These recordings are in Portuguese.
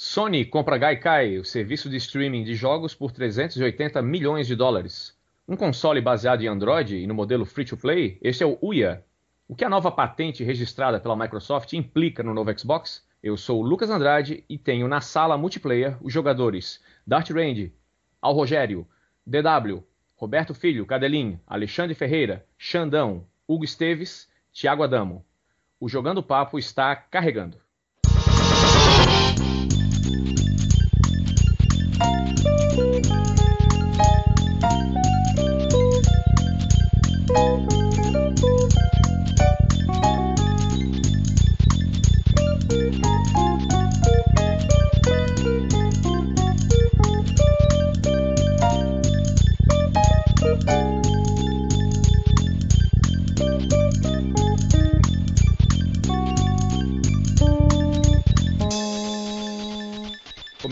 Sony compra Gaikai, o serviço de streaming de jogos, por 380 milhões de dólares. Um console baseado em Android e no modelo free-to-play, este é o Uya. O que a nova patente registrada pela Microsoft implica no novo Xbox? Eu sou o Lucas Andrade e tenho na sala multiplayer os jogadores Dart Range, Al Rogério, DW, Roberto Filho, Cadelin, Alexandre Ferreira, Xandão, Hugo Esteves, Thiago Adamo. O Jogando Papo está carregando.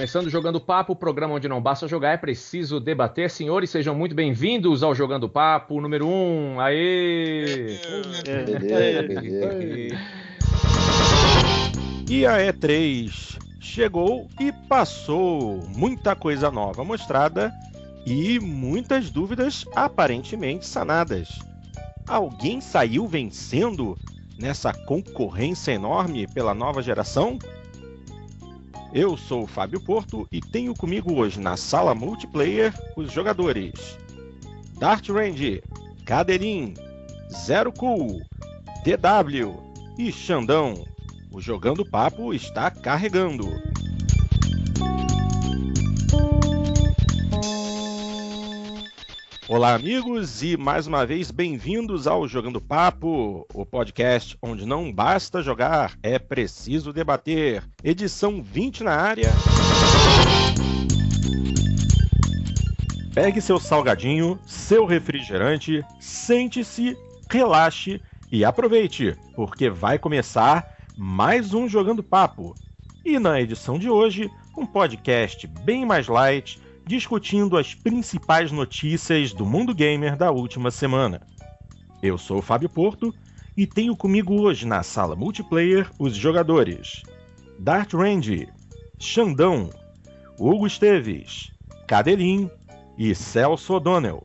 Começando Jogando Papo, o programa onde não basta jogar, é preciso debater. Senhores, sejam muito bem-vindos ao Jogando Papo número 1. Um. Aê! E a E3 chegou e passou. Muita coisa nova mostrada e muitas dúvidas aparentemente sanadas. Alguém saiu vencendo nessa concorrência enorme pela nova geração? Eu sou o Fábio Porto e tenho comigo hoje na sala multiplayer os jogadores Dart Range, Cadeirin, Zero Cool, DW e Xandão. O Jogando Papo está carregando. Olá, amigos, e mais uma vez bem-vindos ao Jogando Papo, o podcast onde não basta jogar, é preciso debater. Edição 20 na área. Pegue seu salgadinho, seu refrigerante, sente-se, relaxe e aproveite, porque vai começar mais um Jogando Papo. E na edição de hoje, um podcast bem mais light discutindo as principais notícias do mundo gamer da última semana. Eu sou o Fábio Porto e tenho comigo hoje na sala multiplayer os jogadores Dart Range, Xandão, Hugo Esteves, Cadelin e Celso O'Donnell.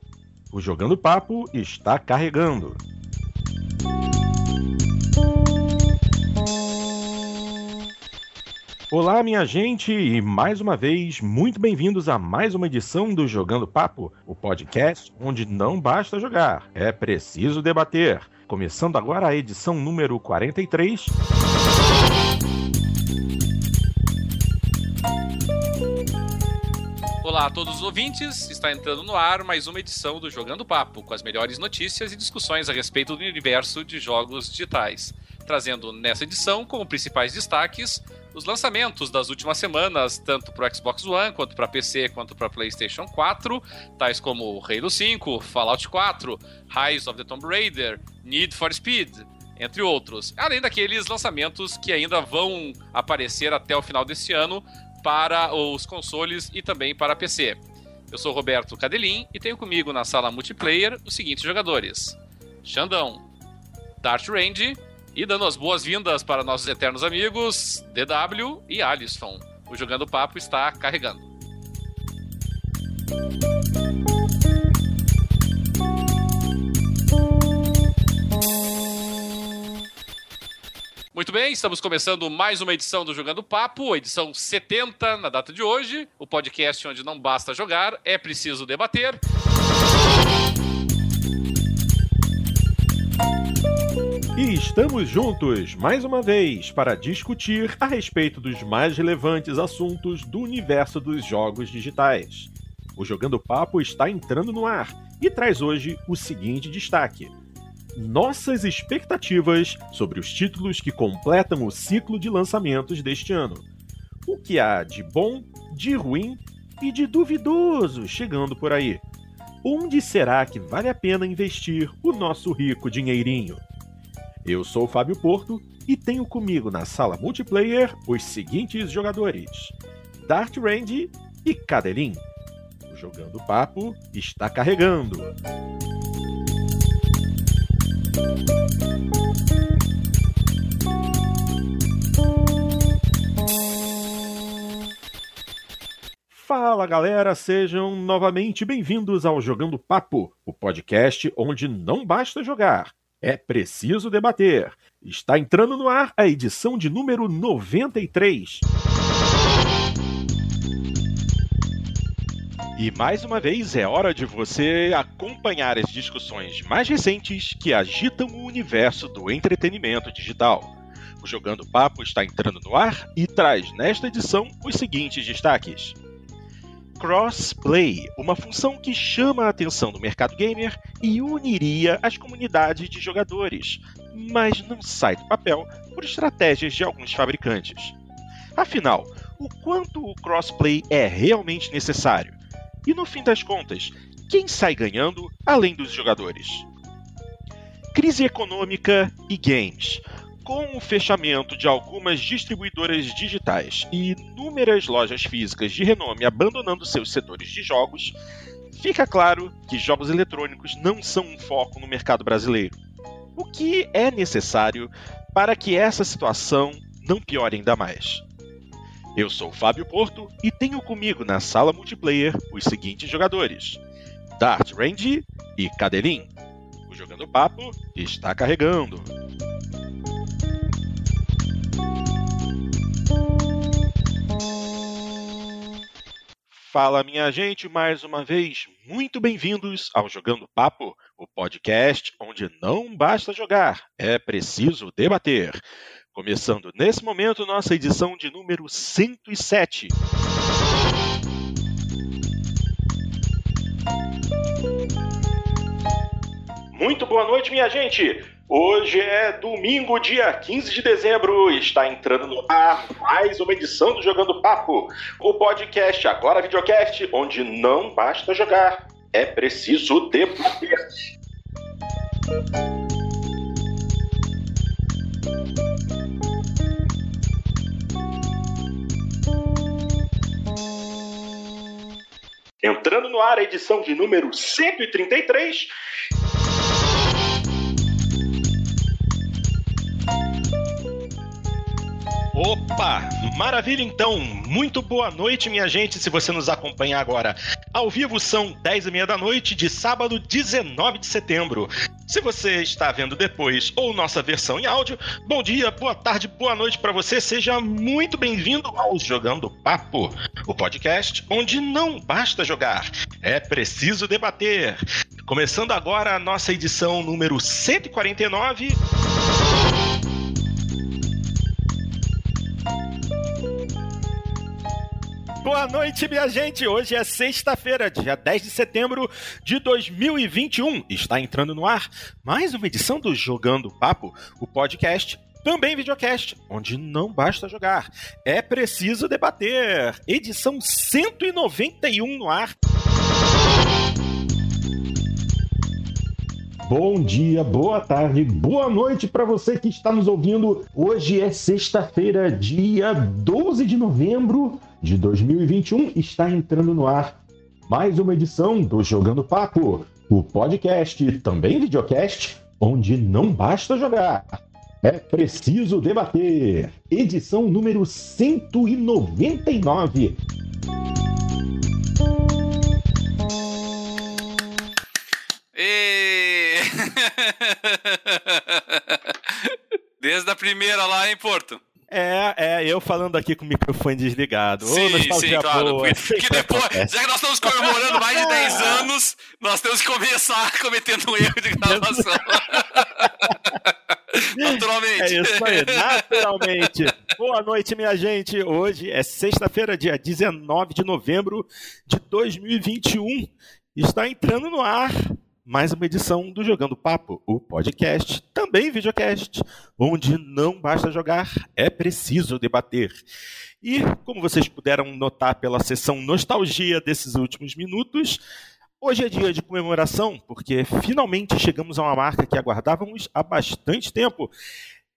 O Jogando Papo está carregando. Olá, minha gente, e mais uma vez, muito bem-vindos a mais uma edição do Jogando Papo, o podcast onde não basta jogar, é preciso debater. Começando agora a edição número 43. Olá a todos os ouvintes, está entrando no ar mais uma edição do Jogando Papo, com as melhores notícias e discussões a respeito do universo de jogos digitais. Trazendo nessa edição, como principais destaques, os lançamentos das últimas semanas, tanto para o Xbox One, quanto para PC, quanto para PlayStation 4, tais como Halo 5, Fallout 4, Rise of the Tomb Raider, Need for Speed, entre outros. Além daqueles lançamentos que ainda vão aparecer até o final desse ano para os consoles e também para PC. Eu sou Roberto Cadelin e tenho comigo na sala multiplayer os seguintes jogadores: Xandão, Dart Range, e dando as boas-vindas para nossos eternos amigos DW e Alisson. O Jogando Papo está carregando. Muito bem, estamos começando mais uma edição do Jogando Papo, edição 70 na data de hoje. O podcast onde não basta jogar, é preciso debater. Estamos juntos mais uma vez para discutir a respeito dos mais relevantes assuntos do universo dos jogos digitais. O Jogando Papo está entrando no ar e traz hoje o seguinte destaque: nossas expectativas sobre os títulos que completam o ciclo de lançamentos deste ano. O que há de bom, de ruim e de duvidoso chegando por aí. Onde será que vale a pena investir o nosso rico dinheirinho? Eu sou o Fábio Porto e tenho comigo na sala multiplayer os seguintes jogadores: Dart Range e Cadelin. O Jogando Papo está carregando. Fala galera, sejam novamente bem-vindos ao Jogando Papo, o podcast onde não basta jogar, é preciso debater. Está entrando no ar a edição de número 93. E mais uma vez é hora de você acompanhar as discussões mais recentes que agitam o universo do entretenimento digital. O Jogando Papo está entrando no ar e traz nesta edição os seguintes destaques. Crossplay, uma função que chama a atenção do mercado gamer e uniria as comunidades de jogadores, mas não sai do papel por estratégias de alguns fabricantes. Afinal, o quanto o crossplay é realmente necessário? E no fim das contas, quem sai ganhando além dos jogadores? Crise econômica e games. Com o fechamento de algumas distribuidoras digitais e inúmeras lojas físicas de renome abandonando seus setores de jogos, fica claro que jogos eletrônicos não são um foco no mercado brasileiro. O que é necessário para que essa situação não piore ainda mais. Eu sou Fábio Porto e tenho comigo na sala multiplayer os seguintes jogadores: Dart Range e Cadelin. O Jogando Papo está carregando. Fala, minha gente, mais uma vez, muito bem-vindos ao Jogando Papo, o podcast onde não basta jogar, é preciso debater. Começando nesse momento nossa edição de número 107. Muito boa noite, minha gente! Hoje é domingo, dia 15 de dezembro, está entrando no ar mais uma edição do Jogando Papo, o podcast, agora videocast, onde não basta jogar, é preciso debater. Entrando no ar a edição de número 133 Opa, maravilha então. Muito boa noite, minha gente. Se você nos acompanha agora ao vivo, são 10 e meia da noite de sábado, 19 de setembro. Se você está vendo depois ou nossa versão em áudio, bom dia, boa tarde, boa noite para você. Seja muito bem-vindo ao Jogando Papo, o podcast onde não basta jogar, é preciso debater. Começando agora a nossa edição número 149. Boa noite, minha gente. Hoje é sexta-feira, dia 10 de setembro de 2021. Está entrando no ar mais uma edição do Jogando Papo, o podcast também videocast, onde não basta jogar, é preciso debater. Edição 191 no ar. Bom dia, boa tarde, boa noite para você que está nos ouvindo. Hoje é sexta-feira, dia 12 de novembro de 2021. Está entrando no ar mais uma edição do Jogando Papo, o podcast, também videocast, onde não basta jogar. É preciso debater. Edição número 199. Desde a primeira lá em Porto. É, é, eu falando aqui com o microfone desligado. Sim, Ô, sim, claro. Boa. Porque, porque depois, já que nós estamos comemorando mais de 10 anos, nós temos que começar cometendo um erro de gravação. naturalmente. É isso aí, naturalmente. Boa noite, minha gente. Hoje é sexta-feira, dia 19 de novembro de 2021. Está entrando no ar mais uma edição do Jogando Papo, o podcast, também videocast, onde não basta jogar, é preciso debater. E, como vocês puderam notar pela sessão nostalgia desses últimos minutos, hoje é dia de comemoração, porque finalmente chegamos a uma marca que aguardávamos há bastante tempo.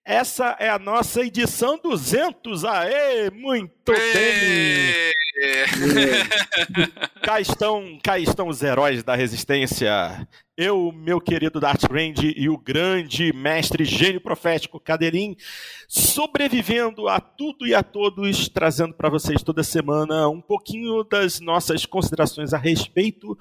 Essa é a nossa edição 200. Aê, muito bem! Cá estão, cá estão os heróis da resistência. Eu, meu querido Darth Range e o grande mestre gênio profético Caderim, sobrevivendo a tudo e a todos, trazendo para vocês toda semana um pouquinho das nossas considerações a respeito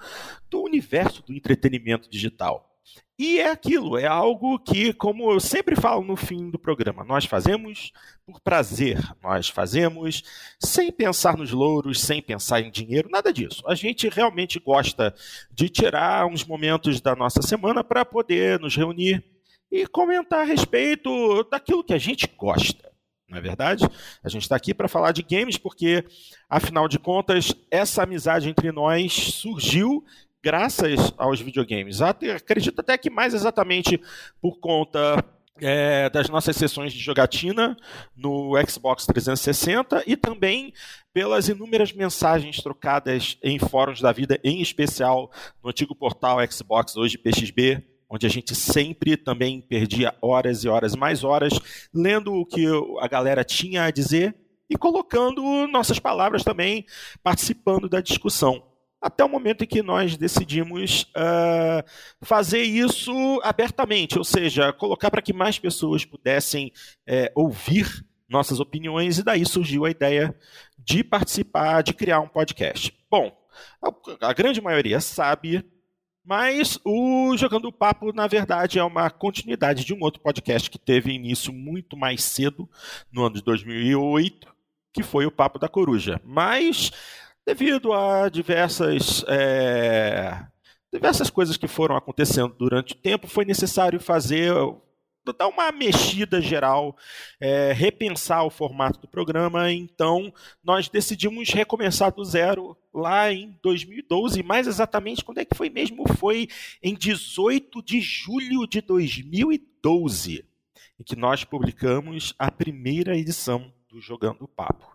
do universo do entretenimento digital. E é aquilo, é algo que, como eu sempre falo no fim do programa, nós fazemos por prazer, nós fazemos sem pensar nos louros, sem pensar em dinheiro, nada disso. A gente realmente gosta de tirar uns momentos da nossa semana para poder nos reunir e comentar a respeito daquilo que a gente gosta. Não é verdade? A gente está aqui para falar de games porque, afinal de contas, essa amizade entre nós surgiu graças aos videogames. Acredito até que mais exatamente por conta é, das nossas sessões de jogatina no Xbox 360 e também pelas inúmeras mensagens trocadas em fóruns da vida, em especial no antigo portal Xbox, hoje PXB, onde a gente sempre também perdia horas e horas, mais horas, lendo o que a galera tinha a dizer e colocando nossas palavras também, participando da discussão até o momento em que nós decidimos uh, fazer isso abertamente, ou seja, colocar para que mais pessoas pudessem uh, ouvir nossas opiniões, e daí surgiu a ideia de participar, de criar um podcast. Bom, a, a grande maioria sabe, mas o Jogando o Papo, na verdade, é uma continuidade de um outro podcast que teve início muito mais cedo, no ano de 2008, que foi o Papo da Coruja. Mas devido a diversas, é, diversas coisas que foram acontecendo durante o tempo, foi necessário fazer dar uma mexida geral, é, repensar o formato do programa. Então, nós decidimos recomeçar do zero lá em 2012. Mais exatamente, quando é que foi mesmo? Foi em 18 de julho de 2012, em que nós publicamos a primeira edição do Jogando Papo.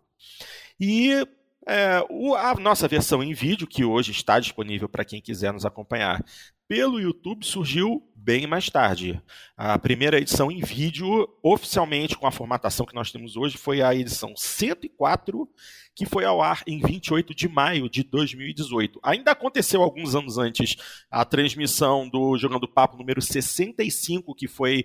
E é, o, a nossa versão em vídeo, que hoje está disponível para quem quiser nos acompanhar pelo YouTube, surgiu bem mais tarde. A primeira edição em vídeo, oficialmente com a formatação que nós temos hoje, foi a edição 104, que foi ao ar em 28 de maio de 2018. Ainda aconteceu alguns anos antes a transmissão do Jogando Papo número 65, que foi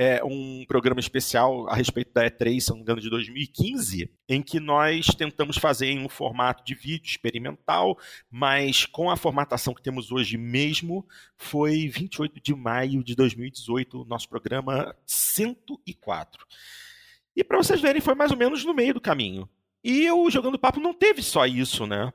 é, um programa especial a respeito da E3, se não me engano, de 2015, em que nós tentamos fazer em um formato de vídeo experimental, mas com a formatação que temos hoje mesmo, foi 28 de maio de 2018, nosso programa 104. E para vocês verem, foi mais ou menos no meio do caminho. E o Jogando Papo não teve só isso, né?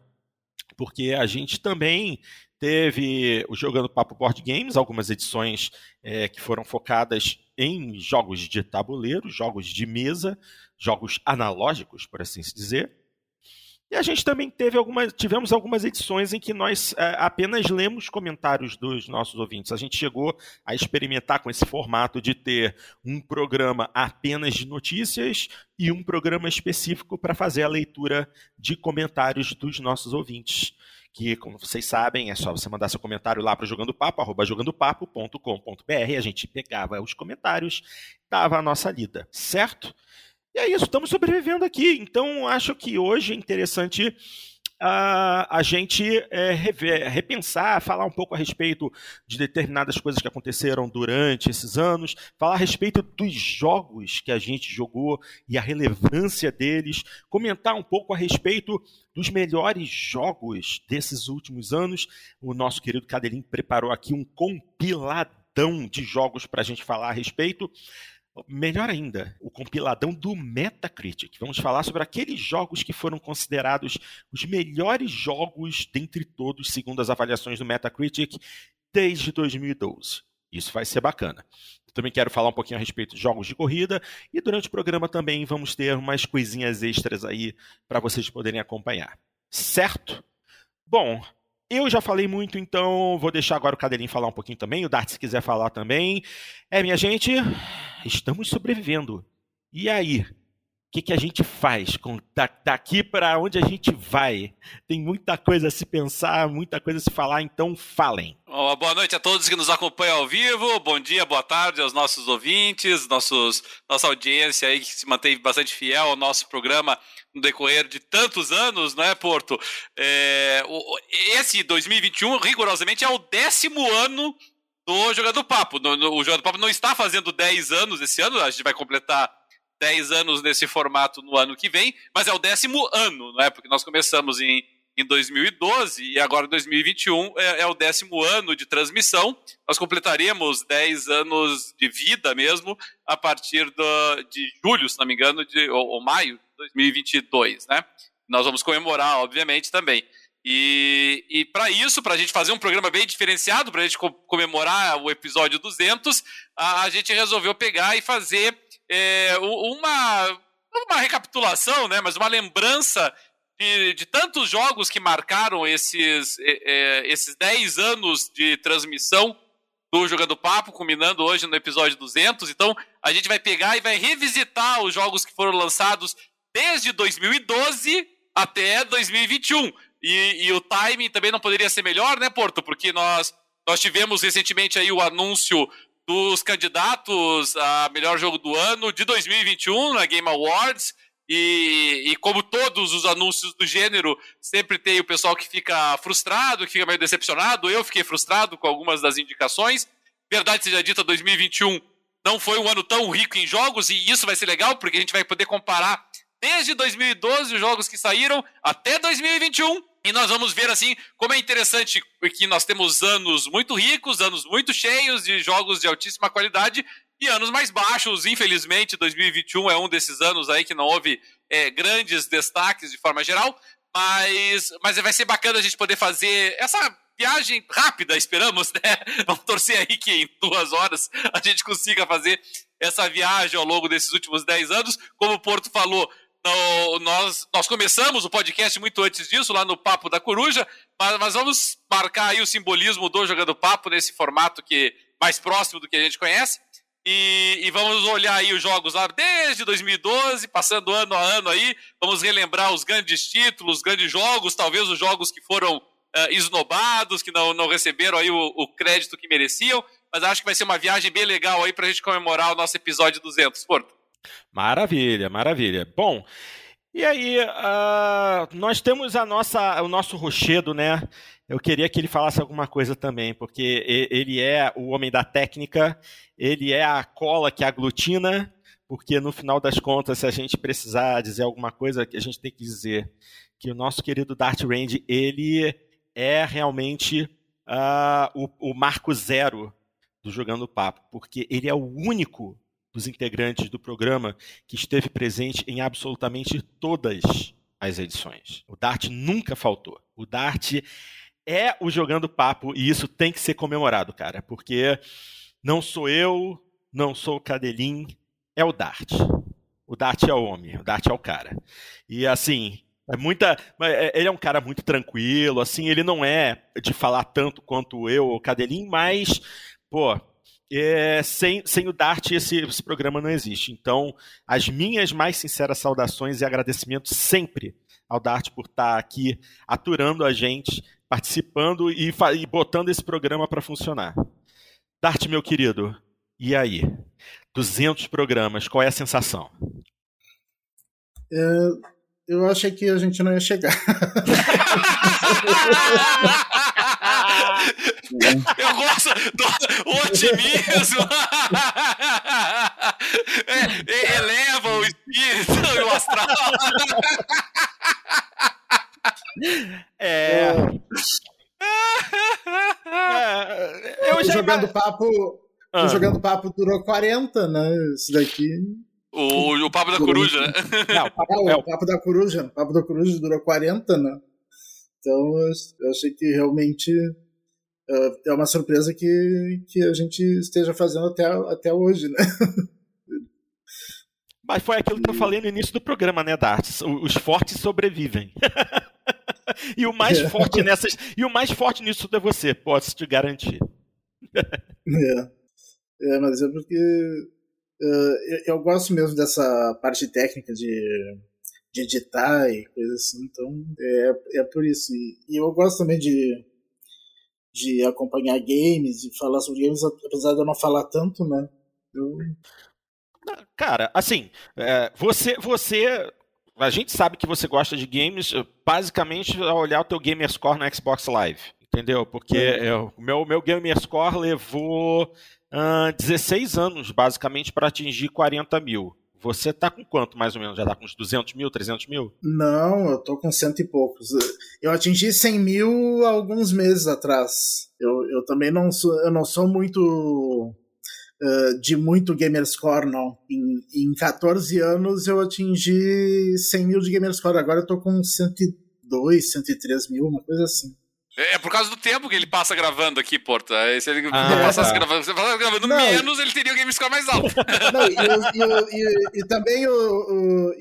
Porque a gente também teve o Jogando Papo Board Games, algumas edições é, que foram focadas em jogos de tabuleiro, jogos de mesa, jogos analógicos, por assim se dizer. E a gente também teve algumas, tivemos algumas edições em que nós é, apenas lemos comentários dos nossos ouvintes. A gente chegou a experimentar com esse formato de ter um programa apenas de notícias e um programa específico para fazer a leitura de comentários dos nossos ouvintes que, como vocês sabem, é só você mandar seu comentário lá para jogandopapo, jogandopapo.com.br, a gente pegava os comentários, dava a nossa lida, certo? E é isso, estamos sobrevivendo aqui, então acho que hoje é interessante a, a gente é, rever, repensar, falar um pouco a respeito de determinadas coisas que aconteceram durante esses anos, falar a respeito dos jogos que a gente jogou e a relevância deles, comentar um pouco a respeito dos melhores jogos desses últimos anos. O nosso querido Cadelim preparou aqui um compiladão de jogos para a gente falar a respeito. Melhor ainda, o compiladão do Metacritic. Vamos falar sobre aqueles jogos que foram considerados os melhores jogos dentre todos, segundo as avaliações do Metacritic, desde 2012. Isso vai ser bacana. Também quero falar um pouquinho a respeito de jogos de corrida e durante o programa também vamos ter umas coisinhas extras aí para vocês poderem acompanhar. Certo? Bom, eu já falei muito, então vou deixar agora o Cadelinho falar um pouquinho também. O Dart, se quiser falar também. É, minha gente, estamos sobrevivendo. E aí? Que, que a gente faz com, daqui para onde a gente vai? Tem muita coisa a se pensar, muita coisa a se falar, então falem. boa noite a todos que nos acompanham ao vivo, bom dia, boa tarde aos nossos ouvintes, nossos, nossa audiência aí que se mantém bastante fiel ao nosso programa no decorrer de tantos anos, não é, Porto? É, esse 2021, rigorosamente, é o décimo ano do Jogador Papo. o Jogador Papo não está fazendo 10 anos esse ano, a gente vai completar 10 anos nesse formato no ano que vem, mas é o décimo ano, não é? Porque nós começamos em, em 2012 e agora 2021 é, é o décimo ano de transmissão. Nós completaremos 10 anos de vida mesmo a partir do, de julho, se não me engano, de, ou, ou maio de 2022, né? Nós vamos comemorar, obviamente, também. E, e para isso, para a gente fazer um programa bem diferenciado, para a gente co comemorar o episódio 200, a, a, gente resolveu pegar e fazer é, uma, uma recapitulação, né, mas uma lembrança de, de tantos jogos que marcaram esses, é, é esses 10 anos de transmissão do Jogando Papo, culminando hoje no episódio 200. Então, a gente vai pegar e vai revisitar os jogos que foram lançados desde 2012 até 2021. E, e, o timing também não poderia ser melhor, né, Porto? Porque nós, nós tivemos recentemente aí o anúncio dos candidatos a melhor jogo do ano de 2021 na Game Awards. E, e, como todos os anúncios do gênero, sempre tem o pessoal que fica frustrado, que fica meio decepcionado. Eu fiquei frustrado com algumas das indicações. Verdade seja dita, 2021 não foi um ano tão rico em jogos, e isso vai ser legal, porque a gente vai poder comparar desde 2012 os jogos que saíram até 2021 e nós vamos ver assim como é interessante que nós temos anos muito ricos, anos muito cheios de jogos de altíssima qualidade e anos mais baixos. Infelizmente, 2021 é um desses anos aí que não houve é, grandes destaques de forma geral. Mas, mas vai ser bacana a gente poder fazer essa viagem rápida, esperamos, né? Vamos torcer aí que em duas horas a gente consiga fazer essa viagem ao longo desses últimos dez anos. Como o Porto falou, no, nós, nós começamos o podcast muito antes disso, lá no Papo da Coruja, mas, mas vamos marcar aí o simbolismo do Jogando Papo nesse formato que mais próximo do que a gente conhece. E, e, vamos olhar aí os jogos lá desde 2012, passando ano a ano aí. Vamos relembrar os grandes títulos, os grandes jogos, talvez os jogos que foram uh, esnobados, que não, não receberam aí o, o, crédito que mereciam. Mas acho que vai ser uma viagem bem legal aí para a gente comemorar o nosso episódio 200, Porto. Maravilha, maravilha. Bom, e aí, uh, nós temos a nossa, o nosso rochedo, né? Eu queria que ele falasse alguma coisa também, porque ele é o homem da técnica, ele é a cola que aglutina, porque no final das contas, se a gente precisar dizer alguma coisa, a gente tem que dizer que o nosso querido Dart Range, ele é realmente uh, o, o marco zero do Jogando Papo, porque ele é o único dos integrantes do programa que esteve presente em absolutamente todas as edições. O Dart nunca faltou. O Dart é o jogando papo e isso tem que ser comemorado, cara, porque não sou eu, não sou o Cadelin, é o Dart. O Dart é o homem, o Dart é o cara. E assim, é muita, é, ele é um cara muito tranquilo, assim, ele não é de falar tanto quanto eu, o Cadelin, mas pô, é, sem, sem o Dart esse, esse programa não existe. Então, as minhas mais sinceras saudações e agradecimentos sempre ao Dart por estar aqui aturando a gente, participando e, e botando esse programa para funcionar. Dart, meu querido, e aí? 200 programas, qual é a sensação? É, eu achei que a gente não ia chegar. Eu gosto do otimismo. É, eleva o espírito e o astral. É. é eu já... jogando papo. Ah. Jogando papo durou 40, né? Isso daqui. O, o papo da coruja, né? Não, o papo, é, o papo da coruja. O papo da coruja durou 40, né? Então eu achei que realmente é, uma surpresa que, que a gente esteja fazendo até, até hoje, né? Mas foi aquilo que eu falei no início do programa, né, Darts? Os fortes sobrevivem. e o mais é. forte nessas, e o mais forte nisso tudo é você, posso te garantir. é. é, mas é porque Uh, eu, eu, gosto mesmo dessa parte técnica de, de editar e coisa assim, então é, é por isso. E, e, eu gosto também de, de acompanhar games e falar sobre games, apesar de eu não falar tanto, né? Eu... Cara, assim, é, você, você a gente sabe que você gosta de games, basicamente ao olhar o teu gamer score no Xbox Live, entendeu? Porque uhum. o meu, meu gamer score levou uh, 16 anos, basicamente, para atingir 40 mil. Você tá com quanto, mais ou menos? Já tá com uns 200 mil, 300 mil? Não, eu tô com cento e poucos. Eu atingi 100 mil alguns meses atrás. Eu, eu também não sou, eu não sou muito uh, de muito gamerscore, não. Em, em 14 anos eu atingi 100 mil de gamerscore. Agora eu tô com 102, 103 mil, uma coisa assim. É, é por causa do tempo que ele passa gravando aqui, Porta. Se ele ah, passasse tá. gravando, você passasse gravando não, menos, ele teria o game score mais alto. Não, e, e, e, e, também o, o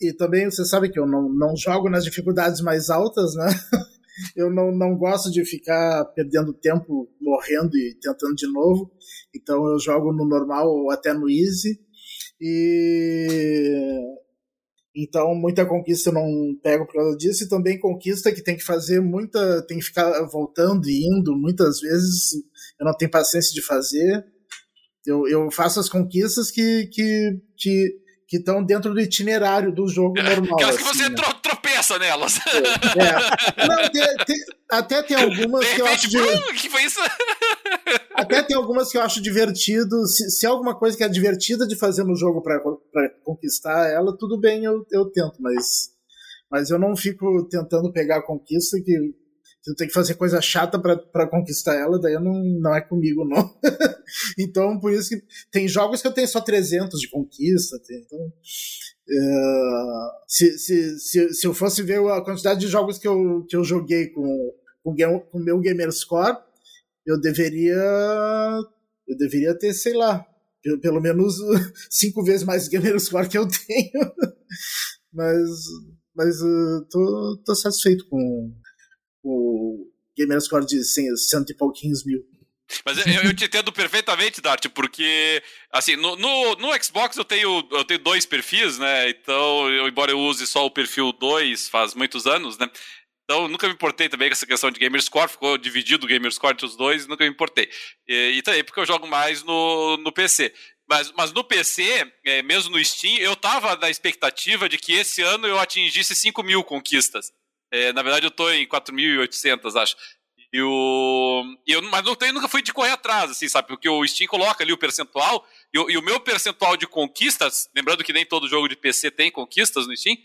e, também você sabe que eu não, não jogo nas dificuldades mais altas, né? Eu não, não gosto de ficar perdendo tempo morrendo e tentando de novo. Então eu jogo no normal ou até no easy. E então, muita conquista eu não pego por causa disso, e também conquista que tem que fazer muita. tem que ficar voltando e indo muitas vezes, eu não tenho paciência de fazer. Eu, eu faço as conquistas que que que estão dentro do itinerário do jogo normal. Aquelas que você assim, né? tropeça nelas. É. é. Não, tem, tem, até tem algumas que eu acho. De... que foi isso? Até tem algumas que eu acho divertido. Se, se é alguma coisa que é divertida de fazer no jogo para conquistar ela, tudo bem, eu, eu tento, mas, mas eu não fico tentando pegar a conquista que eu tenho que fazer coisa chata para conquistar ela, daí não, não é comigo, não. então, por isso que tem jogos que eu tenho só 300 de conquista. Tem, então, uh, se, se, se, se eu fosse ver a quantidade de jogos que eu, que eu joguei com o com, com meu gamer score, eu deveria eu deveria ter, sei lá, pelo menos cinco vezes mais gamer score que eu tenho. mas mas uh, tô, tô satisfeito com o gamer score de cento e pouquinhos mil. Mas eu, eu, te entendo perfeitamente, Dart, porque assim, no, no, no, Xbox eu tenho, eu tenho dois perfis, né? Então, eu, embora eu use só o perfil 2 faz muitos anos, né? Então, nunca me importei também com essa questão de gamer score, ficou dividido o gamer score entre os dois, nunca me importei. E, e também porque eu jogo mais no, no PC. Mas, mas no PC, é, mesmo no Steam, eu tava na expectativa de que esse ano eu atingisse 5 mil conquistas. É, na verdade, eu tô em 4.800, acho. E o, eu, mas não tenho, nunca fui de correr atrás, assim, sabe? Porque o Steam coloca ali o percentual, e o, e o meu percentual de conquistas, lembrando que nem todo jogo de PC tem conquistas no Steam,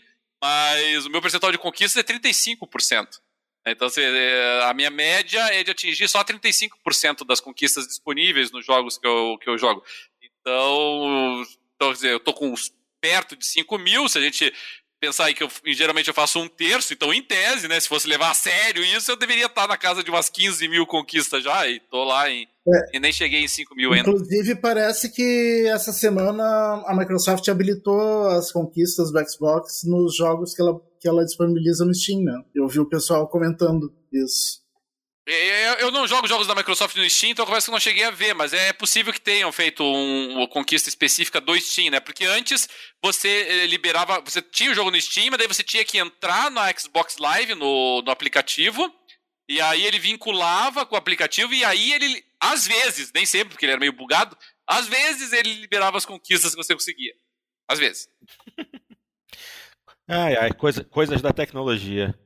mas o meu percentual de conquistas é 35%. Então, assim, é, a minha média é de atingir só 35% das conquistas disponíveis nos jogos que eu, que eu jogo. Então, então dizer, eu tô com perto de 5 mil, se a gente pensar aí que eu, geralmente eu faço um terço, então em tese, né, se fosse levar a sério isso, eu deveria estar na casa de umas 15 mil conquistas já, e tô lá em, é. e nem cheguei em 5 mil ainda. Inclusive, parece que essa semana a Microsoft habilitou as conquistas do Xbox nos jogos que ela, que ela disponibiliza no Steam, né? Eu vi o pessoal comentando isso. Eu não jogo jogos da Microsoft no Steam, então eu confesso que não cheguei a ver, mas é possível que tenham feito um, uma conquista específica do Steam, né? Porque antes você eh, liberava, você tinha o jogo no Steam, mas daí você tinha que entrar na Xbox Live, no, no aplicativo, e aí ele vinculava com o aplicativo, e aí ele, às vezes, nem sempre, porque ele era meio bugado, às vezes ele liberava as conquistas que você conseguia. Às vezes. ai, ai, coisa, coisas da tecnologia.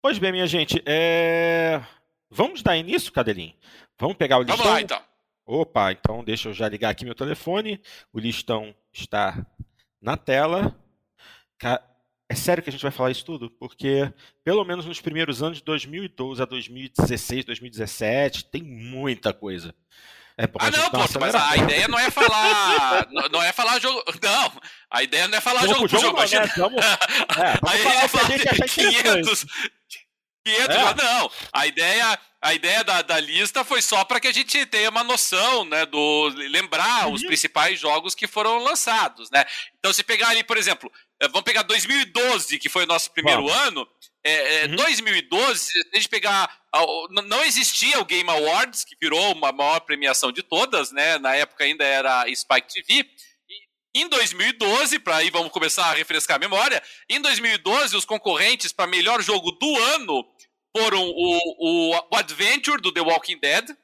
Pois bem, minha gente, é... vamos dar início, Cadelinho? Vamos pegar o listão? Vamos lá, então. Opa, então deixa eu já ligar aqui meu telefone. O listão está na tela. É sério que a gente vai falar isso tudo? Porque, pelo menos nos primeiros anos de 2012 a 2016, 2017, tem muita coisa. É ah, não, pô, mas a ideia não é falar. não, é falar jogo. Não, a ideia não é falar jogo jogo. jogo, jogo? Vamos, é, vamos falar, falar 500, 500, é. não. A ideia, a ideia da, da lista foi só para que a gente tenha uma noção, né, do lembrar uhum. os principais jogos que foram lançados, né? Então se pegar ali, por exemplo, eh, vamos pegar 2012, que foi o nosso primeiro Vamos. ano, é, é, uhum. 2012, se a gente pegar. Não existia o Game Awards, que virou uma maior premiação de todas, né? Na época ainda era Spike TV. Em 2012, para aí vamos começar a refrescar a memória, em 2012 os concorrentes para melhor jogo do ano foram o, o, o Adventure do The Walking Dead,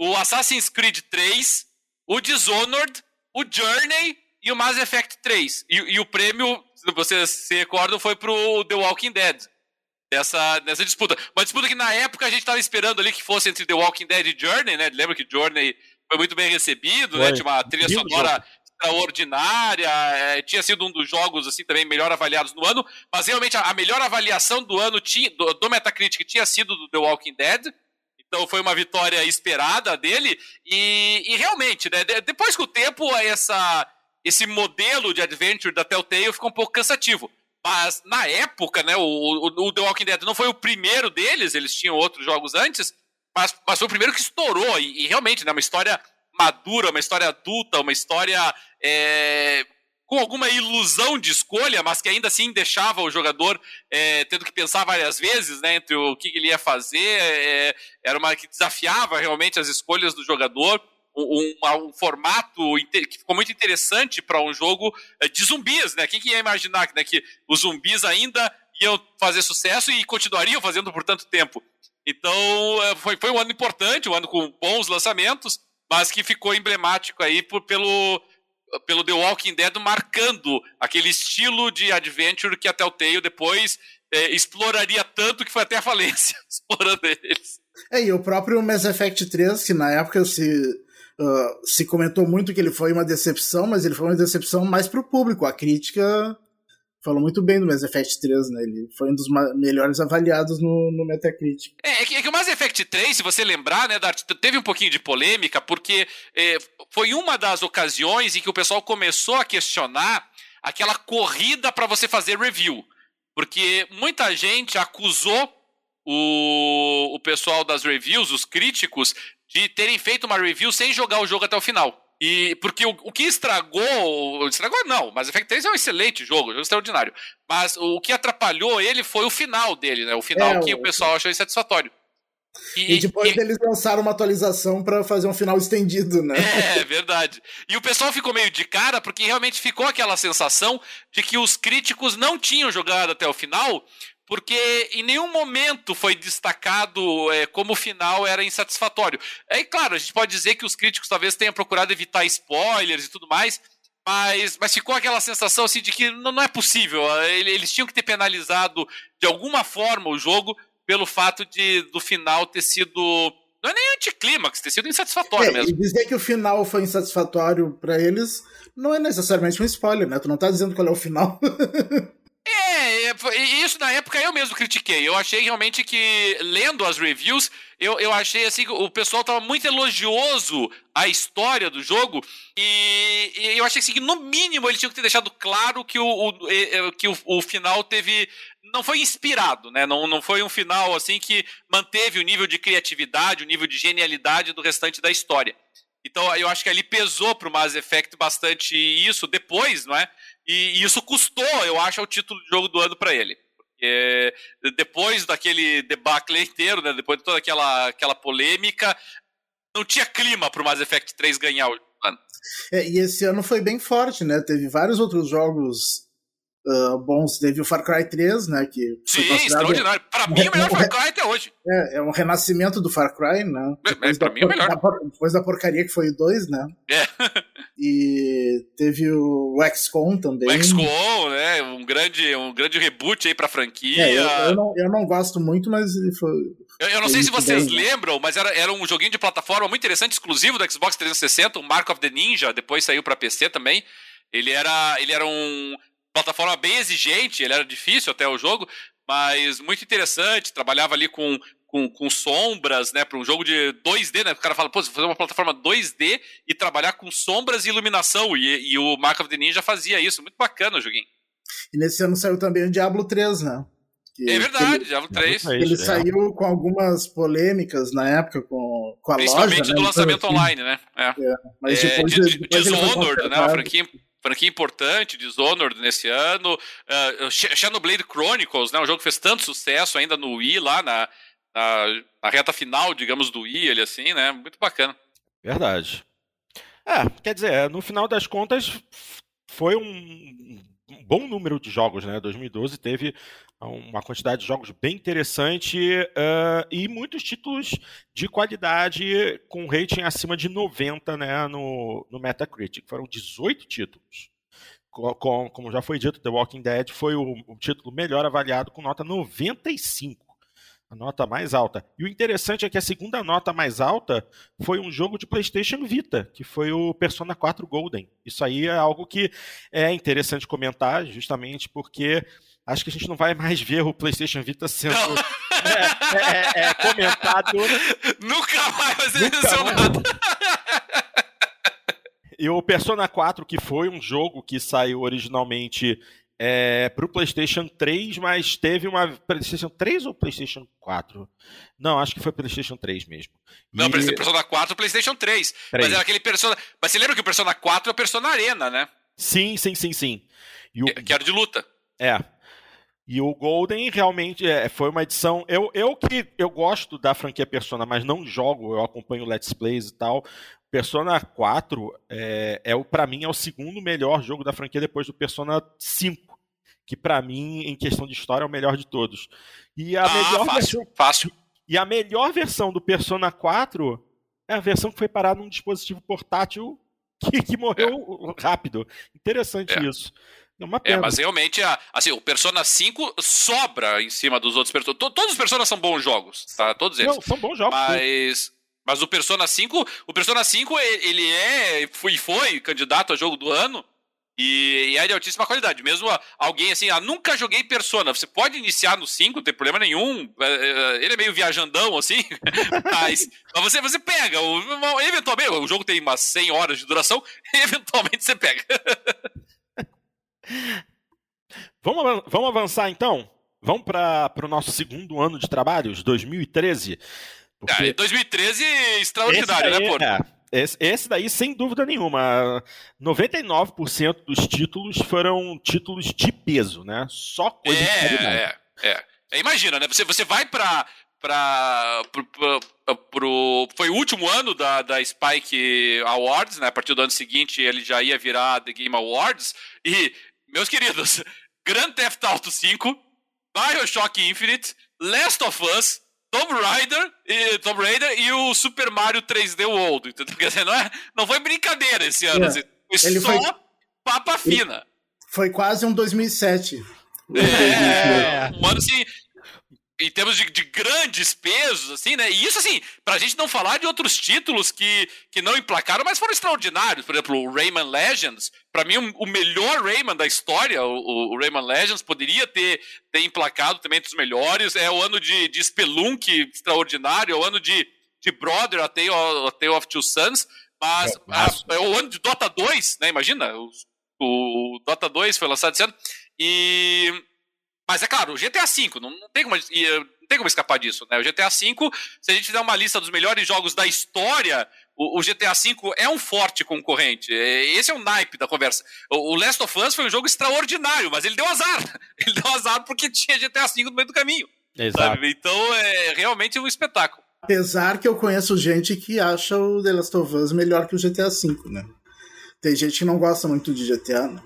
o Assassin's Creed 3, o Dishonored, o Journey e o Mass Effect 3. E, e o prêmio, se vocês se recordam, foi pro The Walking Dead dessa, nessa disputa. Uma disputa que na época a gente estava esperando ali que fosse entre The Walking Dead e Journey, né? Lembra que Journey foi muito bem recebido, né? foi. né? Tinha uma trilha sonora extraordinária, é, tinha sido um dos jogos assim também melhor avaliados no ano, mas realmente a, a melhor avaliação do ano tinha, do, do, Metacritic tinha sido do The Walking Dead. Então foi uma vitória esperada dele e, e realmente, né, depois com o tempo essa esse modelo de adventure da Telltale ficou um pouco cansativo. Mas na época, né, o, o, o, The Walking Dead não foi o primeiro deles, eles tinham outros jogos antes, mas, mas foi o primeiro que estourou. E, e realmente, né, uma história madura, uma história adulta, uma história é, com alguma ilusão de escolha, mas que ainda assim deixava o jogador é, tendo que pensar várias vezes né, entre o que ele ia fazer. É, era uma que desafiava realmente as escolhas do jogador um, um, formato que ficou muito interessante para um jogo eh, de zumbis, né? Quem que ia imaginar né, que os zumbis ainda iam fazer sucesso e continuariam fazendo por tanto tempo? Então, eh, foi, foi um ano importante, um ano com bons lançamentos, mas que ficou emblemático aí por, pelo, pelo The Walking Dead marcando aquele estilo de adventure que a Telltale depois é, exploraria tanto que foi até a falência explorando eles. É, e o próprio Mass Effect 3, que na época se Uh, se comentou muito que ele foi uma decepção, mas ele foi uma decepção mais pro público. A crítica falou muito bem do Mass Effect 3, né? Ele foi um dos melhores avaliados no, no Metacritic. É, é que, é que, o Mass Effect 3, se você lembrar, né, Dart, teve um pouquinho de polêmica, porque é, foi uma das ocasiões em que o pessoal começou a questionar aquela corrida para você fazer review. Porque muita gente acusou o, o pessoal das reviews, os críticos, de terem feito uma review sem jogar o jogo até o final. E porque o, o que estragou. Estragou não, mas Effect 3 é um excelente jogo, um jogo extraordinário. Mas o que atrapalhou ele foi o final dele, né? O final é, que o, o pessoal achou insatisfatório. E, e depois e... eles lançaram uma atualização para fazer um final estendido, né? É, verdade. E o pessoal ficou meio de cara porque realmente ficou aquela sensação de que os críticos não tinham jogado até o final, porque em nenhum momento foi destacado é, como o final era insatisfatório. É claro, a gente pode dizer que os críticos talvez tenham procurado evitar spoilers e tudo mais, mas, mas ficou aquela sensação assim, de que não, não é possível. Eles tinham que ter penalizado de alguma forma o jogo pelo fato de do final ter sido. Não é nem anticlímax, ter sido insatisfatório é, mesmo. E dizer que o final foi insatisfatório para eles não é necessariamente um spoiler, né? Tu não tá dizendo qual é o final. É, é isso na época eu mesmo critiquei. Eu achei realmente que, lendo as reviews, eu, eu achei assim que o pessoal estava muito elogioso à história do jogo. E, e, eu achei assim, que, no mínimo, eles tinham que ter deixado claro que o, o que o, o, final teve. Não foi inspirado, né? Não, não foi um final assim que manteve o nível de criatividade, o nível de genialidade do restante da história. Então eu acho que ali pesou para o Mass Effect bastante isso depois, não é? E, isso custou, eu acho, o título de jogo do ano para ele. Porque depois daquele debacle inteiro, né, depois de toda aquela, aquela polêmica, não tinha clima para o Mass Effect 3 ganhar o ano. É, e esse ano foi bem forte, né? Teve vários outros jogos uh, bons. Teve o Far Cry 3, né? Que Sim, extraordinário. Para mim, é o melhor Far Cry até hoje. É, é um renascimento do Far Cry, né? É, é para mim é o melhor. Da, depois da porcaria que foi o 2, né? É. E teve o XCOM também. O XCOM, né? Um grande, um grande reboot aí pra franquia. É, eu, eu, não, eu não gosto muito, mas foi. Eu, eu não sei se vocês bem, lembram, mas era, era um joguinho de plataforma muito interessante, exclusivo do Xbox 360, o Mark of the Ninja, depois saiu para PC também. Ele era, ele era um plataforma bem exigente, ele era difícil até o jogo, mas muito interessante. Trabalhava ali com, com, com sombras, né? Para um jogo de 2D, né? O cara fala, pô, você fazer uma plataforma 2D e trabalhar com sombras e iluminação. E, e o Mark of the Ninja fazia isso. Muito bacana o joguinho. E nesse ano saiu também o Diablo 3, né? Que, É verdade, ele, Diablo 3. ele é. saiu com algumas polêmicas na época com, com a Principalmente loja. do né, lançamento então, assim, online, né? É. Mas É, depois, de- de- depois Dishonored, né? Uma consertado. franquia, franquia importante, Dishonored nesse ano. Uh, Sh- Xenoblade Chronicles, né? Um jogo que fez tanto sucesso ainda no Wii, lá na, na, na reta final, digamos, do Wii, ele assim, né? Muito bacana. Verdade. É, quer dizer, no final das contas, foi um bom número de jogos, né? 2012 teve uma quantidade de jogos bem interessante eh, e muitos títulos de qualidade com rating acima de 90 né, no, no Metacritic. Foram 18 títulos. Co- com- como já foi dito, The Walking Dead foi o, o título melhor avaliado com nota 95 a nota mais alta. E o interessante é que a segunda nota mais alta foi um jogo de PlayStation Vita, que foi o Persona 4 Golden. Isso aí é algo que é interessante comentar, justamente porque acho que a gente não vai mais ver o PlayStation Vita sendo é, é, é, comentado. Nunca mais vai ser mencionado. E o Persona 4, que foi um jogo que saiu originalmente é, para o PlayStation 3, mas teve uma PlayStation 3 ou PlayStation 4? Não, acho que foi PlayStation 3 mesmo. Não, E- Persona- Persona 4 PlayStation 3. Mas 3. era aquele Persona. Mas você lembra que o Persona 4 é o Persona Arena, né? Sim, sim, sim, sim. E o, que era de luta. É. E o Golden realmente é, foi uma edição. Eu, eu que eu gosto da franquia Persona, mas não jogo, eu acompanho Let's Plays e tal. Persona 4 é, é o para mim é o segundo melhor jogo da franquia depois do Persona 5, que pra mim em questão de história é o melhor de todos. E a ah, melhor fácil, versão, fácil. e a melhor versão do Persona 4 é a versão que foi parada num dispositivo portátil que, que morreu rápido. Interessante É. isso. É É, mas realmente, a- assim, o Persona 5 sobra em cima dos outros Persona. To- Todos os Persona são bons jogos, tá? Todos eles. Não, são bons jogos. sim. Mas, mas o Persona 5, o Persona 5 e- ele é, foi, foi candidato a jogo do ano e, e é de altíssima qualidade. Mesmo alguém assim, ah, nunca joguei Persona, você pode iniciar no 5, não tem problema nenhum. é, é, Ele é meio viajandão assim, mas, mas você, você pega. O, eventualmente, o jogo tem umas 100 horas de duração, eventualmente você pega. Vamos, vamos avançar então? Vamos para o nosso segundo ano de trabalhos, 2013. Porque Ah, 2013, extraordinário, esse né, daí- pô? é, esse, esse daí, sem dúvida nenhuma, 99% dos títulos foram títulos de peso, né? Só coisa de qualidade. É, é, é. É, Imagina, né? Você, você vai pro, pro- pro- foi o último ano da, da Spike Awards, né? A partir do ano seguinte ele já ia virar The Game Awards. E, meus queridos, Grand Theft Auto 5, Bioshock Infinite, Last of Us, Tomb Raider, e, Tomb Raider e o Super Mario 3D World. Entendeu? Quer dizer, não, é, não foi brincadeira esse ano. É. assim, foi Ele só foi- papa fina. Foi quase um 2007. É, um ano assim, em termos de, de grandes pesos, assim, né? E isso, assim, pra gente não falar de outros títulos que, que não emplacaram, mas foram extraordinários. Por exemplo, o Rayman Legends, pra mim, o, o melhor Rayman da história, o, o Rayman Legends, poderia ter, ter emplacado também entre os melhores. É o ano de, de Spelunk extraordinário, é o ano de, de Brother, A Tale, of- A Tale of Two Sons, mas É, mas- a- é o ano de Dota 2, né? Imagina, o, o Dota 2 foi lançado esse ano. E. Mas é claro, o GTA V, não, não tem como, eh, não tem como escapar disso, né? O GTA V, se a gente fizer uma lista dos melhores jogos da história, o, o GTA V é um forte concorrente. É, Esse é o naipe da conversa. O, o Last of Us foi um jogo extraordinário, mas ele deu azar. Ele deu azar porque tinha GTA V no meio do caminho. Exato. Sabe? Então é realmente um espetáculo. Apesar que eu conheço gente que acha o The Last of Us melhor que o GTA V, né? Tem gente que não gosta muito de GTA, né?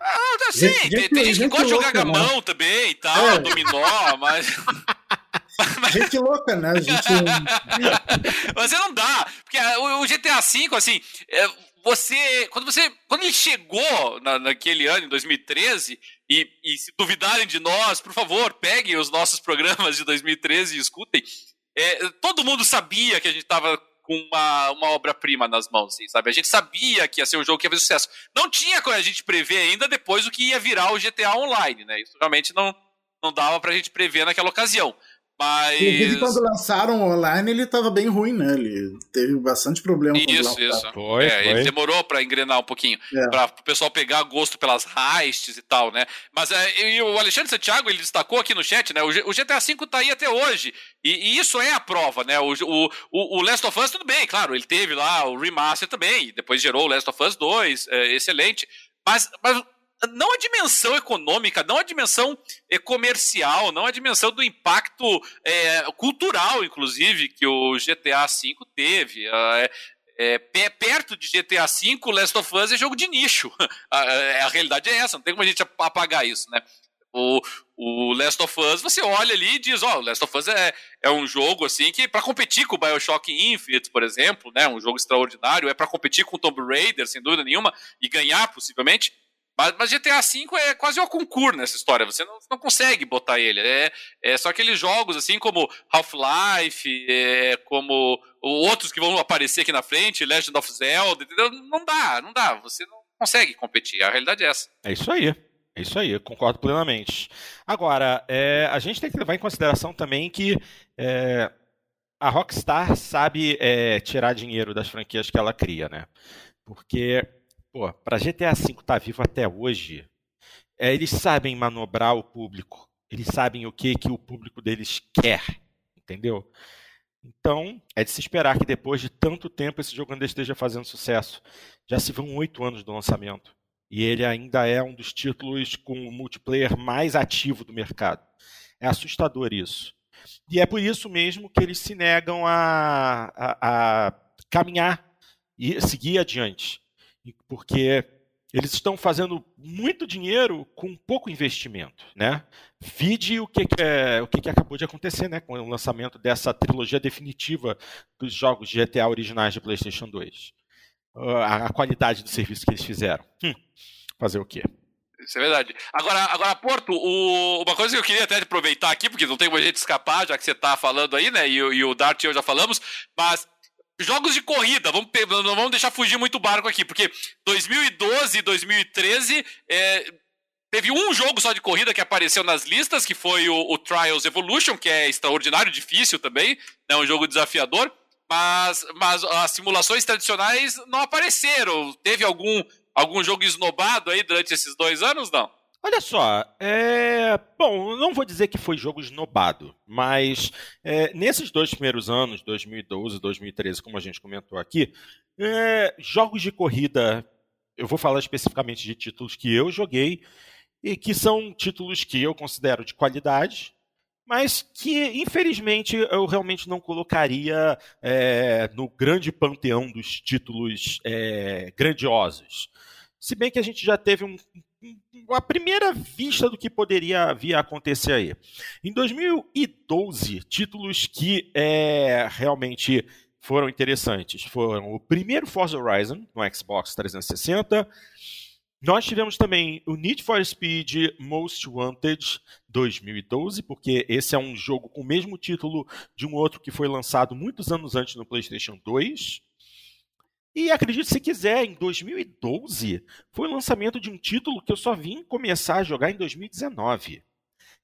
Ah, sim, Gente- tem, gente- tem gente que gente gosta de jogar né? gamão também e tal, É. dominó, mas. Gente louca, né? Gente. Mas não dá. Porque ah, o GTA V, assim, é, você. Quando você. Quando ele chegou na- naquele ano, em 2013, e, e se duvidarem de nós, por favor, peguem os nossos programas de 2013 e escutem. É, todo mundo sabia que a gente tava com uma, uma obra-prima nas mãos, assim, sabe? A gente sabia que ia ser um jogo que ia fazer sucesso. Não tinha como a gente prever ainda depois o que ia virar o GTA Online, né? Isso realmente não, não dava pra gente prever naquela ocasião. Mas. Inclusive, quando lançaram online, ele tava bem ruim, né? Ele teve bastante problema com Isso, isso. Foi, é, foi. Ele demorou pra engrenar um pouquinho, É. pra o pessoal pegar gosto pelas heists e tal, né? Mas é, e o Alexandre Santiago, ele destacou aqui no chat, né? O, G- o GTA V tá aí até hoje. E, e isso é a prova, né? O, o, o- o Last of Us, tudo bem, claro, ele teve lá o remaster também, e depois gerou o Last of Us 2, é, excelente. Mas, mas não a dimensão econômica, não a dimensão eh, comercial, não a dimensão do impacto eh, cultural, inclusive, que o GTA V teve. Ah, é- é, pe- perto de GTA V, Last of Us é jogo de nicho. a, a- a realidade é essa, não tem como a gente ap- apagar isso, né? O, o Last of Us, você olha ali e diz, ó, o Last of Us é, é um jogo assim que para competir com o BioShock Infinite, por exemplo, né, um jogo extraordinário, é para competir com o Tomb Raider, sem dúvida nenhuma, e ganhar possivelmente. Mas, mas GTA V é quase um concurso nessa história. Você não, não consegue botar ele. É, é só aqueles jogos assim como Half-Life, é, como outros que vão aparecer aqui na frente, Legend of Zelda, entendeu? Não dá, não dá. Você não consegue competir. A realidade é essa. É isso aí. É isso aí, concordo plenamente. Agora, é, a gente tem que levar em consideração também que é, a Rockstar sabe é, tirar dinheiro das franquias que ela cria, né? Porque, pô, para GTA V estar vivo até hoje, é, eles sabem manobrar o público. Eles sabem o que, que o público deles quer, entendeu? Então, é de se esperar que depois de tanto tempo esse jogo ainda esteja fazendo sucesso. Já se vão oito anos do lançamento. E ele ainda é um dos títulos com o multiplayer mais ativo do mercado. É assustador isso. E é por isso mesmo que eles se negam a, a, a caminhar e seguir adiante. Porque eles estão fazendo muito dinheiro com pouco investimento. Né? Vide o que, que é- o que, que acabou de acontecer né, com o lançamento dessa trilogia definitiva dos jogos de GTA originais de PlayStation 2. A, a qualidade do serviço que eles fizeram. Hum, fazer o quê? Isso é verdade. Agora, agora Porto, o- uma coisa que eu queria até aproveitar aqui, porque não tem como a gente escapar, já que você tá falando aí, né? E, e o Dart e eu já falamos, mas jogos de corrida, vamos, não vamos deixar fugir muito o barco aqui, porque 2012 e 2013 é, teve um jogo só de corrida que apareceu nas listas, que foi o, o Trials Evolution, que é extraordinário, difícil também, é um jogo desafiador. Mas, mas as simulações tradicionais não apareceram. Teve algum, algum jogo esnobado aí durante esses dois anos? Não. Olha só, é... bom, não vou dizer que foi jogo esnobado, mas é, nesses dois primeiros anos, 2012 e 2013, como a gente comentou aqui, é, jogos de corrida, eu vou falar especificamente de títulos que eu joguei e que são títulos que eu considero de qualidade, mas que infelizmente eu realmente não colocaria é, no grande panteão dos títulos é, grandiosos. Se bem que a gente já teve um, a primeira vista do que poderia vir a acontecer aí. Em 2012, títulos que é, realmente foram interessantes foram o primeiro Forza Horizon no Xbox 360. Nós tivemos também o Need for Speed Most Wanted 2012, porque esse é um jogo com o mesmo título de um outro que foi lançado muitos anos antes no PlayStation 2. E acredite se quiser, em 2012 foi o lançamento de um título que eu só vim começar a jogar em 2019.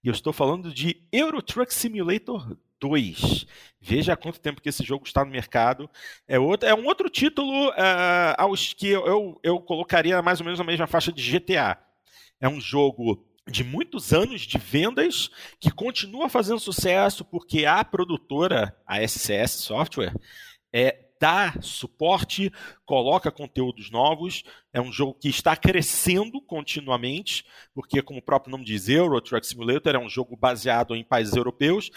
E eu estou falando de Euro Truck Simulator 2. Veja há quanto tempo que esse jogo está no mercado. É, outro, é um outro título uh, aos que eu, eu colocaria mais ou menos na mesma faixa de GTA. É um jogo de muitos anos de vendas que continua fazendo sucesso porque a produtora, a SCS Software, é, dá suporte, coloca conteúdos novos. É um jogo que está crescendo continuamente, porque, como o próprio nome diz, Euro Truck Simulator é um jogo baseado em países europeus.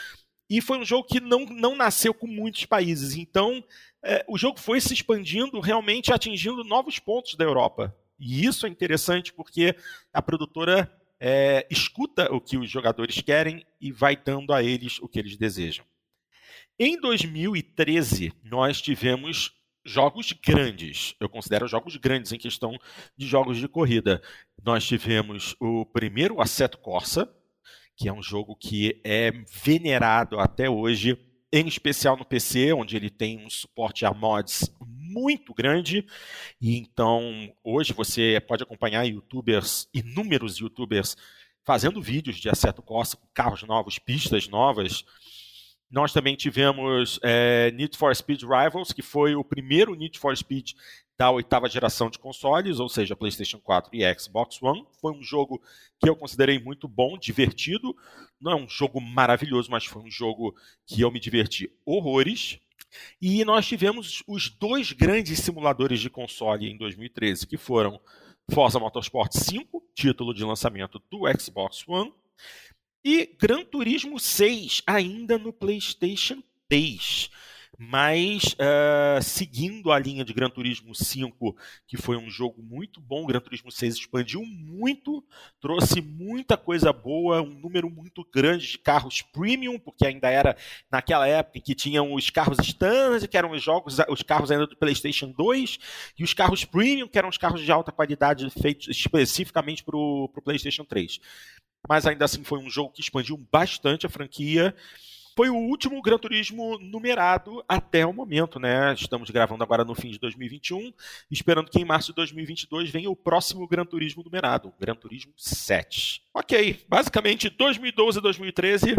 E foi um jogo que não, não nasceu com muitos países. Então, é, o jogo foi se expandindo, realmente atingindo novos pontos da Europa. E isso é interessante porque a produtora é, escuta o que os jogadores querem e vai dando a eles o que eles desejam. Em 2013, nós tivemos jogos grandes. Eu considero jogos grandes em questão de jogos de corrida. Nós tivemos o primeiro Assetto Corsa, que é um jogo que é venerado até hoje, em especial no PC, onde ele tem um suporte a mods muito grande. E então, hoje você pode acompanhar youtubers, inúmeros youtubers, fazendo vídeos de Assetto Corsa com carros novos, pistas novas. Nós também tivemos é, Need for Speed Rivals, que foi o primeiro Need for Speed da oitava geração de consoles, ou seja, PlayStation 4 e Xbox One. Foi um jogo que eu considerei muito bom, divertido. Não é um jogo maravilhoso, mas foi um jogo que eu me diverti horrores. E nós tivemos os dois grandes simuladores de console em 2013, que foram Forza Motorsport 5, título de lançamento do Xbox One, e Gran Turismo 6, ainda no PlayStation 3 mas uh, seguindo a linha de Gran Turismo 5, que foi um jogo muito bom, Gran Turismo 6 expandiu muito, trouxe muita coisa boa, um número muito grande de carros premium, porque ainda era naquela época que tinham os carros standard, que eram os jogos, os carros ainda do PlayStation 2, e os carros premium, que eram os carros de alta qualidade feitos especificamente para o PlayStation 3. Mas ainda assim foi um jogo que expandiu bastante a franquia foi o último Gran Turismo numerado até o momento, né? Estamos gravando agora no fim de 2021, esperando que em março de 2022 venha o próximo Gran Turismo numerado, o Gran Turismo 7. Ok, basicamente 2012 e 2013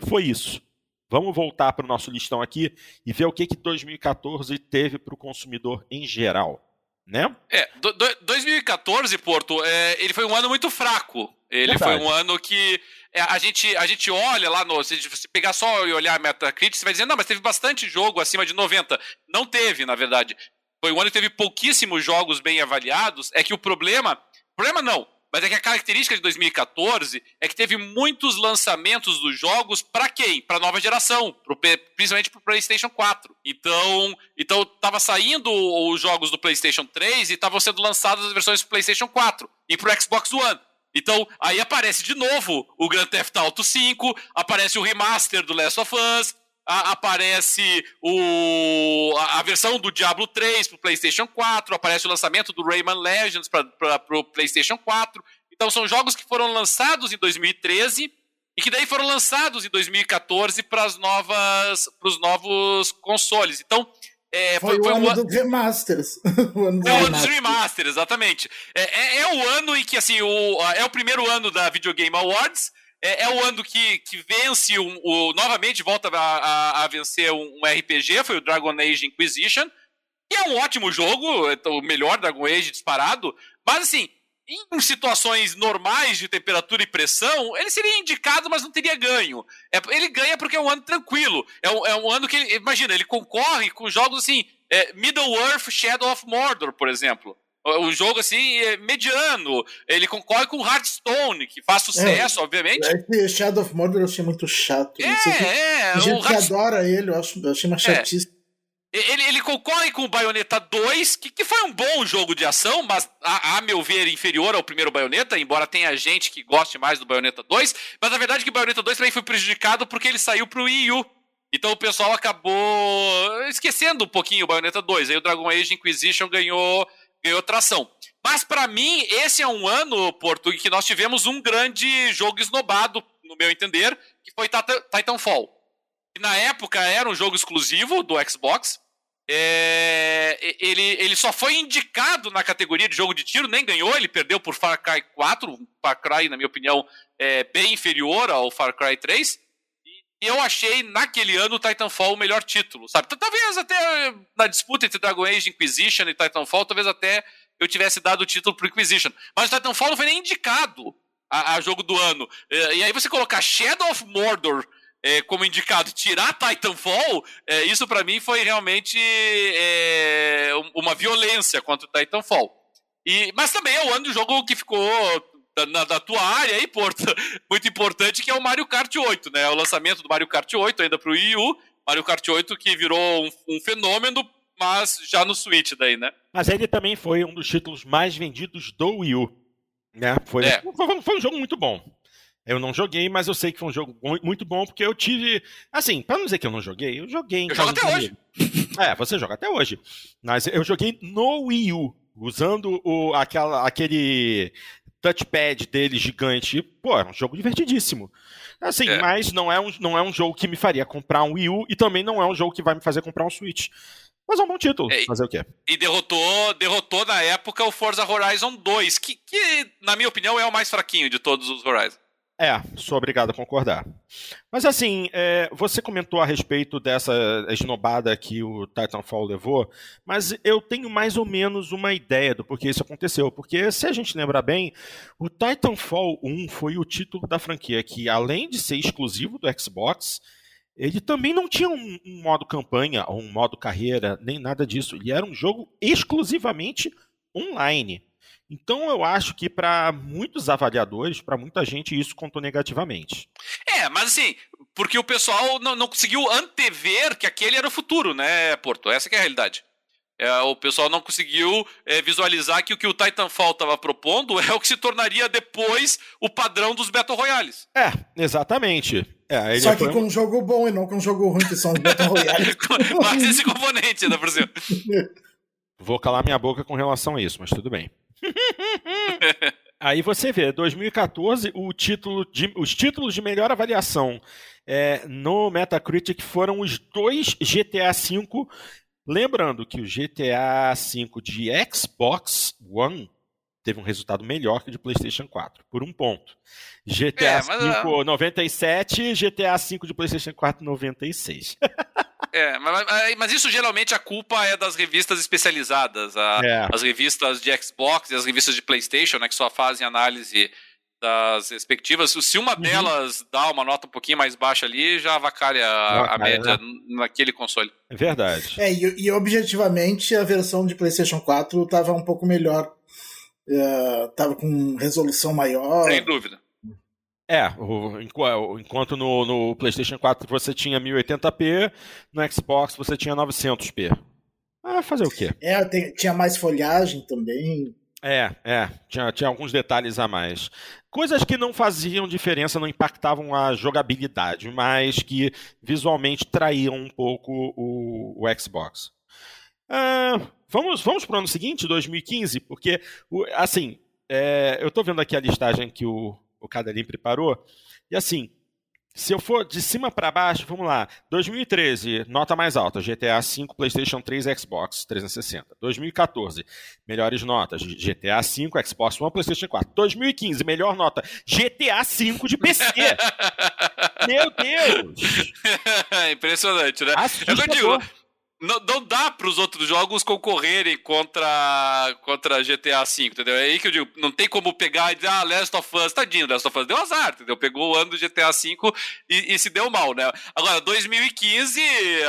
foi isso. Vamos voltar para o nosso listão aqui e ver o que, que 2014 teve para o consumidor em geral. Né? É, do, do, 2014, Porto, é, ele foi um ano muito fraco. Ele Verdade. foi um ano que é, a, gente, a gente olha lá no. Se você pegar só e olhar a Metacritic, você vai dizer, não, mas teve bastante jogo acima de 90. Não teve, na verdade. Foi um ano que teve pouquíssimos jogos bem avaliados. É que o problema. Problema não. Mas é que a característica de 2014 é que teve muitos lançamentos dos jogos para quem? Para nova geração, pro, principalmente para o PlayStation 4. Então, então tava saindo os jogos do PlayStation 3 e estavam sendo lançadas as versões do PlayStation 4 e para o Xbox One. Então, aí aparece de novo o Grand Theft Auto 5, aparece o remaster do Last of Us, a, aparece o, a, a, versão do Diablo 3 para o PlayStation 4, aparece o lançamento do Rayman Legends para o PlayStation 4. Então, são jogos que foram lançados em 2013 e que daí foram lançados em 2014 para os novos consoles. Então, é, foi, foi, foi, o ano dos remasters. o ano, é o ano dos remasters, exatamente. É, é, é, o ano em que, assim, o, é o primeiro ano da Video Game Awards, é, é o ano que, que vence, o, novamente volta a, a, a vencer um, um, RPG, foi o Dragon Age Inquisition, que é um ótimo jogo, é o melhor Dragon Age disparado, mas assim, em situações normais de temperatura e pressão, ele seria indicado, mas não teria ganho. É, ele ganha porque é um ano tranquilo. É um, é um ano que ele, imagina, ele concorre com jogos assim, é, Middle Earth Shadow of Mordor, por exemplo. Um jogo assim, é, mediano. Ele concorre com Hearthstone, que faz sucesso, é, obviamente. É Shadow of Mordor eu achei muito chato. É, é. A gente que adora ele, eu, acho, eu achei uma é. Ele, ele concorre com o Bayonetta 2, que, que foi um bom jogo de ação, mas a, a, meu ver inferior ao primeiro Bayonetta, embora tenha gente que goste mais do Bayonetta 2. Mas a verdade é que o Bayonetta 2 também foi prejudicado porque ele saiu pro Wii U. Então o pessoal acabou esquecendo um pouquinho o Bayonetta 2. Aí o Dragon Age Inquisition ganhou, ganhou tração. Mas para mim, esse é um ano, Porto, em que nós tivemos um grande jogo esnobado, no meu entender, que foi Titanfall. Que na época era um jogo exclusivo do Xbox, é, ele, ele só foi indicado na categoria de jogo de tiro, nem ganhou, ele perdeu por Far Cry 4, um Far Cry, na minha opinião, é bem inferior ao Far Cry 3. E eu achei naquele ano o Titanfall o melhor título, sabe? Talvez até na disputa entre Dragon Age Inquisition e Titanfall, talvez até eu tivesse dado o título pro Inquisition. Mas o Titanfall não foi nem indicado a, a jogo do ano. E, e aí você colocar Shadow of Mordor é, como indicado, tirar Titanfall, é, isso para mim foi realmente é, uma violência contra o Titanfall. E, mas também é o ano do jogo que ficou da, na, da tua área aí, Porto, muito importante, que é o Mario Kart 8, né? O lançamento do Mario Kart 8 ainda pro Wii U, Mario Kart 8 que virou um, um fenômeno, mas já no Switch daí, né? Mas ele também foi um dos títulos mais vendidos do Wii U. Né? Foi, é. foi, foi um jogo muito bom. Eu não joguei, mas eu sei que foi um jogo muito bom, porque eu tive. Assim, pra não dizer que eu não joguei, eu joguei em Eu jogo até hoje. É, você joga até hoje. Mas eu joguei no Wii U, usando o, aquela, aquele touchpad dele gigante. Pô, é um jogo divertidíssimo. Assim, é. mas não é, um, não é um jogo que me faria comprar um Wii U e também não é um jogo que vai me fazer comprar um Switch. Mas é um bom título. É, fazer o quê? E derrotou, derrotou na época o Forza Horizon 2, que, que, na minha opinião, é o mais fraquinho de todos os Horizon. É, sou obrigado a concordar. Mas assim, é, você comentou a respeito dessa esnobada que o Titanfall levou, mas eu tenho mais ou menos uma ideia do porquê isso aconteceu. Porque, se a gente lembrar bem, o Titanfall 1 foi o título da franquia que, além de ser exclusivo do Xbox, ele também não tinha um, um modo campanha ou um modo carreira, nem nada disso. Ele era um jogo exclusivamente online. Então eu acho que para muitos avaliadores, para muita gente, isso contou negativamente. É, mas assim, porque o pessoal não, não conseguiu antever que aquele era o futuro, né, Porto? Essa é a realidade. É, o pessoal não conseguiu é, visualizar que o que o Titanfall estava propondo é o que se tornaria depois o padrão dos Battle Royales. É, exatamente. É, Só que foi... com um jogo bom e não com um jogo ruim, que são os Battle Royales. mas esse componente, ainda por cima. Vou calar minha boca com relação a isso, mas tudo bem. Aí você vê, 2014, o título de, os títulos de melhor avaliação é, no Metacritic foram os dois GTA V. Lembrando que o GTA V de Xbox One teve um resultado melhor que o de PlayStation 4, por um ponto. GTA é, V 97, GTA V de PlayStation 4 96. É, mas, mas, isso geralmente a culpa é das revistas especializadas, a, é. as revistas de Xbox e as revistas de PlayStation, né, que só fazem análise das respectivas. Se uma uhum. delas dá uma nota um pouquinho mais baixa ali, já avacalha a, a média né? naquele console. É verdade. É, e, e, objetivamente a versão de PlayStation 4 estava um pouco melhor. Estava uh, com resolução maior. Sem dúvida. É, o, enquanto no, no, PlayStation 4 você tinha 1080p, no Xbox você tinha 900p. Ah, fazer o quê? É, tem, tinha mais folhagem também. É, é, tinha, tinha alguns detalhes a mais. Coisas que não faziam diferença, não impactavam a jogabilidade, mas que visualmente traíam um pouco o, o Xbox. Ah, vamos vamos para o ano seguinte, 2015, porque, assim, é, eu estou vendo aqui a listagem que o, o Cadelin preparou. E assim, se eu for de cima para baixo, vamos lá. 2013, nota mais alta, GTA V, PlayStation 3, Xbox 360. 2014, melhores notas, GTA V, Xbox One, PlayStation 4. 2015, melhor nota, GTA V de PC. Meu Deus! Impressionante, né? Assustador. É eu digo, não, não dá para os outros jogos concorrerem contra, contra GTA V, entendeu? É aí que eu digo, não tem como pegar e dizer, ah, Last of Us, tadinho, Last of Us deu azar, entendeu? Pegou o ano do GTA V e, e se deu mal, né? Agora, 2015,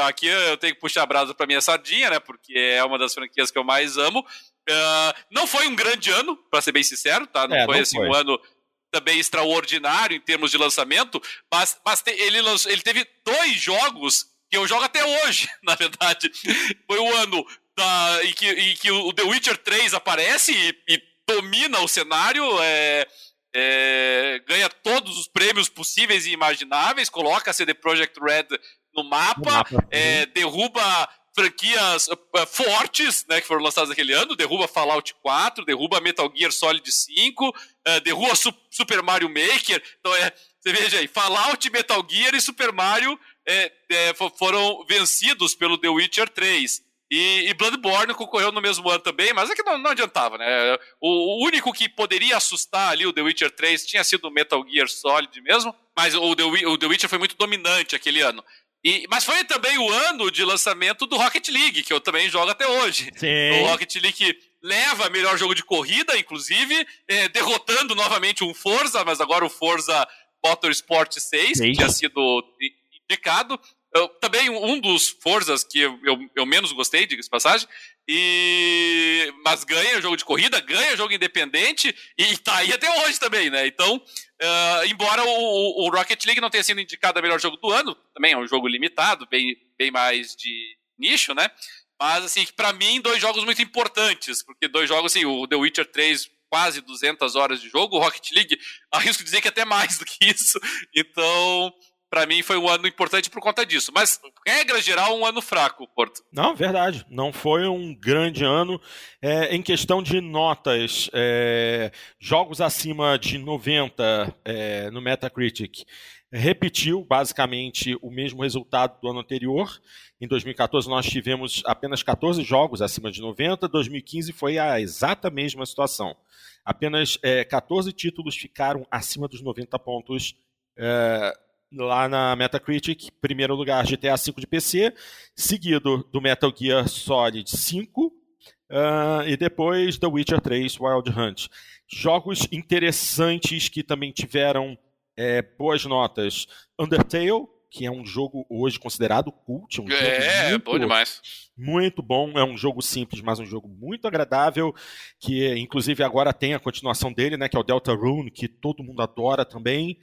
aqui eu tenho que puxar a brasa para minha sardinha, né? Porque é uma das franquias que eu mais amo. Uh, não foi um grande ano, para ser bem sincero, tá? Não é, foi não assim foi. um ano também extraordinário em termos de lançamento, mas, mas te, ele, lançou, ele teve dois jogos que eu jogo até hoje, na verdade. Foi o ano da, em, que, em que o The Witcher 3 aparece e, e domina o cenário, é, é, ganha todos os prêmios possíveis e imagináveis, coloca a CD Projekt Red no mapa, no mapa é, derruba franquias uh, fortes, né, que foram lançadas naquele ano, derruba Fallout 4, derruba Metal Gear Solid 5, uh, derruba Su Super Mario Maker, então é, você veja aí, Fallout, Metal Gear e Super Mario é, é, foram vencidos pelo The Witcher 3. E, e, Bloodborne concorreu no mesmo ano também, mas é que não, não adiantava, né? O, o, único que poderia assustar ali o The Witcher 3 tinha sido o Metal Gear Solid mesmo, mas o The, o The Witcher foi muito dominante aquele ano. E, mas foi também o ano de lançamento do Rocket League, que eu também jogo até hoje. Sim. O Rocket League leva melhor jogo de corrida, inclusive, é, derrotando novamente um Forza, mas agora o Forza Motorsport 6, Sim. que tinha sido indicado. Eu, também um dos Forzas que eu, eu, eu menos gostei, diga-se passagem. E... Mas ganha jogo de corrida, ganha jogo independente e tá aí até hoje também, né? Então, uh, embora o, o, Rocket League não tenha sido indicado o melhor jogo do ano, também é um jogo limitado, bem, bem mais de nicho, né? Mas, assim, para mim, dois jogos muito importantes, porque dois jogos, assim, o The Witcher 3 quase 200 horas de jogo, o Rocket League, arrisco dizer que é até mais do que isso. Então, para mim foi um ano importante por conta disso. Mas, regra geral, um ano fraco, Porto. Não, verdade. Não foi um grande ano. É, em questão de notas, é, jogos acima de 90 é, no Metacritic. repetiu basicamente o mesmo resultado do ano anterior. Em 2014 nós tivemos apenas 14 jogos acima de 90, 2015 foi a exata mesma situação. Apenas é, 14 títulos ficaram acima dos 90 pontos é, lá na Metacritic. Primeiro lugar, GTA V de PC, seguido do Metal Gear Solid 5 Uh, e depois The Witcher 3 Wild Hunt. Jogos interessantes que também tiveram é, boas notas. Undertale, que é um jogo hoje considerado cult. Um é, muito, bom demais. Muito bom, é um jogo simples, mas um jogo muito agradável, que inclusive agora tem a continuação dele, né, que é o Delta Rune, que todo mundo adora também.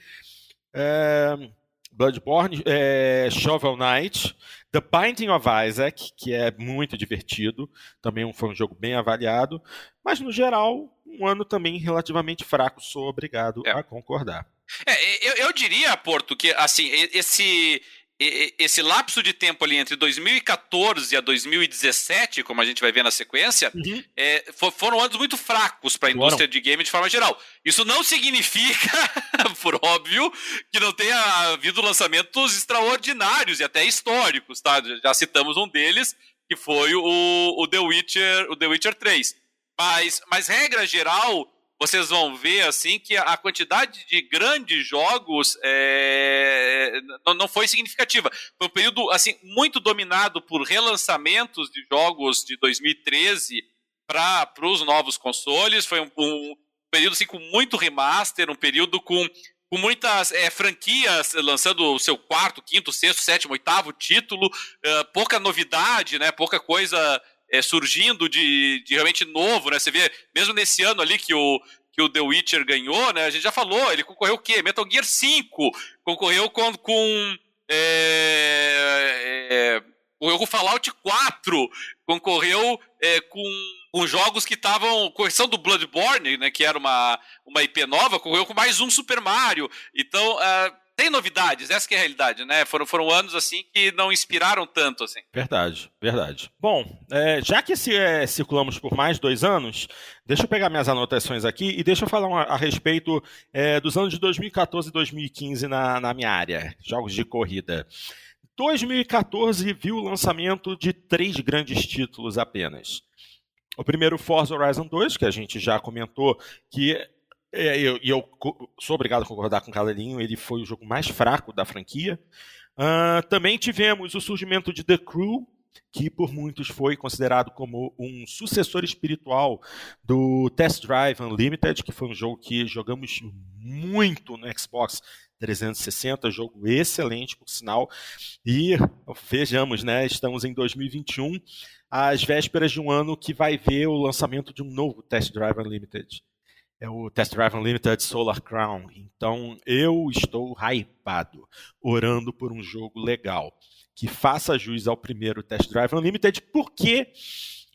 É, Bloodborne, é, Shovel Knight, The Binding of Isaac, que é muito divertido, também foi um jogo bem avaliado, mas no geral, um ano também relativamente fraco, sou obrigado é. a concordar. É, eu, eu diria, Porto, que assim, esse esse lapso de tempo ali entre 2014 a 2017, como a gente vai ver na sequência, uhum. é, foram anos muito fracos para a indústria de game de forma geral. Isso não significa, por óbvio, que não tenha havido lançamentos extraordinários e até históricos, tá? Já citamos um deles, que foi o, o The Witcher, o The Witcher 3. Mas, mas regra geral, vocês vão ver assim que a quantidade de grandes jogos é, não foi significativa. Foi um período assim muito dominado por relançamentos de jogos de 2013 para os novos consoles. Foi um, um, período assim, com muito remaster, um período com, com muitas é, franquias lançando o seu quarto, quinto, sexto, sétimo, oitavo título, é, pouca novidade, né? Pouca coisa é, surgindo de, de, realmente novo, né? Você vê, mesmo nesse ano ali que o, que o The Witcher ganhou, né? A gente já falou, ele concorreu o quê? Metal Gear 5, concorreu com. com é, é, concorreu com Fallout 4, concorreu é, com, com jogos que estavam. Correção do Bloodborne, né? Que era uma, uma IP nova, concorreu com mais um Super Mario. Então. Uh, tem novidades, essa é a realidade, né? Foram, foram anos assim que não inspiraram tanto assim. Verdade, verdade. Bom, é, já que se, é, circulamos por mais dois anos, deixa eu pegar minhas anotações aqui e deixa eu falar a respeito é, dos anos de 2014 e 2015 na, na minha área, jogos de corrida. 2014 viu o lançamento de três grandes títulos apenas. O primeiro, Forza Horizon 2, que a gente já comentou, que é, e eu, eu, sou obrigado a concordar com o Calelinho, ele foi o jogo mais fraco da franquia. Uh, também tivemos o surgimento de The Crew, que por muitos foi considerado como um sucessor espiritual do Test Drive Unlimited, que foi um jogo que jogamos muito no Xbox 360, jogo excelente, por sinal. E vejamos, né, estamos em 2021, às vésperas de um ano que vai ver o lançamento de um novo Test Drive Unlimited é o Test Drive Unlimited Solar Crown. Então eu estou hypado, orando por um jogo legal que faça jus ao primeiro Test Drive Unlimited, porque,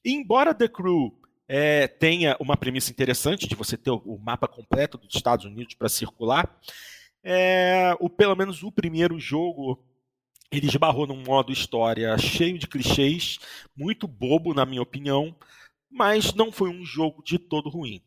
embora The Crew é, tenha uma premissa interessante de você ter o mapa completo dos Estados Unidos para circular, é, o, pelo menos o primeiro jogo ele esbarrou num modo história cheio de clichês, muito bobo na minha opinião, mas não foi um jogo de todo ruim.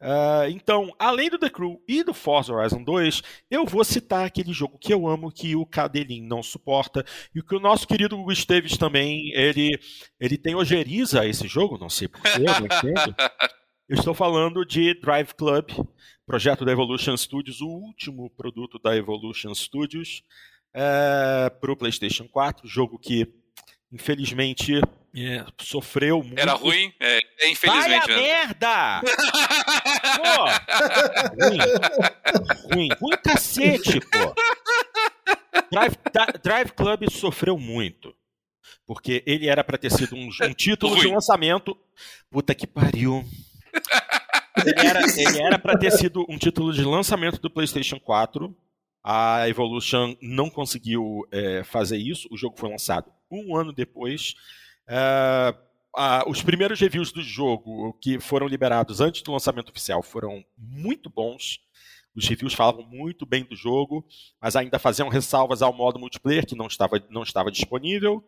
Uh, então, além do The Crew e do Forza Horizon 2, eu vou citar aquele jogo que eu amo, que o Cadelin não suporta, e que o nosso querido Hugo Esteves também, ele, ele tem ojeriza a esse jogo, não sei porquê, não entendo. Eu estou falando de Drive Club, projeto da Evolution Studios, o último produto da Evolution Studios, uh, para o PlayStation 4, jogo que, infelizmente, é, sofreu muito. Era ruim? É, é infelizmente. Vai a merda! pô! ruim. Ruim. Ruim cacete, pô. Drive, Drive Club sofreu muito. Porque ele era para ter sido um, um título ruim. de lançamento. Puta que pariu. Ele era, ele era para ter sido um título de lançamento do PlayStation 4. A Evolution não conseguiu é, fazer isso. O jogo foi lançado um ano depois. Uh, os primeiros reviews do jogo que foram liberados antes do lançamento oficial foram muito bons. Os reviews falavam muito bem do jogo, mas ainda faziam ressalvas ao modo multiplayer que não estava, não estava disponível.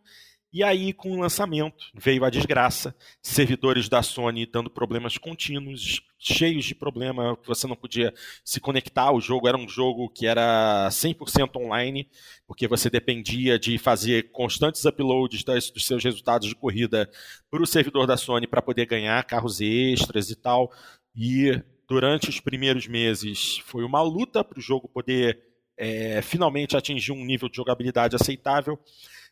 E aí, com o lançamento, veio a desgraça. Servidores da Sony dando problemas contínuos, cheios de problema, você não podia se conectar. O jogo era um jogo que era 100% online, porque você dependia de fazer constantes uploads das, dos seus resultados de corrida para o servidor da Sony para poder ganhar carros extras e tal. E durante os primeiros meses foi uma luta para o jogo poder é, finalmente atingir um nível de jogabilidade aceitável.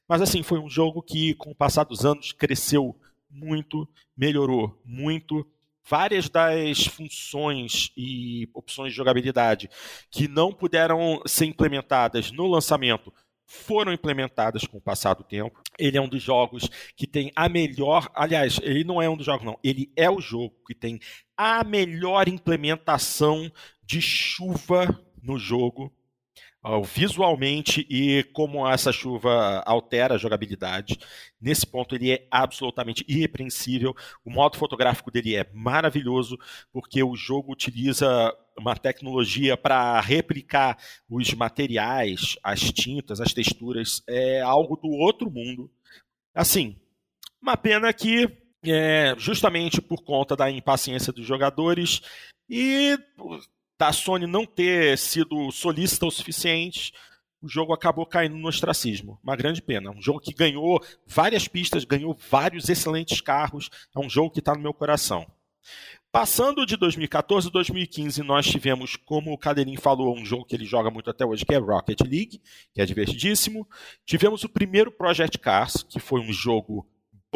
Mas assim, foi um jogo que, com o passar dos anos, cresceu muito, melhorou muito. Várias das funções e opções de jogabilidade que não puderam ser implementadas no lançamento foram implementadas com o passar do tempo. Ele é um dos jogos que tem a melhor. Aliás, ele não é um dos jogos, não. Ele é o jogo que tem a melhor implementação de chuva no jogo visualmente e como essa chuva altera a jogabilidade. Nesse ponto ele é absolutamente irrepreensível. O modo fotográfico dele é maravilhoso porque o jogo utiliza uma tecnologia para replicar os materiais, as tintas, as texturas, é algo do outro mundo. Assim, uma pena que é, justamente por conta da impaciência dos jogadores e da Sony não ter sido solícita o suficiente, o jogo acabou caindo no ostracismo. Uma grande pena. Um jogo que ganhou várias pistas, ganhou vários excelentes carros. É um jogo que está no meu coração. Passando de 2014 a 2015, nós tivemos, como o Cadeirinho falou, um jogo que ele joga muito até hoje, que é Rocket League, que é divertidíssimo. Tivemos o primeiro Project Cars, que foi um jogo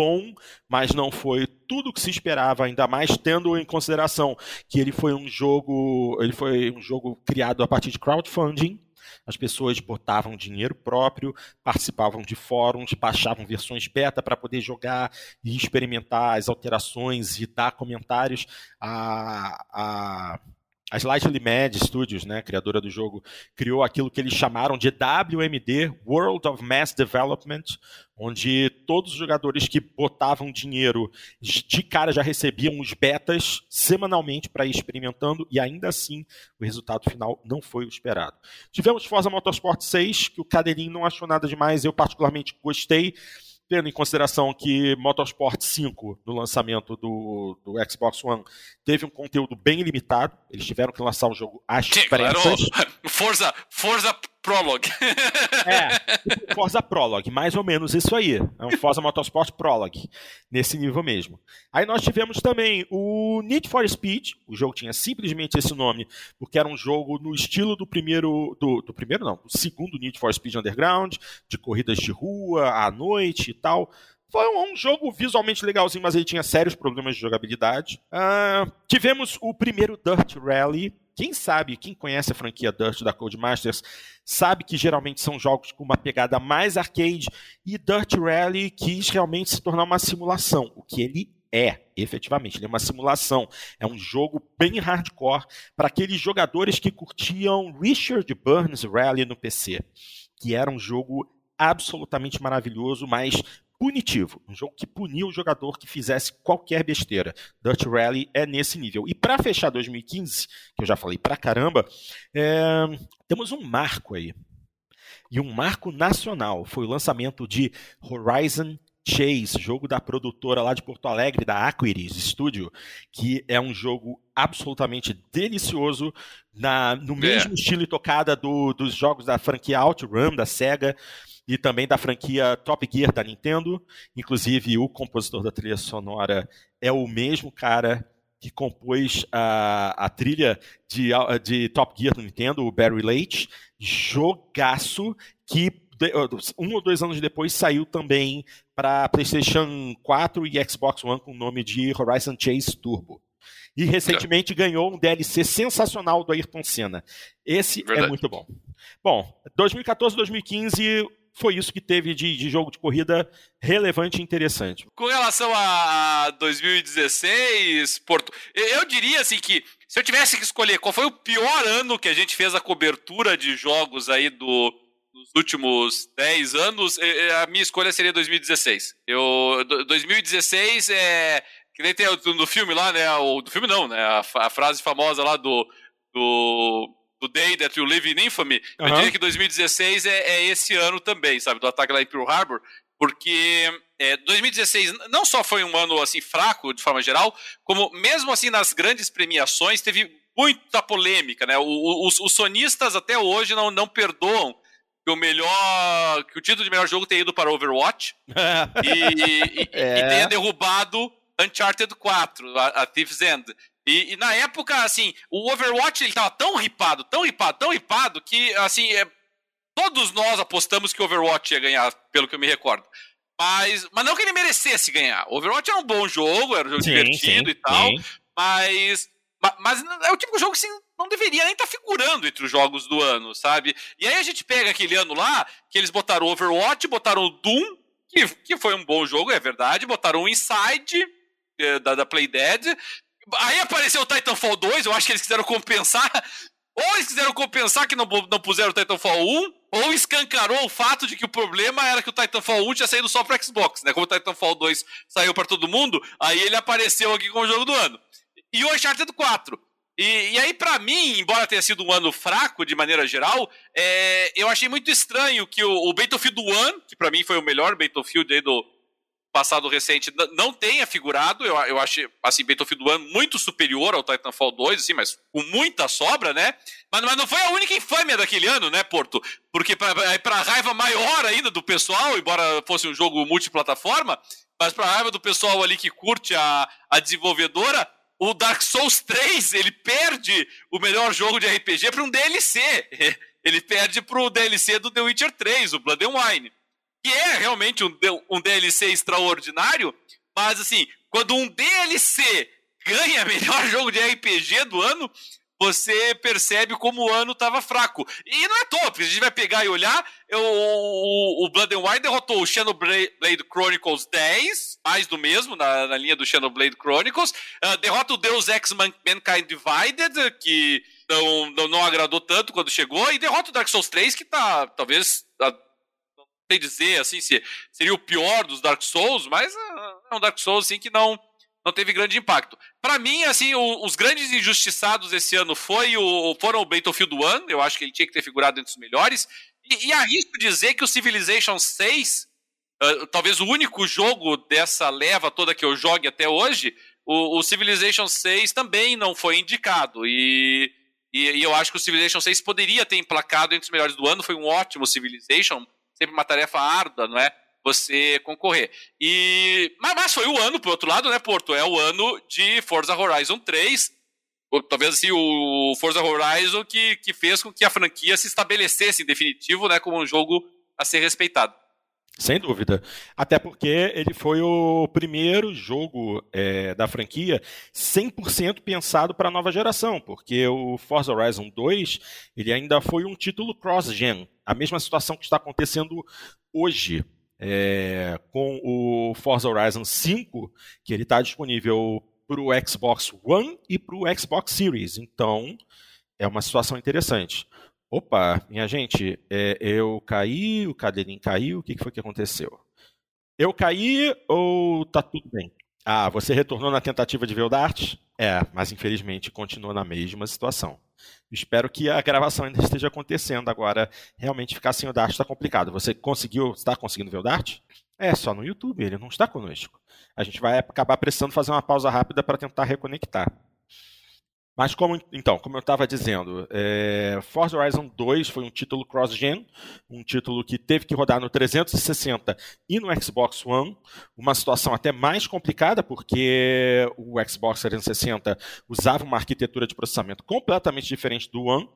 bom, mas não foi tudo o que se esperava, ainda mais tendo em consideração que ele foi um jogo, ele foi um jogo criado a partir de crowdfunding. As pessoas botavam dinheiro próprio, participavam de fóruns, baixavam versões beta para poder jogar e experimentar as alterações e dar comentários a, a a Slightly Mad Studios, né, criadora do jogo, criou aquilo que eles chamaram de WMD, World of Mass Development, onde todos os jogadores que botavam dinheiro de cara já recebiam os betas semanalmente para ir experimentando e ainda assim o resultado final não foi o esperado. Tivemos Forza Motorsport 6, que o Cadeirinho não achou nada demais, eu particularmente gostei tendo em consideração que Motorsport 5, no lançamento do, do Xbox One, teve um conteúdo bem limitado. Eles tiveram que lançar o jogo às pressas. Claro. Forza, Forza Prologue. É, Forza Prologue, mais ou menos isso aí. É um Forza Motorsport Prologue, nesse nível mesmo. Aí nós tivemos também o Need for Speed, o jogo tinha simplesmente esse nome, porque era um jogo no estilo do primeiro, do, do primeiro não, do segundo Need for Speed Underground, de corridas de rua, à noite e tal. Foi um, um, jogo visualmente legalzinho, mas ele tinha sérios problemas de jogabilidade. Uh, tivemos o primeiro Dirt Rally, quem sabe, quem conhece a franquia Dirt da Codemasters, sabe que geralmente são jogos com uma pegada mais arcade e Dirt Rally quis realmente se tornar uma simulação, o que ele é, efetivamente, ele é uma simulação. É um jogo bem hardcore para aqueles jogadores que curtiam Richard Burns Rally no PC, que era um jogo absolutamente maravilhoso, mas punitivo, um jogo que punia o jogador que fizesse qualquer besteira. Dirt Rally é nesse nível. E para fechar 2015, que eu já falei pra caramba, é... temos um marco aí. E um marco nacional. Foi o lançamento de Horizon Chase, jogo da produtora lá de Porto Alegre, da Aquiris Studio, que é um jogo absolutamente delicioso, na, no é. mesmo é. estilo e tocada do, dos jogos da franquia OutRun, da SEGA e também da franquia Top Gear da Nintendo. Inclusive, o compositor da trilha sonora é o mesmo cara que compôs a, a trilha de, de Top Gear do Nintendo, o Barry Leitch. Jogaço que um ou dois anos depois saiu também para PlayStation 4 e Xbox One com o nome de Horizon Chase Turbo. E recentemente ganhou um DLC sensacional do Ayrton Senna. Esse é Verdade. é muito bom. Bom, 2014, 2015, foi isso que teve de, de, jogo de corrida relevante e interessante. Com relação a 2016, Porto, eu diria assim que se eu tivesse que escolher qual foi o pior ano que a gente fez a cobertura de jogos aí do, dos últimos 10 anos, a minha escolha seria 2016. Eu, 2016 é. Que nem tem no filme lá, né? O, do filme não, né? A, a frase famosa lá do. do do Day That You Live in Infamy, uhum. eu diria que 2016 é, é, esse ano também, sabe? Do ataque lá em Pearl Harbor. porque é, 2016 não só foi um ano assim fraco de forma geral, como mesmo assim nas grandes premiações teve muita polêmica, né? O, os, os, sonistas até hoje não, não perdoam que o melhor, que o título de melhor jogo tenha ido para Overwatch e, e, é. e, tenha derrubado Uncharted 4, a, a Thief's End. E, e, na época, assim, o Overwatch ele tava tão ripado, tão ripado, tão ripado, que, assim, é, todos nós apostamos que o Overwatch ia ganhar, pelo que eu me recordo. Mas, mas não que ele merecesse ganhar. O Overwatch era um bom jogo, era um jogo sim, divertido sim, e tal, sim. mas, mas, é o tipo de jogo que assim, não deveria nem estar tá figurando entre os jogos do ano, sabe? E aí a gente pega aquele ano lá, que eles botaram o Overwatch, botaram o Doom, que, que foi um bom jogo, é verdade, botaram o Inside, eh, da, da Playdead, Aí apareceu o Titanfall 2, eu acho que eles quiseram compensar. Ou eles quiseram compensar que não, não puseram o Titanfall 1, ou escancarou o fato de que o problema era que o Titanfall 1 tinha saído só para Xbox, né? Como o Titanfall 2 saiu para todo mundo, aí ele apareceu aqui com o jogo do ano. E o Uncharted 4. E, e aí, para mim, embora tenha sido um ano fraco de maneira geral, é, eu achei muito estranho que o, o Battlefield 1, que para mim foi o melhor Battlefield aí do, passado recente não tenha figurado. Eu, eu achei, assim, Battlefield 1 muito superior ao Titanfall 2, assim, mas com muita sobra, né? Mas, mas não foi a única infâmia daquele ano, né, Porto? Porque para raiva maior ainda do pessoal, embora fosse um jogo multiplataforma, mas para raiva do pessoal ali que curte a, a desenvolvedora, o Dark Souls 3, ele perde o melhor jogo de RPG para um DLC. Ele perde para o DLC do The Witcher 3, o Blood and Wine que é realmente um, um DLC extraordinário, mas assim, quando um DLC ganha melhor jogo de RPG do ano, você percebe como o ano estava fraco. E não é top, a gente vai pegar e olhar, eu, o, o Blood and Wine derrotou o Xenoblade Chronicles 10, mais do mesmo, na, na linha do Xenoblade Chronicles, uh, derrota o Deus Ex Mankind Divided, que não, não, não, agradou tanto quando chegou, e derrota o Dark Souls 3, que tá, talvez, sei dizer assim se seria o pior dos Dark Souls, mas é um Dark Souls assim que não não teve grande impacto. Para mim, assim, o, os grandes injustiçados esse ano foi o, foram o Battlefield 1, eu acho que ele tinha que ter figurado entre os melhores, e, e arrisco dizer que o Civilization 6, uh, talvez o único jogo dessa leva toda que eu jogue até hoje, o, o Civilization 6 também não foi indicado, e, e, e eu acho que o Civilization 6 poderia ter emplacado entre os melhores do ano, foi um ótimo Civilization, sempre uma tarefa árdua, não é? Você concorrer. E mas, mas foi o ano, por outro lado, né, Porto? É o ano de Forza Horizon 3. Ou, talvez assim, o Forza Horizon que, que fez com que a franquia se estabelecesse em definitivo, né, como um jogo a ser respeitado. Sem dúvida. Até porque ele foi o primeiro jogo é, da franquia 100% pensado para a nova geração, porque o Forza Horizon 2 ele ainda foi um título cross-gen. A mesma situação que está acontecendo hoje é, com o Forza Horizon 5, que ele está disponível para o Xbox One e para o Xbox Series. Então, é uma situação interessante. Opa, minha gente, é, eu caí, o cadeirinho caiu, o que, que foi que aconteceu? Eu caí ou tá tudo bem? Ah, você retornou na tentativa de ver o Dart? É, mas infelizmente continua na mesma situação. Espero que a gravação ainda esteja acontecendo. Agora, realmente ficar sem o Dart está complicado. Você conseguiu, está conseguindo ver o Dart? É, só no YouTube, ele não está conosco. A gente vai acabar precisando fazer uma pausa rápida para tentar reconectar. Mas como então, como eu estava dizendo, é, Forza Horizon 2 foi um título cross-gen, um título que teve que rodar no 360 e no Xbox One, uma situação até mais complicada porque o Xbox 360 usava uma arquitetura de processamento completamente diferente do One.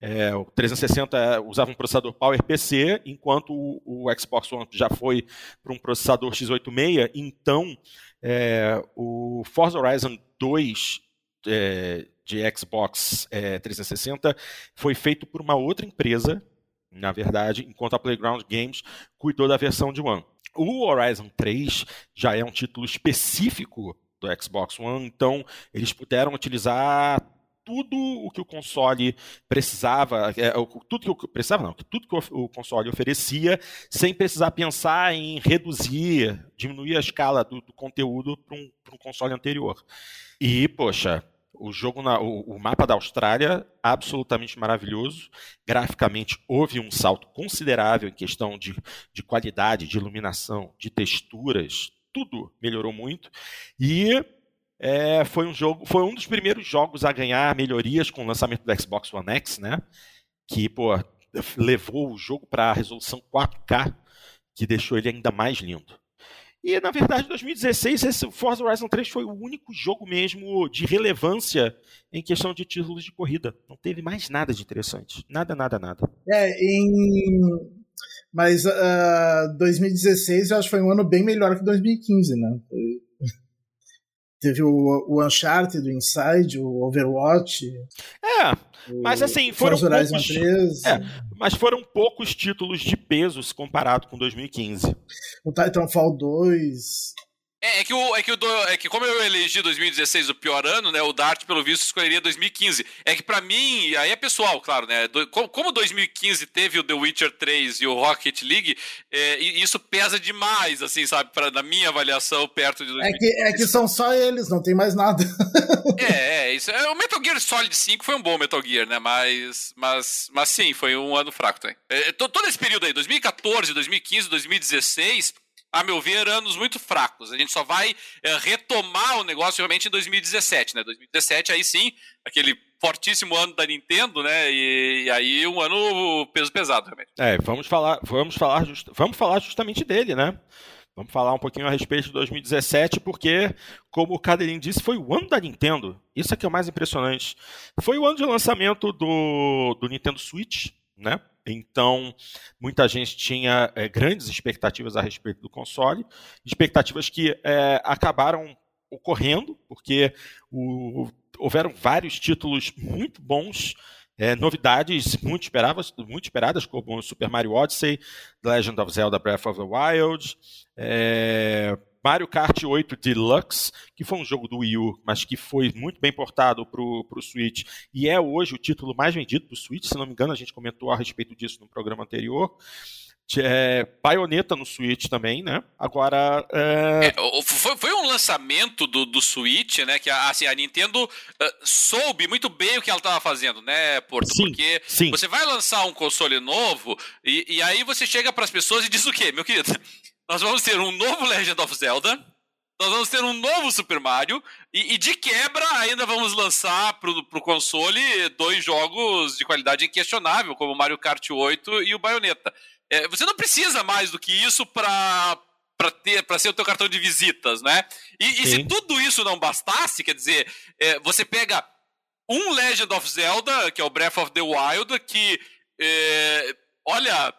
É, o 360 usava um processador PowerPC, enquanto o, o Xbox One já foi para um processador x86. Então, é, o Forza Horizon 2 é, de Xbox é, 360 foi feito por uma outra empresa, na verdade, enquanto a Playground Games cuidou da versão de One. O Horizon 3 já é um título específico do Xbox One, então eles puderam utilizar tudo o que o console precisava, é, tudo que o, precisava não, tudo que o console oferecia, sem precisar pensar em reduzir, diminuir a escala do, do conteúdo para um, um console anterior. E, poxa, O jogo na, o, o, mapa da Austrália absolutamente maravilhoso. Graficamente houve um salto considerável em questão de, de qualidade, de iluminação, de texturas, tudo melhorou muito. E é, foi um jogo, foi um dos primeiros jogos a ganhar melhorias com o lançamento do Xbox One X, né? Que pô, levou o jogo para a resolução 4K, que deixou ele ainda mais lindo. E na verdade, em 2016, esse Forza Horizon 3 foi o único jogo mesmo de relevância em questão de títulos de corrida. Não teve mais nada de interessante. Nada, nada, nada. É, em mas uh, ah, 2016 eu acho que foi um ano bem melhor que 2015, né? Teve o, o Uncharted, o Inside, o Overwatch. É, mas assim, foram poucos, é, mas foram poucos títulos de peso se comparado com 2015. O Titanfall 2. É, é, que, o, é, que o, é que como eu elegi 2016 o pior ano, né? O Dart, pelo visto, escolheria 2015. É que para mim, aí é pessoal, claro, né? Do, como 2015 teve o The Witcher 3 e o Rocket League, é, isso pesa demais, assim, sabe? Pra, na minha avaliação, perto de 2015. É que, é que são só eles, não tem mais nada. é, é, isso. É, o Metal Gear Solid 5 foi um bom Metal Gear, né? Mas, mas, mas sim, foi um ano fraco também. É, todo esse período aí, 2014, 2015, 2016 a meu ver, anos muito fracos. A gente só vai é, retomar o negócio realmente em 2017, né? 2017, aí sim, aquele fortíssimo ano da Nintendo, né? E, e aí um ano peso pesado, realmente. É, vamos falar, vamos falar, just, vamos falar justamente dele, né? Vamos falar um pouquinho a respeito de 2017, porque, como o Cadelinho disse, foi o ano da Nintendo. Isso é que é o mais impressionante. Foi o ano de lançamento do, do Nintendo Switch, né? Então, muita gente tinha é, grandes expectativas a respeito do console, expectativas que é, acabaram ocorrendo, porque o, houveram vários títulos muito bons, é, novidades muito esperadas, muito esperadas, como Super Mario Odyssey, The Legend of Zelda Breath of the Wild, Mario Kart 8 Deluxe, que foi um jogo do Wii U, mas que foi muito bem portado para o Switch e é hoje o título mais vendido do Switch, se não me engano, a gente comentou a respeito disso no programa anterior. É, Bayonetta no Switch também, né? Agora. É... É, foi, foi, um lançamento do, do Switch, né? Que assim, a Nintendo uh, soube muito bem o que ela estava fazendo, né, Porto? Sim, Porque sim. você vai lançar um console novo e, e aí você chega para as pessoas e diz o quê, meu querido? nós vamos ter um novo Legend of Zelda, nós vamos ter um novo Super Mario, e, e de quebra ainda vamos lançar para o console dois jogos de qualidade inquestionável, como o Mario Kart 8 e o Bayonetta. É, você não precisa mais do que isso para para ter para ser o teu cartão de visitas, né? E, e se tudo isso não bastasse, quer dizer, é, você pega um Legend of Zelda, que é o Breath of the Wild, que é, olha,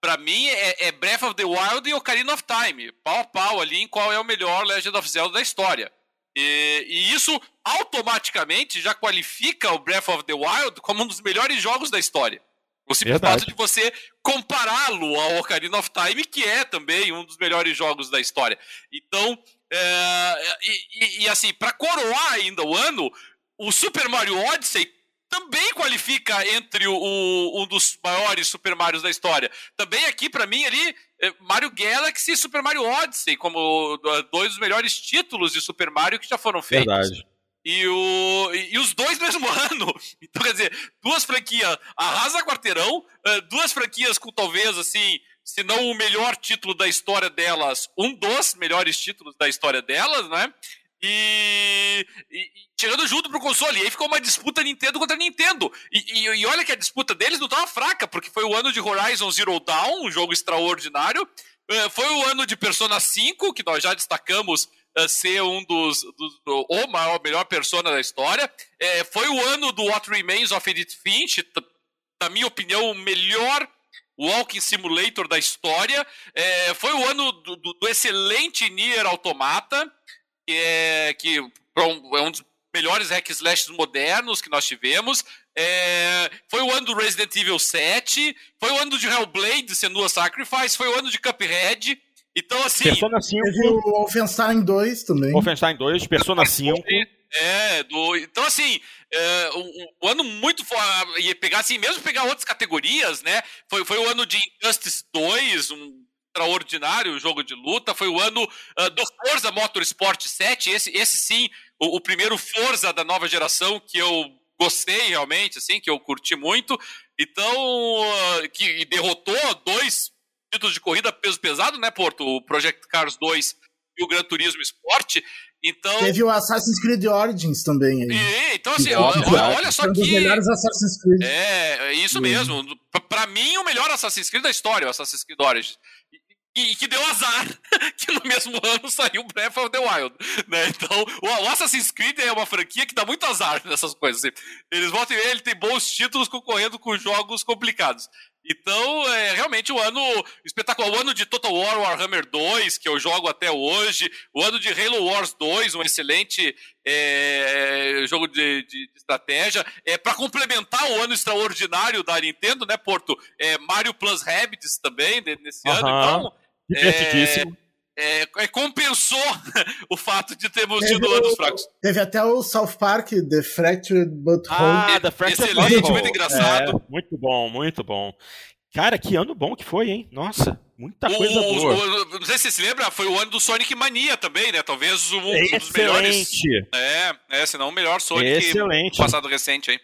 para mim é, é, Breath of the Wild e Ocarina of Time, pau a pau ali em qual é o melhor Legend of Zelda da história. E, e, isso automaticamente já qualifica o Breath of the Wild como um dos melhores jogos da história. O simples fato de você compará-lo ao Ocarina of Time, que é também um dos melhores jogos da história. Então, é, e, e, assim, para coroar ainda o ano, o Super Mario Odyssey também qualifica entre o, o, um dos maiores Super Marios da história. Também aqui, para mim, ali, é Mario Galaxy e Super Mario Odyssey, como dois dos melhores títulos de Super Mario que já foram feitos. Verdade. E, o, e os dois no mesmo ano. Então, quer dizer, duas franquias arrasa quarteirão, é, duas franquias com talvez, assim, se não o melhor título da história delas, um dos melhores títulos da história delas, né? E, e, chegando junto pro console. E aí ficou uma disputa Nintendo contra Nintendo. E, e, e, olha que a disputa deles não tava fraca, porque foi o ano de Horizon Zero Dawn, um jogo extraordinário. Uh, foi o ano de Persona 5, que nós já destacamos ser um dos, dos o maior, melhor Persona da história. Uh, foi o ano do What Remains of Edith Finch, na minha opinião, o melhor Walking Simulator da história. foi o ano do, do, do excelente Nier Automata que é, que é um dos melhores hack slashes modernos que nós tivemos. É, foi o ano do Resident Evil 7, foi o ano de Hellblade, Senua Sacrifice, foi o ano de Cuphead. Então, assim. Persona 5. Teve o Wolfenstein 2 também. Wolfenstein 2, Persona 5. É, do, então assim, é, um, um, ano muito e pegar assim, mesmo pegar outras categorias, né? Foi, foi o ano de Injustice 2, um extraordinário o jogo de luta. Foi o ano uh, do Forza Motorsport 7. Esse, esse sim, o, o, primeiro Forza da nova geração que eu gostei realmente, assim, que eu curti muito. Então, uh, que derrotou dois títulos de corrida peso pesado, né, Porto? O Project Cars 2 e o Gran Turismo Sport. Então... Teve o Assassin's Creed Origins também. Aí. E, então, assim, olha, olha, só que. Um dos melhores Assassin's Creed. É, é isso mesmo. Para mim, o melhor Assassin's Creed da história, o Assassin's Creed Origins. E, e, que deu azar que no mesmo ano saiu Breath of the Wild. Né? Então, o, o, Assassin's Creed é uma franquia que dá muito azar nessas coisas. Assim. Eles voltam e ele tem bons títulos concorrendo com jogos complicados. Então, é realmente o um ano espetacular. O ano de Total War Warhammer 2, que eu jogo até hoje. O ano de Halo Wars 2, um excelente é, jogo de, de, estratégia. É, Para complementar o ano extraordinário da Nintendo, né, Porto? É, Mario Plus Rabbids também, nesse ano. Então, Divertidíssimo. É, é, compensou o fato de termos teve tido anos fracos. Teve até o South Park, The Fractured But Ah, The Fractured Excelente, muito engraçado. É, muito bom, muito bom. Cara, que ano bom que foi, hein? Nossa, muita coisa o, boa. O, não sei se você se lembra, foi o ano do Sonic Mania também, né? Talvez um, um dos melhores. É, é, se não o melhor Sonic Excelente. passado recente, hein?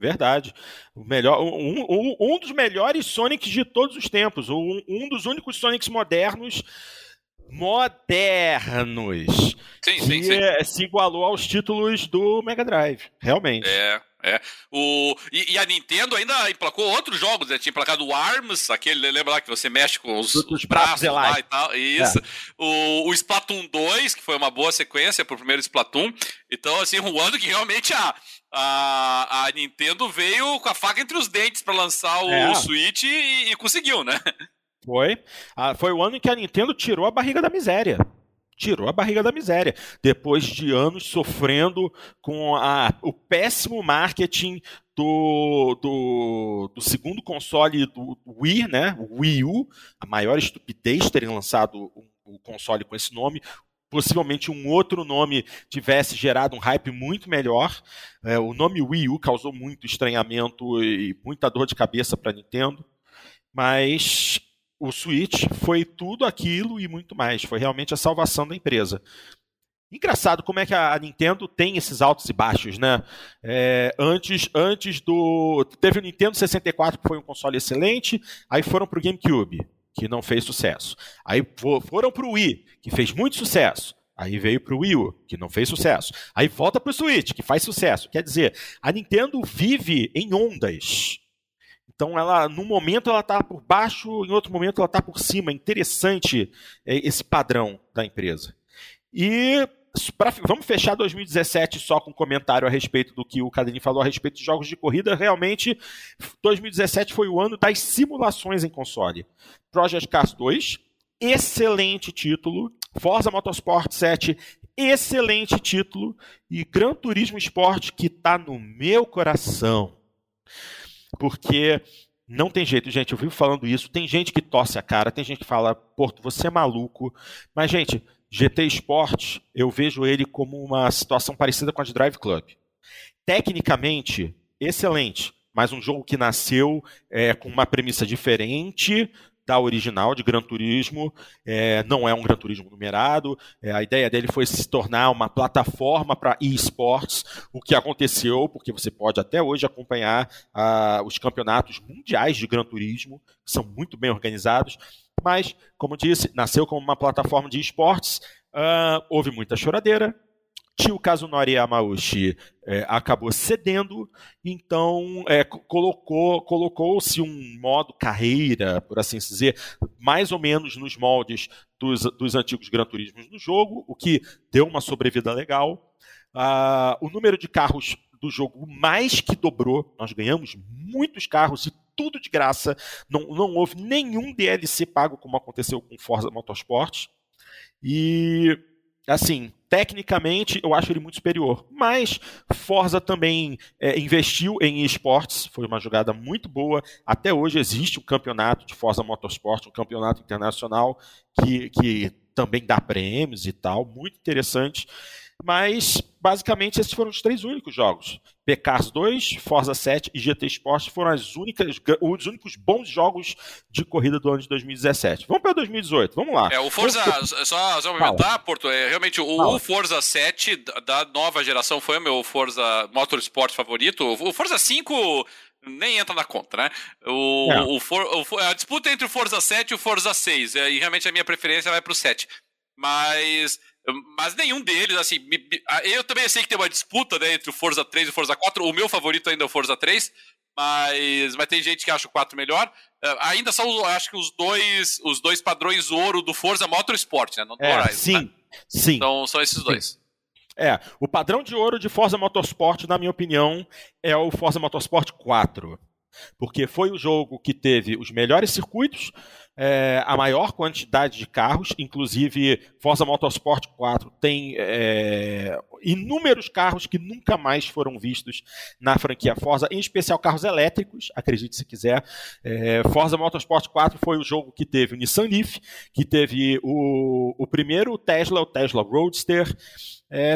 Verdade. O melhor, um, um, um dos melhores Sonics de todos os tempos. Um, um dos únicos Sonics modernos modernos sim, sim, sim. se igualou aos títulos do Mega Drive, realmente. É, é. O, e, e, a Nintendo ainda emplacou outros jogos, né? Tinha emplacado o ARMS, aquele, lembra lá que você mexe com os, os braços lá e tal. Isso. É. O, o Splatoon 2, que foi uma boa sequência pro primeiro Splatoon. Então, assim, um ano que realmente a, a, a Nintendo veio com a faca entre os dentes para lançar o, é. Switch e, e, conseguiu, né? Foi. Ah, foi o ano em que a Nintendo tirou a barriga da miséria. Tirou a barriga da miséria. Depois de anos sofrendo com a, o péssimo marketing do, do, do, segundo console do Wii, né? O Wii U, a maior estupidez terem lançado o, o console com esse nome possivelmente um outro nome tivesse gerado um hype muito melhor. É, o nome Wii U causou muito estranhamento e muita dor de cabeça para Nintendo, mas o Switch foi tudo aquilo e muito mais. Foi realmente a salvação da empresa. Engraçado como é que a Nintendo tem esses altos e baixos, né? É, antes, antes do. Teve o Nintendo 64, que foi um console excelente, aí foram para o GameCube que não fez sucesso. Aí foram para o Wii, que fez muito sucesso. Aí veio para o Wii U, que não fez sucesso. Aí volta para o Switch, que faz sucesso. Quer dizer, a Nintendo vive em ondas. Então, ela, num momento ela está por baixo, em outro momento ela está por cima. Interessante é, esse padrão da empresa. E Pra, vamos fechar 2017 só com um comentário a respeito do que o Cadeni falou a respeito de jogos de corrida. Realmente, 2017 foi o ano das simulações em console. Project Cars 2, excelente título. Forza Motorsport 7, excelente título. E Gran Turismo Sport, que está no meu coração. Porque não tem jeito, gente. Eu vivo falando isso. Tem gente que torce a cara, tem gente que fala, Porto, você é maluco. Mas, gente, GT Sport, eu vejo ele como uma situação parecida com a de Drive Club. Tecnicamente, excelente, mas um jogo que nasceu é, com uma premissa diferente da original de Gran Turismo, é, não é um Gran Turismo numerado. É, a ideia dele foi se tornar uma plataforma para esportes, o que aconteceu, porque você pode até hoje acompanhar ah, os campeonatos mundiais de Gran Turismo, que são muito bem organizados mas, como disse, nasceu como uma plataforma de esportes, uh, houve muita choradeira, tio Kazunori Yamauchi é, acabou cedendo, então é, colocou colocou-se um modo carreira, por assim dizer, mais ou menos nos moldes dos, dos antigos Gran Turismos no jogo, o que deu uma sobrevida legal. Uh, o número de carros do jogo mais que dobrou, nós ganhamos muitos carros e tudo de graça. Não, não houve nenhum DLC pago, como aconteceu com Forza Motorsport. E, assim, tecnicamente eu acho ele muito superior. Mas Forza também é, investiu em esportes, foi uma jogada muito boa. Até hoje existe um campeonato de Forza Motorsport, um campeonato internacional que, que também dá prêmios e tal, muito interessante. Mas, basicamente, esses foram os três únicos jogos. PKs 2, Forza 7 e GT Sport foram as únicas, os únicos bons jogos de corrida do ano de 2017. Vamos para 2018, vamos lá. É, o Forza, só, só comentar, Porto, é, realmente o, o, Forza 7 da nova geração foi o meu Forza Motorsport favorito. O Forza 5 nem entra na conta, né? O, é. o, For, o, a disputa entre o Forza 7 e o Forza 6, é, e realmente a minha preferência vai para o 7. Mas mas nenhum deles, assim, eu também sei que tem uma disputa né, entre o Forza 3 e o Forza 4. O meu favorito ainda é o Forza 3, mas, mas tem gente que acha o 4 melhor. Uh, ainda são, acho que, os dois, os dois padrões ouro do Forza Motorsport, né? Não é, Horizon, sim, né? sim. Então são esses dois. É, o padrão de ouro de Forza Motorsport, na minha opinião, é o Forza Motorsport 4 porque foi o jogo que teve os melhores circuitos, é, a maior quantidade de carros, inclusive Forza Motorsport 4 tem é, inúmeros carros que nunca mais foram vistos na franquia Forza, em especial carros elétricos, acredite se quiser. É, Forza Motorsport 4 foi o jogo que teve o Nissan Leaf, que teve o, o primeiro Tesla, o Tesla Roadster,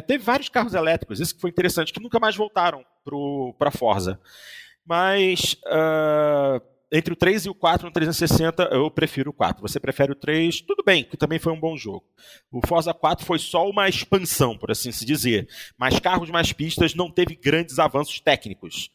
teve vários carros elétricos, isso que foi interessante, que nunca mais voltaram para Forza. Mas uh, entre o 3 e o 4 no 360, eu prefiro o 4. Você prefere o 3, tudo bem, que também foi um bom jogo. O Forza 4 foi só uma expansão, por assim se dizer. Mais carros, mais pistas, não teve grandes avanços técnicos.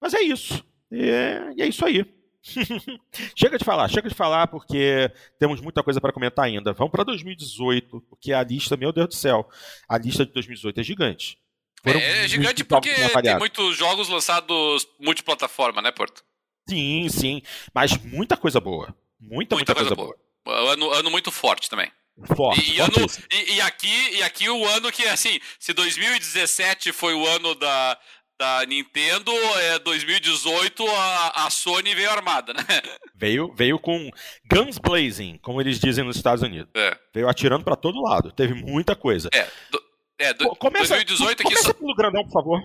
Mas é isso. E é, e é isso aí. chega de falar, chega de falar, porque temos muita coisa para comentar ainda. Vamos para 2018, porque a lista, meu Deus do céu, a lista de 2018 é gigante. É, é gigante porque tem muitos jogos lançados multiplataforma, né, Porto? Sim, sim. Mas muita coisa boa. Muita, muita, muita coisa, coisa, boa. Ano, ano muito forte também. Forte, e, ano, e, e, aqui, e aqui o ano que, assim, se 2017 foi o ano da, da Nintendo, é 2018 a, a Sony veio armada, né? Veio, veio com guns blazing, como eles dizem nos Estados Unidos. É. Veio atirando para todo lado. Teve muita coisa. É, do, é, do, começa, 2018 aqui começa só... pelo grandão, por favor.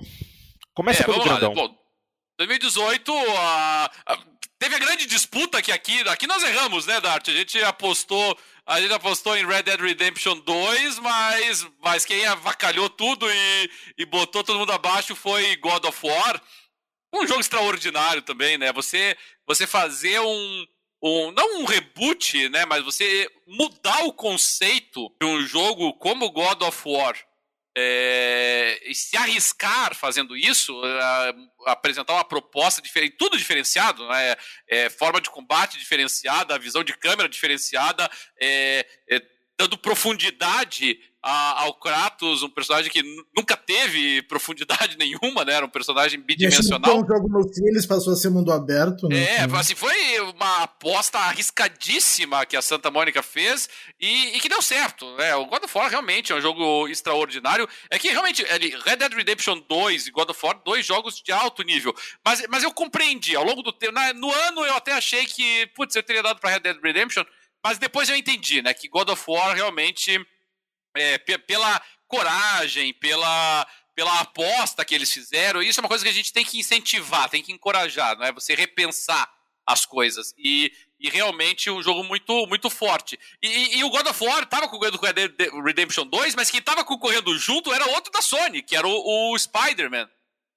Começa é, pelo grandão. Lá, bom, 2018, a, a, teve a grande disputa que aqui, aqui nós erramos, né, Dart? A gente apostou, a gente apostou em Red Dead Redemption 2, mas, mas quem avacalhou tudo e, e botou todo mundo abaixo foi God of War. Um jogo extraordinário também, né? Você, você fazer um, um, não um reboot, né, mas você mudar o conceito de um jogo como God of War é, se arriscar fazendo isso, apresentar uma proposta diferente, tudo diferenciado, né? É, forma de combate diferenciada, visão de câmera diferenciada, é, é dando profundidade a, ao Kratos, um personagem que nunca teve profundidade nenhuma, né? Era um personagem bidimensional. Um jogo no eles passou a ser mundo aberto, né? É, assim, foi uma aposta arriscadíssima que a Santa Mônica fez e, e, que deu certo, né? O God of War realmente é um jogo extraordinário. É que realmente, Red Dead Redemption 2 e God of War, dois jogos de alto nível. Mas, mas eu compreendi, ao longo do tempo, na, no ano eu até achei que, putz, eu teria dado pra Red Dead Redemption, mas depois eu entendi, né, que God of War realmente é, pela coragem, pela, pela aposta que eles fizeram. Isso é uma coisa que a gente tem que incentivar, tem que encorajar, não é? Você repensar as coisas. E, e realmente um jogo muito, muito forte. E, e o God of War estava concorrendo com o Redemption 2, mas quem estava concorrendo junto era outro da Sony, que era o, o Spider-Man.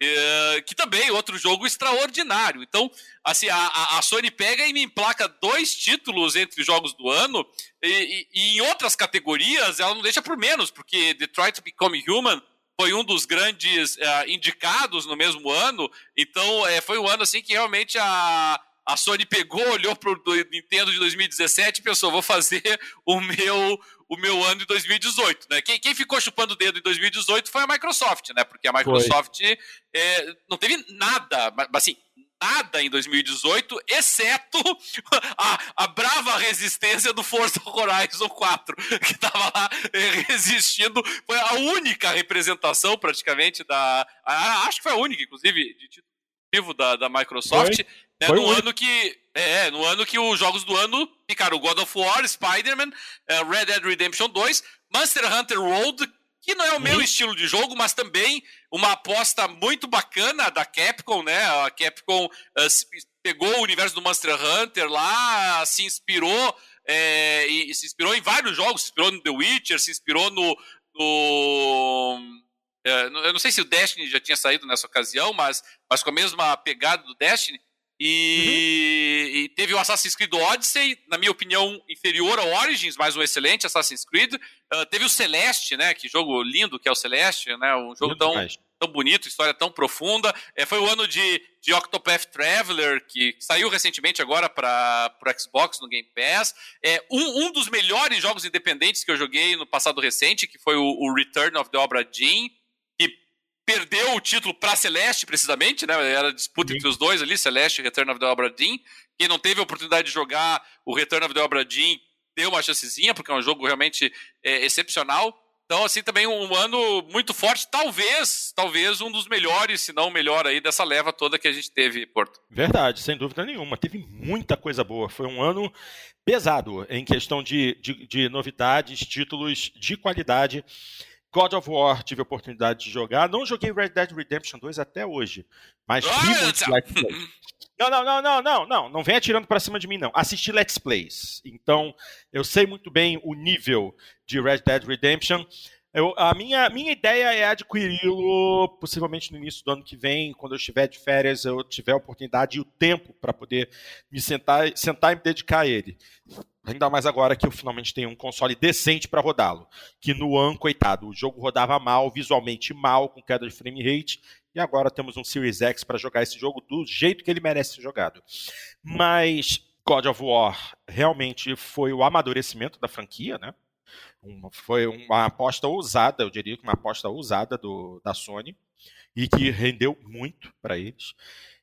Uh, que também é outro jogo extraordinário. Então, assim, a, a, Sony pega e me emplaca dois títulos entre jogos do ano, e, e, e, em outras categorias ela não deixa por menos, porque Detroit Become Human foi um dos grandes uh, indicados no mesmo ano, então é, foi um ano assim que realmente a, a Sony pegou, olhou para o Nintendo de 2017 e pensou: vou fazer o meu o meu ano de 2018, né? Quem, quem ficou chupando o dedo em 2018 foi a Microsoft, né? Porque a Microsoft é, não teve nada, assim, nada em 2018, exceto a, a, brava resistência do Forza Horizon 4, que estava lá é, resistindo. Foi a única representação, praticamente, da. A, acho que foi a única, inclusive, de título da, da Microsoft. Foi. Né, no ano que. É, no ano que os jogos do ano ficaram God of War, Spider-Man, uh, Red Dead Redemption 2, Monster Hunter World, que não é o meu uhum. estilo de jogo, mas também uma aposta muito bacana da Capcom, né? A Capcom uh, pegou o universo do Monster Hunter lá, se inspirou é, e se inspirou em vários jogos, se inspirou no The Witcher, se inspirou no, no. É, eu não sei se o Destiny já tinha saído nessa ocasião, mas, mas com a mesma pegada do Destiny. E, uhum. e, teve o Assassin's Creed Odyssey, na minha opinião, inferior ao Origins, mas um excelente Assassin's Creed. Uh, teve o Celeste, né? Que jogo lindo que é o Celeste, né? Um jogo tão, tão bonito, história tão profunda. É, foi o ano de, de Octopath Traveler, que saiu recentemente agora para o Xbox no Game Pass. É, um, um dos melhores jogos independentes que eu joguei no passado recente, que foi o, o Return of the Obra Dinn perdeu o título para Celeste, precisamente, né? Era disputa Sim. entre os dois ali, Celeste e Return of the Obra Dinn. Quem não teve a oportunidade de jogar o Return of the Obra Dinn deu uma chancezinha, porque é um jogo realmente é, excepcional. Então, assim, também um ano muito forte, talvez, talvez um dos melhores, se não o melhor aí dessa leva toda que a gente teve, Porto. Verdade, sem dúvida nenhuma. Teve muita coisa boa. Foi um ano pesado em questão de, de, de novidades, títulos de qualidade. God of War tive a oportunidade de jogar. Não joguei Red Dead Redemption 2 até hoje. Mas vi muitos Let's Plays. Não, não, não, não, não, não. Não vem atirando pra cima de mim, não. Assisti Let's Plays. Então, eu sei muito bem o nível de Red Dead Redemption. Eu, a minha, minha ideia é adquiri-lo possivelmente no início do ano que vem, quando eu estiver de férias, eu tiver a oportunidade e o tempo para poder me sentar, sentar e me dedicar a ele. Ainda mais agora que eu finalmente tenho um console decente para rodá-lo. Que no One, coitado, o jogo rodava mal, visualmente mal, com queda de frame rate, e agora temos um Series X para jogar esse jogo do jeito que ele merece ser jogado. Mas God of War realmente foi o amadurecimento da franquia, né? Foi uma aposta ousada, eu diria que uma aposta ousada do, da Sony e que rendeu muito para eles.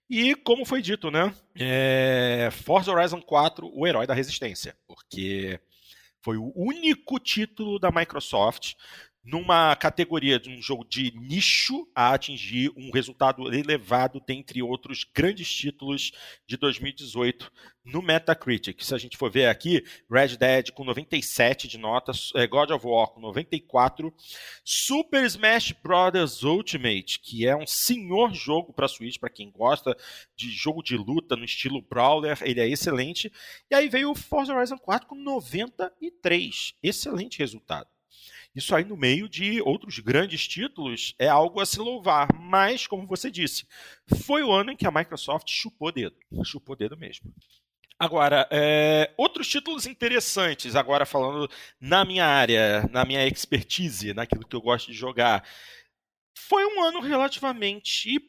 E como foi dito, né? É, Forza Horizon 4, o herói da resistência, porque foi o único título da Microsoft numa categoria de um jogo de nicho a atingir um resultado elevado dentre outros grandes títulos de 2018 no Metacritic. Se a gente for ver aqui, Red Dead com 97 de notas, eh, God of War com 94, Super Smash Bros. Ultimate, que é um senhor jogo para Switch, para quem gosta de jogo de luta no estilo brawler, ele é excelente. E aí veio o Forza Horizon 4 com 93, excelente resultado. Isso aí no meio de outros grandes títulos é algo a se louvar, mas, como você disse, foi o ano em que a Microsoft chupou dedo. Chupou dedo mesmo. Agora, é, outros títulos interessantes, agora falando na minha área, na minha expertise, naquilo que eu gosto de jogar. Foi um ano relativamente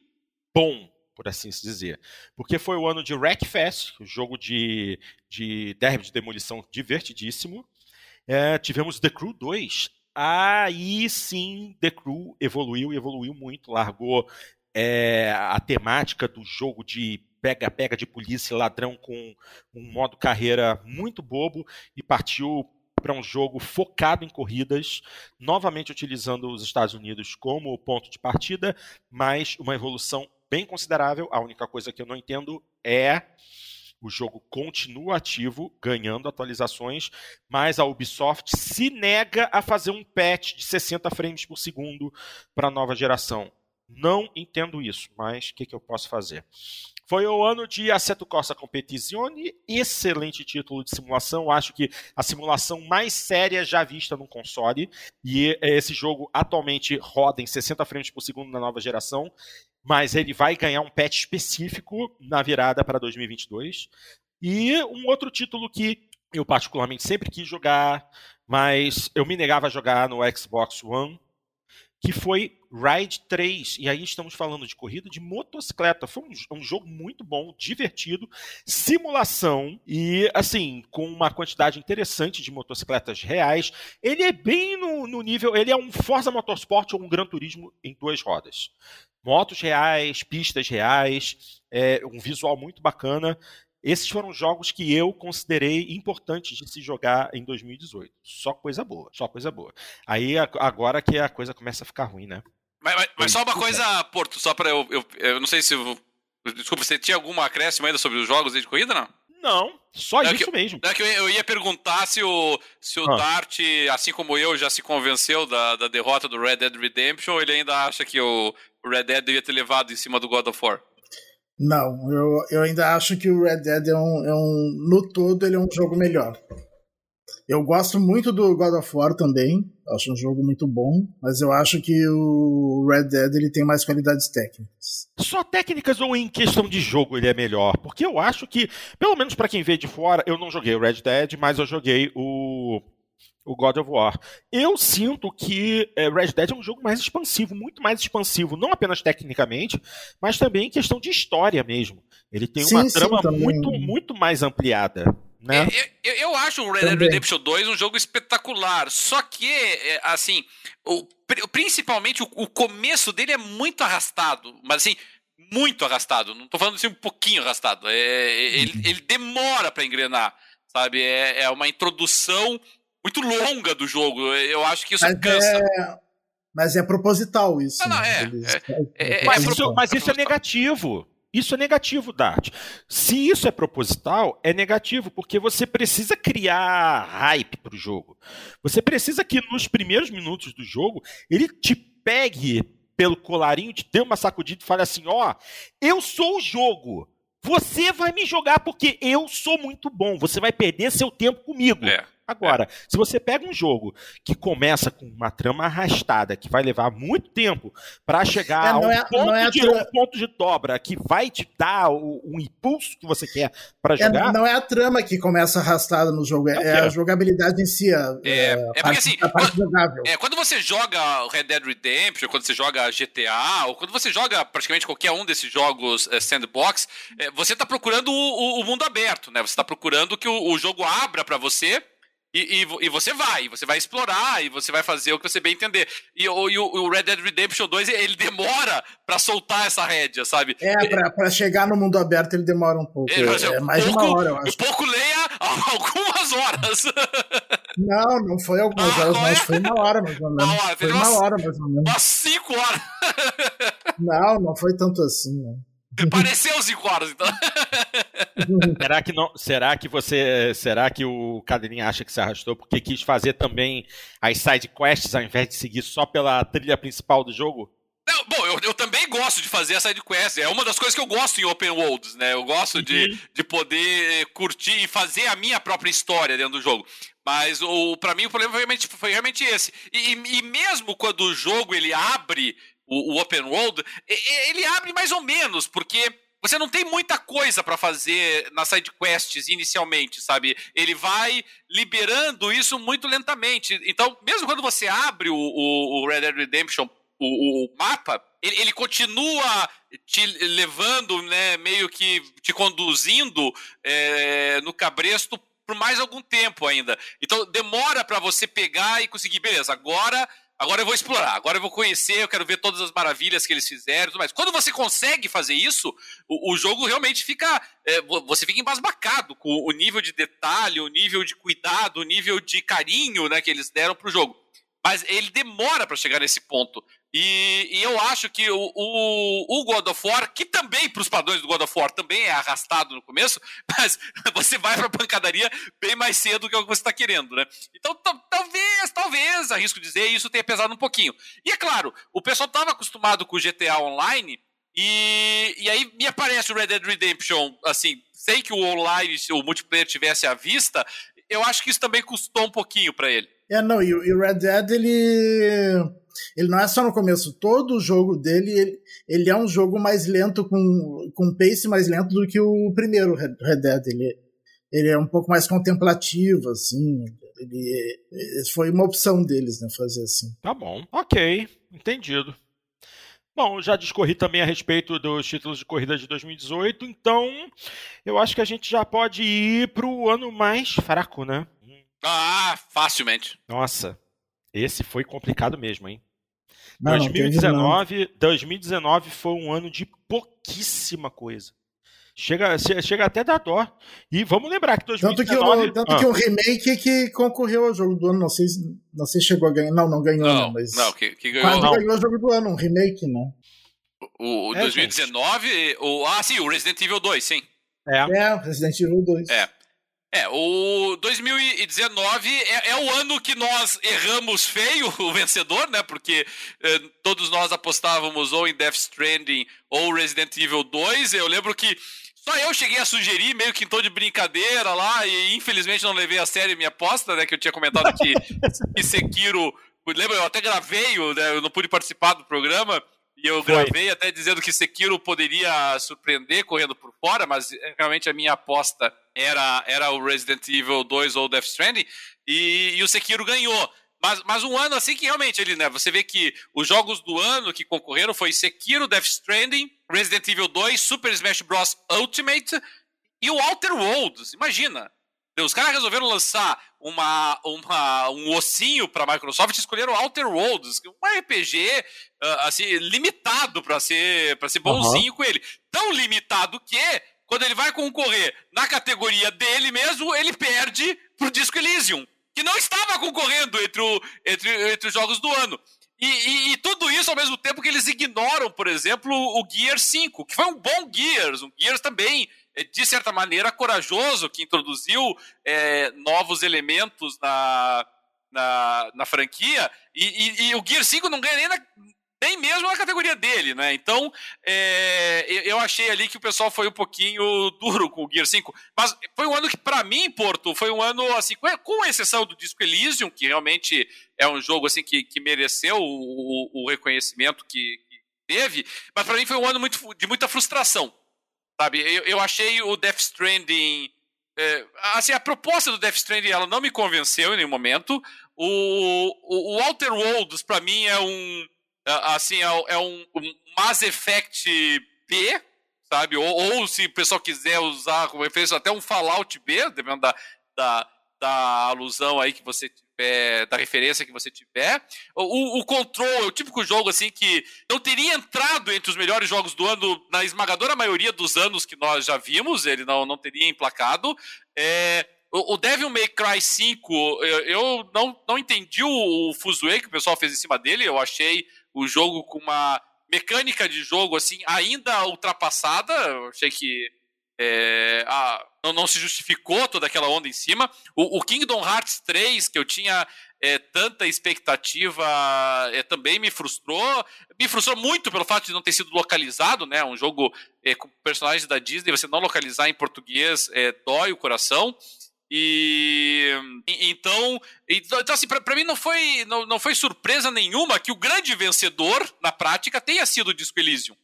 bom, por assim se dizer. Porque foi o ano de Wreckfest, o jogo de, de derby de demolição divertidíssimo. É, tivemos The Crew 2, Aí sim, The Crew evoluiu e evoluiu muito, largou é, a temática do jogo de pega-pega de polícia ladrão com um modo carreira muito bobo e partiu para um jogo focado em corridas, novamente utilizando os Estados Unidos como ponto de partida, mas uma evolução bem considerável. A única coisa que eu não entendo é o jogo continua ativo, ganhando atualizações, mas a Ubisoft se nega a fazer um patch de 60 frames por segundo para a nova geração. Não entendo isso, mas o que, que eu posso fazer? Foi o ano de Assetto Corsa Competizione, excelente título de simulação. Acho que a simulação mais séria já vista num console. E esse jogo atualmente roda em 60 frames por segundo na nova geração mas ele vai ganhar um patch específico na virada para 2022. E um outro título que eu particularmente sempre quis jogar, mas eu me negava a jogar no Xbox One, que foi Ride 3. E aí estamos falando de corrida de motocicleta. Foi um, um, jogo muito bom, divertido, simulação e, assim, com uma quantidade interessante de motocicletas reais. Ele é bem no, no nível. Ele é um Forza Motorsport ou um Gran Turismo em duas rodas motos reais, pistas reais, é, um visual muito bacana. Esses foram jogos que eu considerei importantes de se jogar em 2018. Só coisa boa, só coisa boa. Aí agora que a coisa começa a ficar ruim, né? Mas, mas, mas só uma coisa, Porto, só para eu, eu, eu. não sei se. Desculpa, você tinha alguma acréscimo ainda sobre os jogos de corrida, não? Não, só isso que, mesmo. É que eu, ia perguntar se o, se o ah. Dart, assim como eu, já se convenceu da, da derrota do Red Dead Redemption, ou ele ainda acha que o Red Dead devia ter levado em cima do God of War? Não, eu, eu ainda acho que o Red Dead é um, é um. No todo, ele é um jogo melhor. Eu gosto muito do God of War também. Acho um jogo muito bom, mas eu acho que o Red Dead ele tem mais qualidades técnicas. Só técnicas ou em questão de jogo ele é melhor? Porque eu acho que, pelo menos para quem vê de fora, eu não joguei o Red Dead, mas eu joguei o o God of War. Eu sinto que é, Red Dead é um jogo mais expansivo, muito mais expansivo, não apenas tecnicamente, mas também em questão de história mesmo. Ele tem sim, uma sim, trama também. muito, muito mais ampliada. Né? É, eu, eu, acho o Red Dead Redemption 2 um jogo espetacular, só que, é, assim, o, principalmente o, o, começo dele é muito arrastado, mas assim, muito arrastado. Não estou falando assim um pouquinho arrastado. É, é ele, ele demora para engrenar, sabe? É, é uma introdução muito longa do jogo. Eu acho que isso mas cansa. É... Mas é proposital isso. Não, não, é, Eles... é, é, é mas, isso, mas isso é negativo. Isso é negativo, Dart. Se isso é proposital, é negativo, porque você precisa criar hype para o jogo. Você precisa que nos primeiros minutos do jogo ele te pegue pelo colarinho, te dê uma sacudida e fale assim: ó, oh, eu sou o jogo. Você vai me jogar porque eu sou muito bom. Você vai perder seu tempo comigo. É. Agora, é. se você pega um jogo que começa com uma trama arrastada, que vai levar muito tempo para chegar é, a um, é, ponto é de, tra... um, ponto de, dobra, que vai te dar o, um impulso que você quer para é, jogar. não é a trama que começa arrastada no jogo, é, a jogabilidade em si. É, é, porque assim, quando, é, quando você joga Red Dead Redemption, quando você joga GTA, ou quando você joga praticamente qualquer um desses jogos sandbox, você está procurando o, o, o, mundo aberto, né? Você está procurando que o, o jogo abra para você e, e, e, você vai, você vai explorar e você vai fazer o que você bem entender. E, o, e o Red Dead Redemption 2, ele demora para soltar essa rédea, sabe? É, pra, pra, chegar no mundo aberto ele demora um pouco. É, é, é mais pouco, de uma hora, eu acho. Pouco leia algumas horas. Não, não foi algumas ah, horas, mas é? foi uma hora mais ou menos. Não, foi uma hora mais ou menos. Umas cinco horas. Não, não foi tanto assim, não. Pareceu cinco horas, então. será que não? Será que você, será que o Cadeirinho acha que se arrastou porque quis fazer também as side quests ao invés de seguir só pela trilha principal do jogo? Não, bom, eu, eu também gosto de fazer a side quest. É uma das coisas que eu gosto em open worlds, né? Eu gosto uhum. de, de poder curtir e fazer a minha própria história dentro do jogo. Mas o para mim o problema foi realmente, foi realmente esse. E, e, mesmo quando o jogo ele abre o, o open world, ele abre mais ou menos, porque você não tem muita coisa para fazer nas side quests inicialmente, sabe? Ele vai liberando isso muito lentamente. Então, mesmo quando você abre o, o, o Red Dead Redemption, o, o mapa, ele, ele, continua te levando, né, meio que te conduzindo é, no cabresto por mais algum tempo ainda. Então, demora para você pegar e conseguir, beleza, agora Agora eu vou explorar, agora eu vou conhecer, eu quero ver todas as maravilhas que eles fizeram, mas quando você consegue fazer isso, o, o jogo realmente fica, é, você fica embasbacado com o nível de detalhe, o nível de cuidado, o nível de carinho, né, que eles deram pro jogo. Mas ele demora para chegar nesse ponto. E, e, eu acho que o, o, o, God of War, que também, para os padrões do God of War, também é arrastado no começo, mas você vai para a pancadaria bem mais cedo que o que você está querendo, né? Então, talvez, talvez, arrisco dizer, isso tenha pesado um pouquinho. E é claro, o pessoal estava acostumado com o GTA Online, e, e aí me aparece o Red Dead Redemption, assim, sem que o online, o multiplayer tivesse à vista, eu acho que isso também custou um pouquinho para ele. É, não, e o Red Dead, ele ele não é só no começo, todo o jogo dele, ele, ele é um jogo mais lento, com, com pace mais lento do que o primeiro Red Dead. Ele, ele é um pouco mais contemplativo, assim. Ele, foi uma opção deles, né, fazer assim. Tá bom, ok, entendido. Bom, já discorri também a respeito dos títulos de corrida de 2018, então eu acho que a gente já pode ir para o ano mais fraco, né? Ah, facilmente. Nossa, esse foi complicado mesmo, hein? Não, 2019, não 2019 foi um ano de pouquíssima coisa. Chega, chega até da dó. E vamos lembrar que 2019... Tanto que o, tanto ah. que o remake que concorreu ao jogo do ano, não sei, não sei se chegou a ganhar. Não, não ganhou, não, não mas. Não, que, que ganhou. Quase não. ganhou o jogo do ano, um remake, né? O, o é, 2019, o, ah, sim, o Resident Evil 2, sim. É, é Resident Evil 2. É. É, o 2019 é, é, o ano que nós erramos feio o vencedor, né? Porque eh, todos nós apostávamos ou em Death Stranding ou Resident Evil 2. Eu lembro que Só eu cheguei a sugerir, meio que em tom de brincadeira lá, e infelizmente não levei a sério minha aposta, né? Que eu tinha comentado que, que Sekiro. Lembra, eu até gravei, né, eu não pude participar do programa, e eu Foi. gravei até dizendo que Sekiro poderia surpreender correndo por fora, mas é, realmente a minha aposta era, era o Resident Evil 2 ou Death Stranding, e, e o Sekiro ganhou. Mas, mas um ano assim que realmente ele, né? Você vê que os jogos do ano que concorreram foi Sekiro, Death Stranding, Resident Evil 2, Super Smash Bros. Ultimate e o Outer Worlds. Imagina. Os caras resolveram lançar uma, uma, um ossinho para a Microsoft e escolheram Outer Worlds, é um RPG uh, assim, limitado para ser, pra ser bonzinho uhum. com ele. Tão limitado que, quando ele vai concorrer na categoria dele mesmo, ele perde pro Disco Elysium que não estava concorrendo entre, o, entre, entre os jogos do ano. E, e, e, tudo isso ao mesmo tempo que eles ignoram, por exemplo, o Gear 5, que foi um bom Gears, um Gears também, eh, de certa maneira, corajoso, que introduziu é, novos elementos na, na, na franquia, e, e, o Gear 5 não ganha nem na, nem mesmo na categoria dele, né? Então, é, eu achei ali que o pessoal foi um pouquinho duro com o Gear 5. Mas foi um ano que, para mim, Porto, foi um ano, assim, com exceção do Disco Elysium, que realmente é um jogo, assim, que, que mereceu o, o reconhecimento que, que, teve, mas para mim foi um ano muito, de muita frustração, sabe? Eu, eu achei o Death Stranding... É, assim, a proposta do Death Stranding, ela não me convenceu em nenhum momento. O, o, o Outer Worlds, para mim, é um assim, é, um, um, Mass Effect B, sabe? Ou, ou, se o pessoal quiser usar como referência, até um Fallout B, dependendo da, da, da alusão aí que você tiver, da referência que você tiver. O, o Control é o típico jogo assim que não teria entrado entre os melhores jogos do ano na esmagadora maioria dos anos que nós já vimos, ele não, não teria emplacado. É, o Devil May Cry 5, eu, eu não, não entendi o, o Fuzue que o pessoal fez em cima dele, eu achei o jogo com uma mecânica de jogo assim ainda ultrapassada. Eu achei que é, a, não, não, se justificou toda aquela onda em cima. O, o Kingdom Hearts 3, que eu tinha é, tanta expectativa, é, também me frustrou. Me frustrou muito pelo fato de não ter sido localizado, né? Um jogo é, com personagens da Disney, você não localizar em português é, dói o coração. E então, então assim, para mim não foi, não, não foi surpresa nenhuma que o grande vencedor na prática tenha sido o Disco Elysium.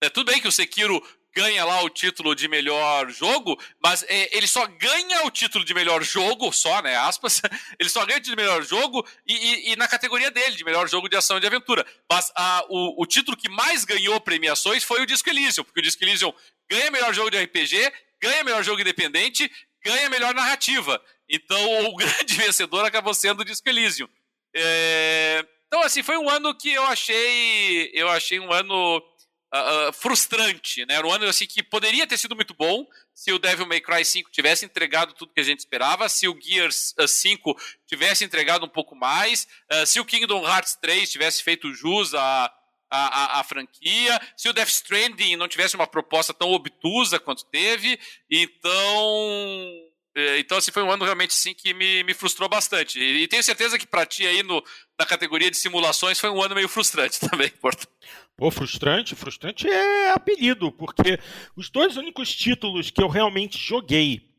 É, tudo bem que o Sekiro ganha lá o título de melhor jogo, mas é, ele só ganha o título de melhor jogo, só, né, aspas, ele só ganha o título de melhor jogo e, e, e na categoria dele, de melhor jogo de ação e de aventura. Mas a, o, o título que mais ganhou premiações foi o Disco Elysium, porque o Disco Elysium ganha melhor jogo de RPG, ganha melhor jogo independente ganha melhor narrativa. Então, o grande vencedor acabou sendo o Disco Elysium. É... Então, assim, foi um ano que eu achei, eu achei um ano uh, frustrante, né? Era um ano assim que poderia ter sido muito bom se o Devil May Cry 5 tivesse entregado tudo que a gente esperava, se o Gears 5 ah, tivesse entregado um pouco mais, se o Kingdom Hearts 3 tivesse feito jus a a, a, a, franquia, se o Death Stranding não tivesse uma proposta tão obtusa quanto teve, então é, então, assim, foi um ano realmente sim que me, me frustrou bastante. E, e tenho certeza que para ti aí no, na categoria de simulações foi um ano meio frustrante também, Porto. Pô, frustrante, frustrante é apelido, porque os dois únicos títulos que eu realmente joguei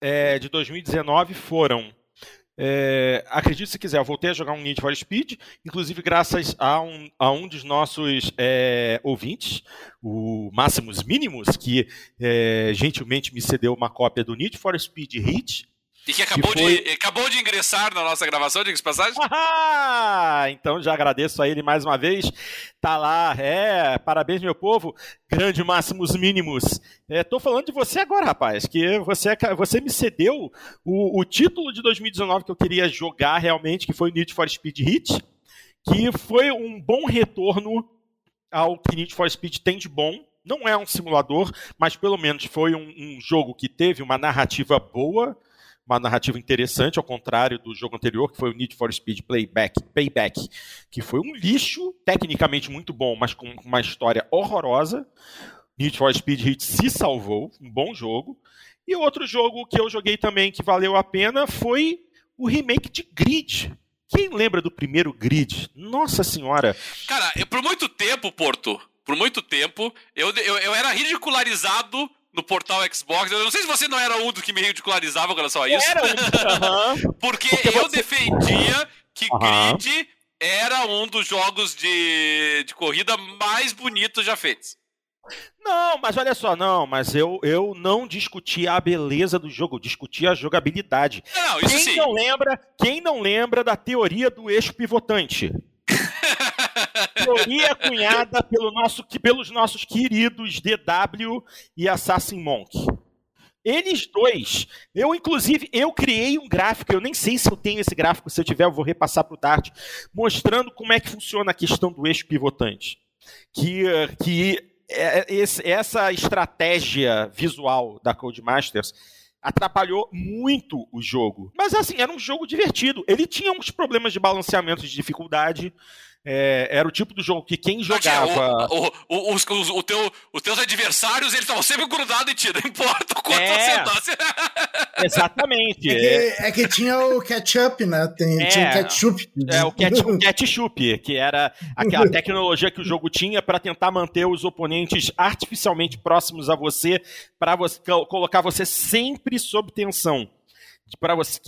é, de 2019 foram é, se quiser, eu voltei a jogar um Need for Speed, inclusive graças a um, a um dos nossos é, ouvintes, o Máximos Mínimos, que é, gentilmente me cedeu uma cópia do Need for Speed Hit, e que acabou, que foi... de, acabou de ingressar na nossa gravação, diga passagem. Ah, então já agradeço a ele mais uma vez. Tá lá, é, parabéns, meu povo. Grande Máximos Mínimos. É, tô falando de você agora, rapaz, que você, você me cedeu o, o título de 2019 que eu queria jogar realmente, que foi o Need for Speed Hit, que foi um bom retorno ao que Need for Speed tem de bom. Não é um simulador, mas pelo menos foi um, um jogo que teve uma narrativa boa, uma narrativa interessante, ao contrário do jogo anterior, que foi o Need for Speed Playback, Payback, que foi um lixo, tecnicamente muito bom, mas com uma história horrorosa. Need for Speed Hit se salvou, um bom jogo. E outro jogo que eu joguei também que valeu a pena foi o remake de Grid. Quem lembra do primeiro Grid? Nossa senhora! Cara, eu, por muito tempo, Porto, por muito tempo, eu, eu, eu era ridicularizado no portal Xbox. Eu não sei se você não era um do que me ridicularizava com relação a isso. Era um. Porque, Porque eu você... defendia que uhum. Grid era um dos jogos de, de corrida mais bonitos já feitos. Não, mas olha só, não, mas eu, eu não discuti a beleza do jogo, discuti a jogabilidade. Não, isso quem sim. não lembra, quem não lembra da teoria do eixo pivotante? Teoria cunhada pelo nosso, pelos nossos queridos DW e Assassin Monk. Eles dois, eu inclusive, eu criei um gráfico, eu nem sei se eu tenho esse gráfico, se eu tiver eu vou repassar para o Tart, mostrando como é que funciona a questão do eixo pivotante. Que, que é, é, essa estratégia visual da Codemasters atrapalhou muito o jogo. Mas assim, era um jogo divertido. Ele tinha uns problemas de balanceamento de dificuldade. É, era o tipo do jogo que quem jogava. O, o, os, os, o teu, os teus adversários eles estavam sempre grudados em ti, não importa o quanto é, você Exatamente. É que, é que, tinha o ketchup, né? Tem, é, tinha o ketchup. É, o ketchup, ketchup, que era aquela tecnologia que o jogo tinha para tentar manter os oponentes artificialmente próximos a você, para você, colocar você sempre sob tensão para você,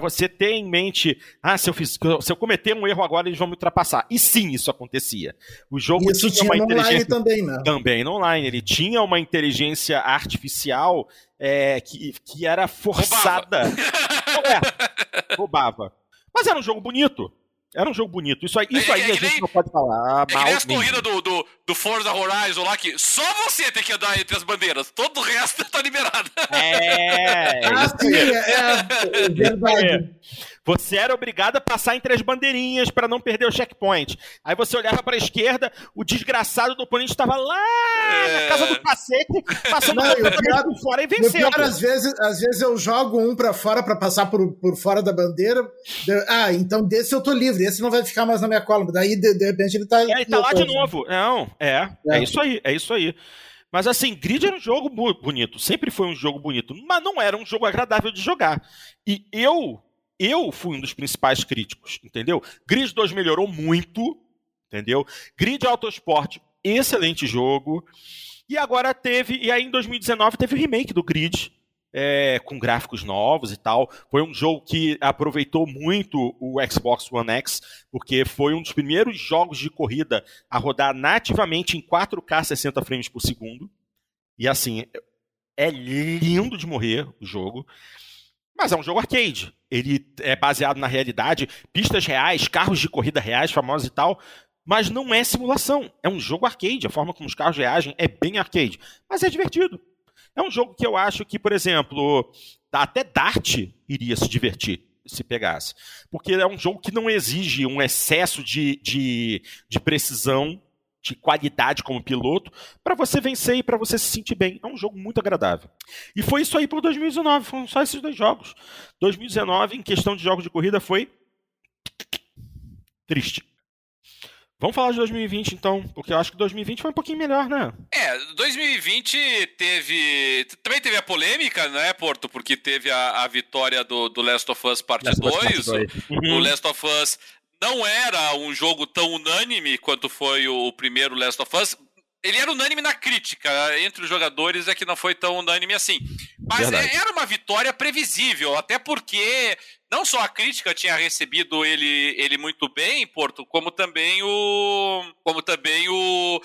você ter em mente, ah, se eu, fiz, se eu cometer um erro agora, eles vão me ultrapassar. E sim, isso acontecia. O jogo isso tinha, tinha uma inteligência. também, né? Também no online. Ele tinha uma inteligência artificial é, que, que era forçada. Roubava. é, roubava. Mas era um jogo bonito. Era um jogo bonito. Isso aí, isso é, aí é, a gente nem, não pode falar. É mal que nem as corridas do, do, do Forza Horizon lá, que só você tem que andar entre as bandeiras. Todo o resto tá liberado. É. ah, sim, é, é verdade. Você era obrigado a passar entre as bandeirinhas para não perder o checkpoint. Aí você olhava para a esquerda, o desgraçado do oponente estava lá é... na casa do cacete, passando não, pior, por fora e vencendo. Pior, às vezes, às vezes eu jogo um para fora para passar por, por fora da bandeira. Ah, então desse eu tô livre, esse não vai ficar mais na minha cola. Daí, de, de repente, ele tá. É, ele tá lá de novo. Não, é, é, é isso aí, é isso aí. Mas assim, Grid era um jogo bonito, sempre foi um jogo bonito, mas não era um jogo agradável de jogar. E eu eu fui um dos principais críticos, entendeu? Grid 2 melhorou muito, entendeu? Grid Autosport, excelente jogo. E agora teve, e aí em 2019 teve o remake do Grid, é, com gráficos novos e tal. Foi um jogo que aproveitou muito o Xbox One X, porque foi um dos primeiros jogos de corrida a rodar nativamente em 4K 60 frames por segundo. E assim, é lindo de morrer o jogo. Mas é um jogo arcade. Ele é baseado na realidade, pistas reais, carros de corrida reais, famosos e tal. Mas não é simulação. É um jogo arcade. A forma como os carros reagem é bem arcade. Mas é divertido. É um jogo que eu acho que, por exemplo, até Dart iria se divertir se pegasse. Porque é um jogo que não exige um excesso de, de, de precisão de qualidade como piloto para você vencer e para você se sentir bem. É um jogo muito agradável. E foi isso aí por 2019, foram só esses dois jogos. 2019, em questão de jogos de corrida, foi triste. Vamos falar de 2020 então, porque eu acho que 2020 foi um pouquinho melhor, né? É, 2020 teve. Também teve a polêmica, né, Porto? Porque teve a, a vitória do, do Last of Us Parte 2. O, uhum. o Last of Us não era um jogo tão unânime quanto foi o primeiro Last of Us. Ele era unânime na crítica, entre os jogadores é que não foi tão unânime assim. Mas Verdade. era uma vitória previsível, até porque não só a crítica tinha recebido ele, ele muito bem, Porto, como também o. Como também o.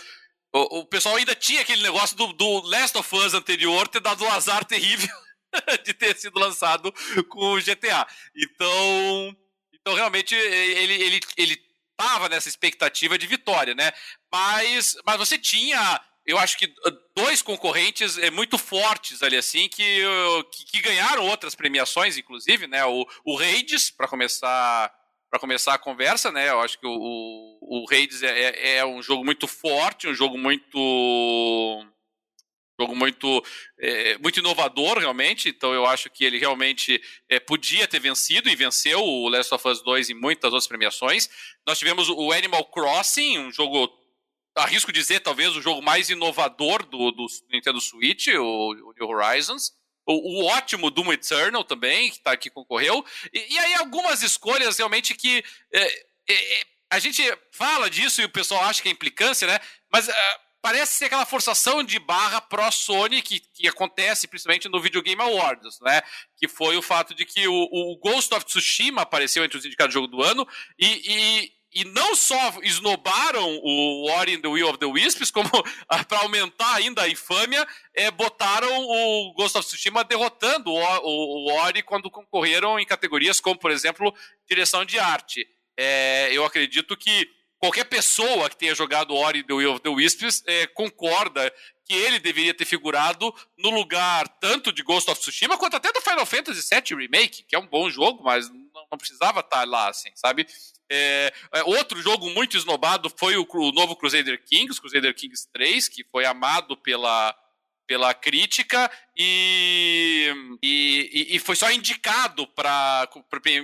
O, o pessoal ainda tinha aquele negócio do, do Last of Us anterior ter dado um azar terrível de ter sido lançado com o GTA. Então, então, realmente, ele, ele, ele tava nessa expectativa de vitória, né? Mas, mas você tinha, eu acho que dois concorrentes é, muito fortes ali, assim, que, que, que ganharam outras premiações, inclusive, né? O, o Raids, para começar para começar a conversa, né? Eu acho que o, o, o é, é, é um jogo muito forte, um jogo muito jogo muito, é, muito inovador, realmente. Então eu acho que ele realmente é, podia ter vencido e venceu o Last of Us 2 em muitas outras premiações. Nós tivemos o Animal Crossing, um jogo, arrisco dizer, talvez o jogo mais inovador do, do Nintendo Switch, o, o New Horizons. O, o, ótimo Doom Eternal também, que, tá, que concorreu. E, e aí algumas escolhas realmente que. É, é, é a gente fala disso e o pessoal acha que é implicância, né? Mas uh, parece ser aquela forçação de barra pró-Sony que, que acontece principalmente no Video Game Awards, né? Que foi o fato de que o, o Ghost of Tsushima apareceu entre os indicados do jogo do ano e, e e não só esnobaram o Ori and the Will of the Wisps, como para aumentar ainda a infâmia, é, botaram o Ghost of Tsushima derrotando o, o, o, Ori quando concorreram em categorias como, por exemplo, direção de arte. É, eu acredito que qualquer pessoa que tenha jogado Ori The Will of the Wisps é, concorda que ele deveria ter figurado no lugar tanto de Ghost of Tsushima quanto até do Final Fantasy VII Remake, que é um bom jogo, mas não, precisava estar lá, assim, sabe? É, é, outro jogo muito esnobado foi o, o novo Crusader Kings, Crusader Kings 3, que foi amado pela, pela crítica e, e, e foi só indicado para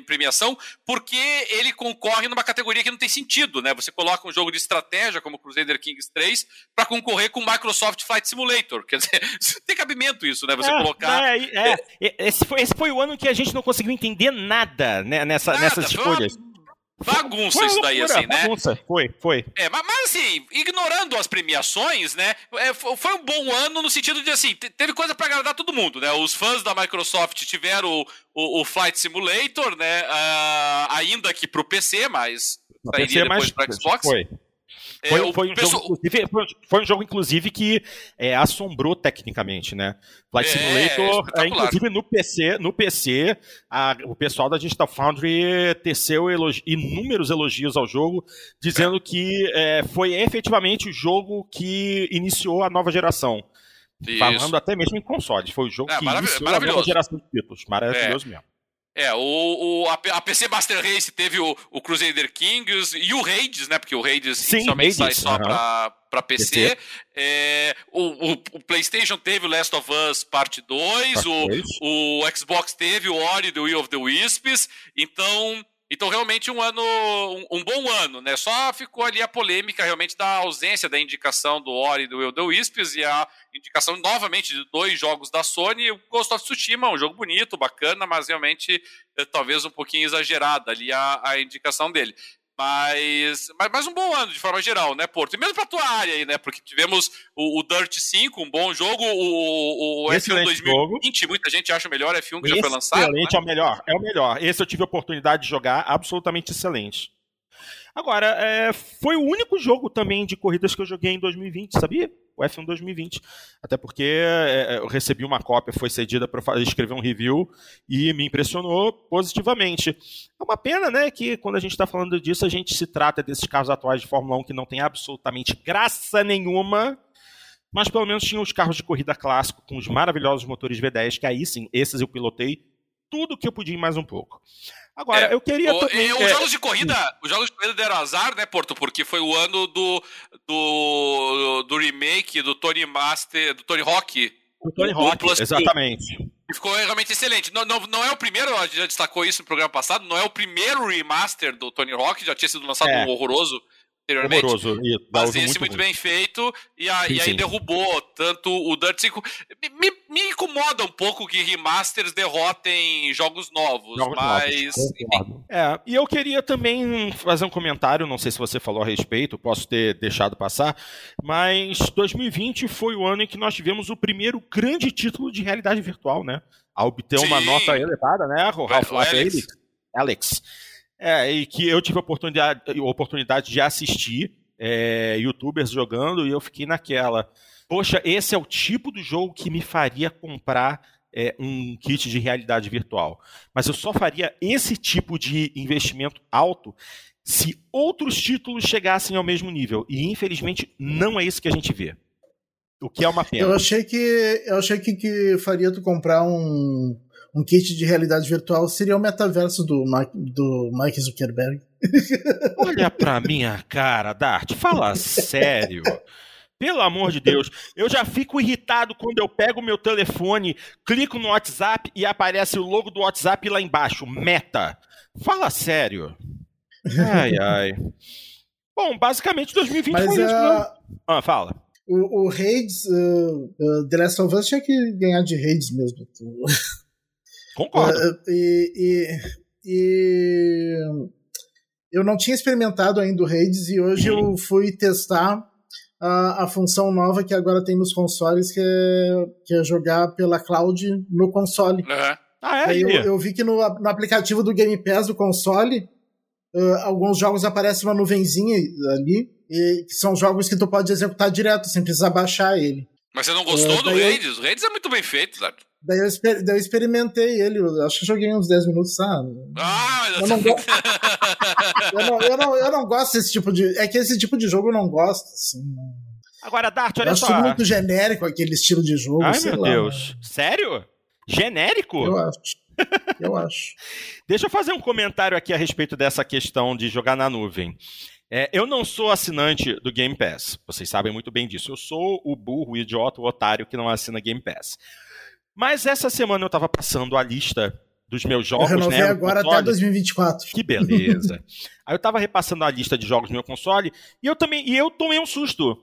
premiação porque ele concorre numa categoria que não tem sentido, né? Você coloca um jogo de estratégia como Crusader Kings 3 para concorrer com Microsoft Flight Simulator. Quer dizer, tem cabimento isso, né? Você é, colocar. É, é. Esse, foi, esse foi o ano que a gente não conseguiu entender nada né, nessa, nada, nessas escolhas. Uma bagunça foi isso daí, loucura, assim, né? Bagunça. Foi, foi. É, mas, mas, assim, ignorando as premiações, né? É, foi um bom ano no sentido de assim, teve coisa para agradar todo mundo, né? Os fãs da Microsoft tiveram o, o, o Flight Simulator, né? Uh, ainda que pro PC, mas sairia depois para Xbox. Foi. Foi, é, foi, um pessoal... jogo, foi, um jogo, inclusive, que é, assombrou tecnicamente, né? Flight é, Simulator, é, inclusive no PC, no PC a, o pessoal da Digital Foundry teceu elogi inúmeros elogios ao jogo, dizendo que é, foi efetivamente o jogo que iniciou a nova geração. Isso. Falando até mesmo em consoles. Foi o jogo é, que iniciou a nova geração de títulos. Maravilhoso mesmo. É, o, o, a, PC Master Race teve o, o Crusader Kings e o Raids, né? Porque o Raids Sim, somente sai só pra, pra PC. PC. É, o, o, o, PlayStation teve o Last of Us Parte 2, o, o Xbox teve o Ori The Will of the Wisps. Então, então, realmente, um ano, um, um, bom ano, né? Só ficou ali a polêmica realmente da ausência da indicação do Ori e do the Wisps e a indicação novamente de dois jogos da Sony. O Ghost of Tsushima, um jogo bonito, bacana, mas realmente eh, talvez um pouquinho exagerada ali a, a indicação dele. Mas, mas, mas, um bom ano de forma geral, né, Porto? E mesmo pra tua área aí, né? Porque tivemos o, o Dirt 5, um bom jogo, o, o F1 2020, jogo. muita gente acha o melhor F1 que excelente, já foi lançado. Excelente, né? é o melhor, é o melhor. Esse eu tive a oportunidade de jogar, absolutamente excelente. Agora, é, foi o único jogo também de corridas que eu joguei em 2020, sabia? O F1 2020. Até porque é, é, eu recebi uma cópia, foi cedida para escrever um review e me impressionou positivamente. É uma pena, né, que quando a gente está falando disso, a gente se trata desses carros atuais de Fórmula 1 que não tem absolutamente graça nenhuma mas pelo menos tinha os carros de corrida clássico com os maravilhosos motores V10, que aí sim, esses eu pilotei tudo que eu podia mais um pouco. Agora, é, eu queria. O, também, os é, jogos de corrida, os jogos de corrida deram azar, né, Porto? Porque foi o ano do, do, do remake do Tony Master, do Tony Hawk. O Tony Hawk, exatamente. E ficou realmente excelente. Não, não, não é o primeiro, a gente já destacou isso no programa passado, não é o primeiro remaster do Tony Hawk, já tinha sido lançado é. um horroroso anteriormente. Horroroso. Mas esse muito, muito bem feito, e, a, sim, e aí sim. derrubou tanto o Dirt 5. Me, me, incomoda um pouco que remasters derrotem jogos novos, jogos mas. Novos, é, e eu queria também fazer um comentário, não sei se você falou a respeito, posso ter deixado passar, mas 2020 foi o ano em que nós tivemos o primeiro grande título de realidade virtual, né? A obter sim. uma nota elevada, né? O Half-Life Alex. Alex. É, e que eu tive a oportunidade, oportunidade de assistir é, youtubers jogando e eu fiquei naquela. Poxa, esse é o tipo do jogo que me faria comprar é, um kit de realidade virtual. Mas eu só faria esse tipo de investimento alto se outros títulos chegassem ao mesmo nível. E infelizmente não é isso que a gente vê. O que é uma pena. Eu achei que eu achei que, que faria tu comprar um um kit de realidade virtual seria o metaverso do, do Mike Zuckerberg. Olha pra minha cara, Dart, fala sério. Pelo amor de Deus, eu já fico irritado quando eu pego o meu telefone, clico no WhatsApp e aparece o logo do WhatsApp lá embaixo, Meta. Fala sério. Ai, ai. Bom, basicamente 2020 Mas, foi isso. Uh... Ah, fala. O, o Hades, uh, uh, The Last of Us tinha que ganhar de Hades mesmo. Concordo. Uh, e, e, e, eu não tinha experimentado ainda o Hades e hoje eu fui testar a, a função nova que agora tem nos consoles, que é, que é jogar pela cloud no console. Uhum. Ah, é? Aí eu, eu vi que no, no aplicativo do Game Pass do console, uh, alguns jogos aparecem uma nuvenzinha ali, e que são jogos que tu pode executar direto, sem precisar baixar ele. Mas você não gostou É, do daí eu- Raids? O Raids é muito bem feito, sabe? Daí eu, exper- daí eu experimentei ele, eu acho que joguei uns 10 minutos, sabe? Ah, Eu não, go- eu, não, eu, não, eu não gosto desse tipo de. É que esse tipo de jogo eu não gosto, assim. Agora, Dart, Eu olha acho só. tudo muito genérico aquele estilo de jogo. Ai, sei meu lá, Deus. Sério? Genérico? Eu acho. Eu acho. Deixa eu fazer um comentário aqui a respeito dessa questão de jogar na nuvem. É, eu não sou assinante do Game Pass. Vocês sabem muito bem disso. Eu sou o burro, o idiota, o otário que não assina Game Pass. Mas essa semana eu estava passando a lista dos meus Eu jogos, renovei né? agora até console. 2024. Que beleza. Aí eu tava repassando a lista de jogos no meu console e eu também e eu tomei um susto.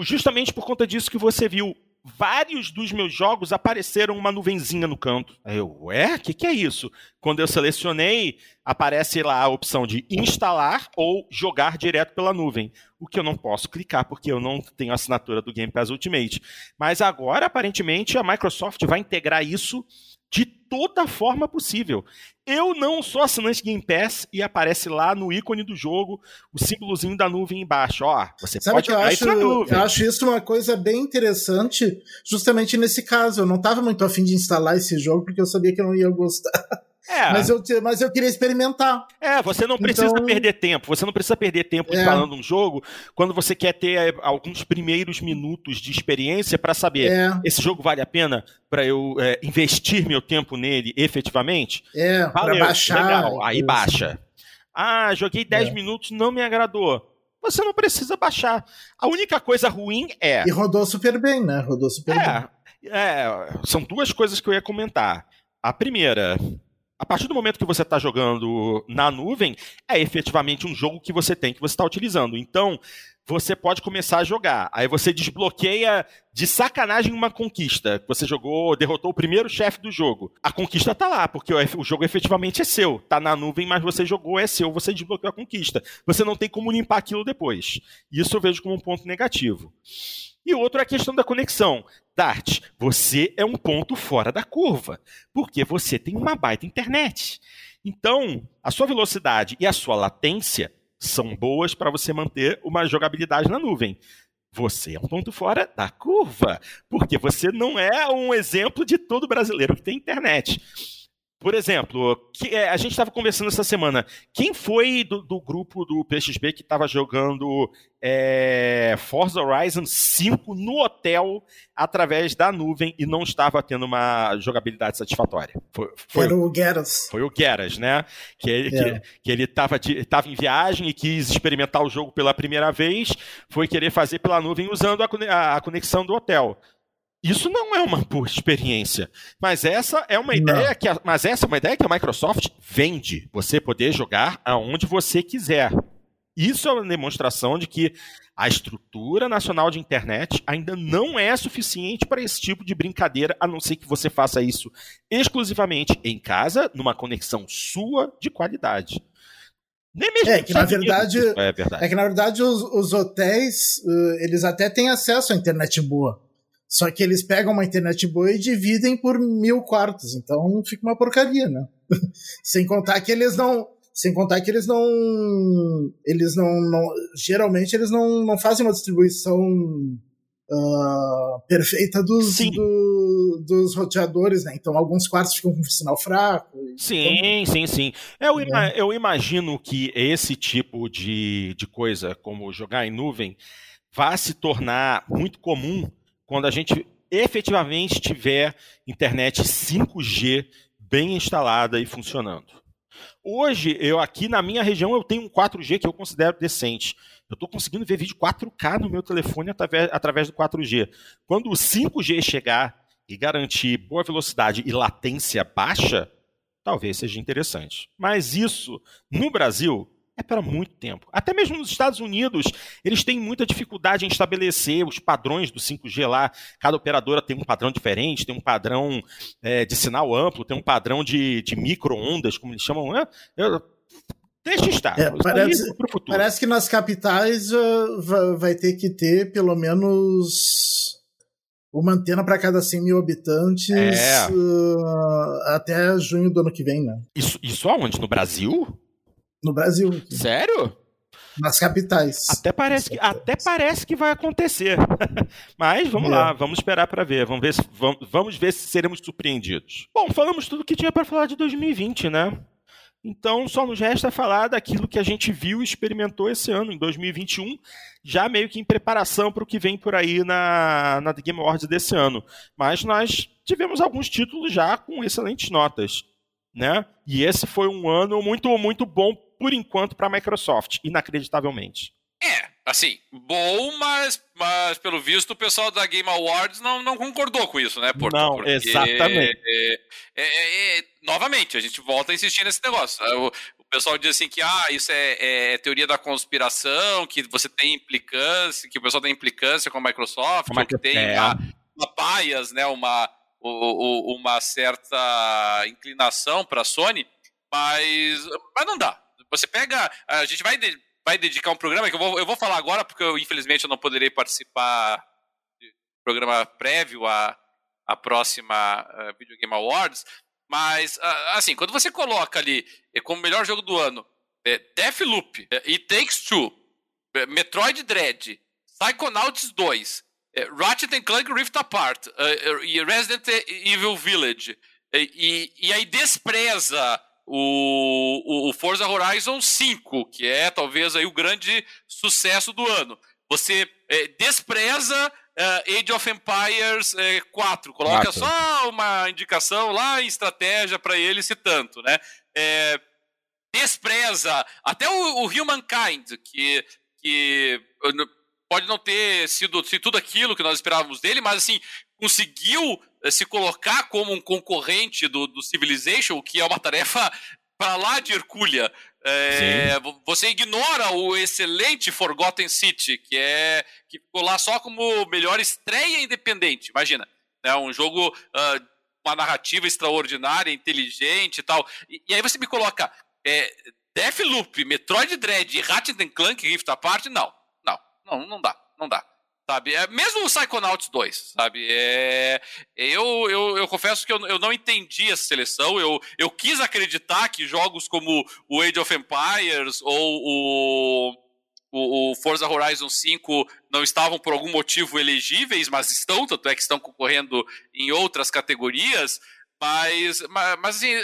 Justamente por conta disso que você viu. Vários dos meus jogos apareceram uma nuvenzinha no canto. Aí eu, ué, o que, que é isso? Quando eu selecionei, aparece lá a opção de instalar ou jogar direto pela nuvem. O que eu não posso clicar porque eu não tenho assinatura do Game Pass Ultimate. Mas agora, aparentemente, a Microsoft vai integrar isso de toda forma possível. Eu não sou assinante Game Pass e aparece lá no ícone do jogo o símbolozinho da nuvem embaixo. Ó, você Sabe pode que eu acho, eu acho isso uma coisa bem interessante, justamente nesse caso. Eu não estava muito afim de instalar esse jogo porque eu sabia que eu não ia gostar. É, Mas, eu, mas eu queria experimentar. é, você não precisa Então- perder tempo. Você não precisa perder tempo É. instalando um jogo quando você quer ter eh, alguns primeiros minutos de experiência para saber É, esse jogo vale a pena para eu eh, investir meu tempo nele efetivamente. é, Valeu, pra baixar. legal. Aí coisa. baixa. Ah, joguei 10 É. minutos, não me agradou. Você não precisa baixar. A única coisa ruim é. E rodou super bem, né? Rodou super bem. É, é, são duas coisas que eu ia comentar. A primeira, a partir do momento que você está jogando na nuvem, é efetivamente um jogo que você tem, que você está utilizando. Então, você pode começar a jogar. Aí você desbloqueia de sacanagem uma conquista. Você jogou, derrotou o primeiro chefe do jogo. A conquista tá lá, porque o jogo efetivamente é seu. Tá na nuvem, mas você jogou, é seu, você desbloqueou a conquista. Você não tem como limpar aquilo depois. Isso eu vejo como um ponto negativo. E outro é a questão da conexão. Dart, você é um ponto fora da curva, porque você tem uma baita internet. Então, a sua velocidade e a sua latência são boas para você manter uma jogabilidade na nuvem. Você é um ponto fora da curva, porque você não é um exemplo de todo brasileiro que tem internet. Por exemplo, que- é, a gente estava conversando essa semana. Quem foi do, do grupo do PXB que estava jogando é, Forza Horizon 5 no hotel através da nuvem e não estava tendo uma jogabilidade satisfatória? Foi, foi, Era o Geras. foi o Geras, né? Que ele, É. que, que ele estava em viagem e quis experimentar o jogo pela primeira vez, foi querer fazer pela nuvem usando a- a conexão do hotel. Isso não é uma boa experiência, mas essa é uma Não. ideia que a, mas essa é uma ideia que a Microsoft vende. Você poder jogar aonde você quiser. Isso é uma demonstração de que a estrutura nacional de internet ainda não é suficiente para esse tipo de brincadeira, a não ser que você faça isso exclusivamente em casa, numa conexão sua de qualidade. Nem mesmo É, que na verdade- é verdade. É que, na verdade, os, os hotéis, uh, eles até têm acesso à internet boa. Só que eles pegam uma internet boa e dividem por mil quartos. Então fica uma porcaria, né? sem contar que eles não. Sem contar que eles não. Eles não. não geralmente eles não, não fazem uma distribuição ah, perfeita dos, do- dos roteadores, né? Então alguns quartos ficam com sinal fraco. Sim, sim, sim. Eu, ima- eu imagino que esse tipo de, de coisa, como jogar em nuvem, vai se tornar muito comum quando a gente efetivamente tiver internet 5G bem instalada e funcionando. Hoje, eu aqui na minha região, eu tenho um 4G que eu considero decente. Eu estou conseguindo ver vídeo 4K no meu telefone através, através do 4G. Quando o 5G chegar e garantir boa velocidade e latência baixa, talvez seja interessante. Mas isso, no Brasil, é para muito tempo. Até mesmo nos Estados Unidos, eles têm muita dificuldade em estabelecer os padrões do 5G lá. Cada operadora tem um padrão diferente, tem um padrão é, de sinal amplo, tem um padrão de, de micro-ondas, como eles chamam. né? Eu- Deixa estar. É, parece, parece que nas capitais uh, vai ter que ter pelo menos uma antena para cada 100 mil habitantes é. uh, até junho do ano que vem, né? Isso, isso aonde? No Brasil? No Brasil. Sério? Nas capitais. Até parece que, até parece que vai acontecer. Mas vamos é. lá, vamos esperar para ver. Vamos ver, se, vamos, vamos ver se seremos surpreendidos. Bom, falamos tudo que tinha para falar de 2020, né? Então só nos resta falar daquilo que a gente viu e experimentou esse ano, em 2021, já meio que em preparação para o que vem por aí na, na The Game Awards desse ano. Mas nós tivemos alguns títulos já com excelentes notas. Né? E esse foi um ano muito, muito bom, por enquanto, para a Microsoft, inacreditavelmente. É, assim, bom, mas, mas pelo visto o pessoal da Game Awards não, não concordou com isso, né, Porto? Não, Porque, exatamente. É, é, é, é, novamente, a gente volta a insistir nesse negócio. O, o pessoal diz assim que ah, isso é, é, teoria da conspiração, que você tem implicância, que o pessoal tem implicância com a Microsoft, ou que tem uma, uma bias, né, uma, uma certa inclinação para a Sony, mas, mas não dá. Você pega. A gente vai vai dedicar um programa que eu vou, eu vou falar agora, porque eu, infelizmente eu não poderei participar do programa prévio à, à próxima uh, Video Game Awards. Mas, uh, assim, quando você coloca ali eh, como melhor jogo do ano é, Deathloop, é, e Takes Two, é, Metroid Dread, Psychonauts 2, é, Ratchet Clank Rift Apart e Resident Evil Village, e, e aí despreza o, o Forza Horizon 5, que é talvez aí o grande sucesso do ano. Você é, despreza uh, Age of Empires é, 4, coloca só uma indicação lá em estratégia para ele, se tanto, né? É, despreza até o, o Humankind, que, que pode não ter sido, sido tudo aquilo que nós esperávamos dele, mas assim, conseguiu se colocar como um concorrente do, do Civilization, o que é uma tarefa para lá de Hercúlea. É, você ignora o excelente Forgotten City, que é que ficou lá só como melhor estreia independente. Imagina, né, um jogo, uh, uma narrativa extraordinária, inteligente e tal. E, e aí você me coloca é, Deathloop, Metroid Dread e Ratchet Clank Rift Apart? Não, não, não, não dá, não dá sabe? É, mesmo o Psychonauts 2, sabe? É, eu, eu, eu confesso que eu, eu não entendi essa seleção. Eu, eu quis acreditar que jogos como o Age of Empires ou o, o, o Forza Horizon 5 não estavam por algum motivo elegíveis, mas estão, tanto é que estão concorrendo em outras categorias. Mas, mas, mas assim,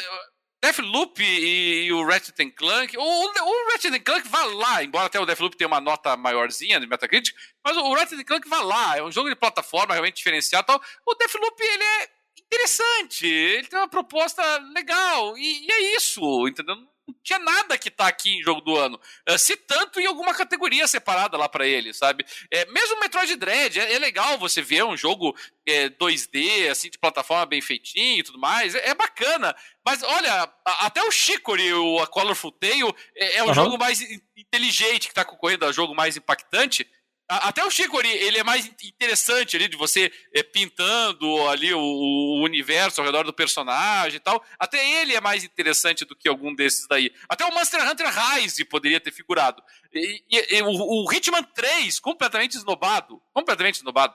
Deathloop e, e o Ratchet Clank, o, o Ratchet Clank vai lá, embora até o Deathloop tenha uma nota maiorzinha de Metacritic, mas o Ratchet Clank vai lá, é um jogo de plataforma realmente diferenciado tal. O Deathloop, ele é interessante, ele tem uma proposta legal, e, e é isso, entendeu? Não tinha nada que tá aqui em jogo do ano. Uh, se tanto em alguma categoria separada lá para ele, sabe? É, mesmo o Metroid Dread, é, é legal você ver um jogo é, 2D, assim, de plataforma bem feitinho e tudo mais. É, é bacana. Mas olha, a, até o Chicory, o a Colorful Tale, é, é o uhum. jogo mais inteligente que tá concorrendo ao jogo mais impactante. Até o Chico ele é mais interessante ali de você é, pintando ali o, o, universo ao redor do personagem e tal. Até ele é mais interessante do que algum desses daí. Até o Monster Hunter Rise poderia ter figurado. E, e, e o, o Hitman 3, completamente esnobado. Completamente esnobado.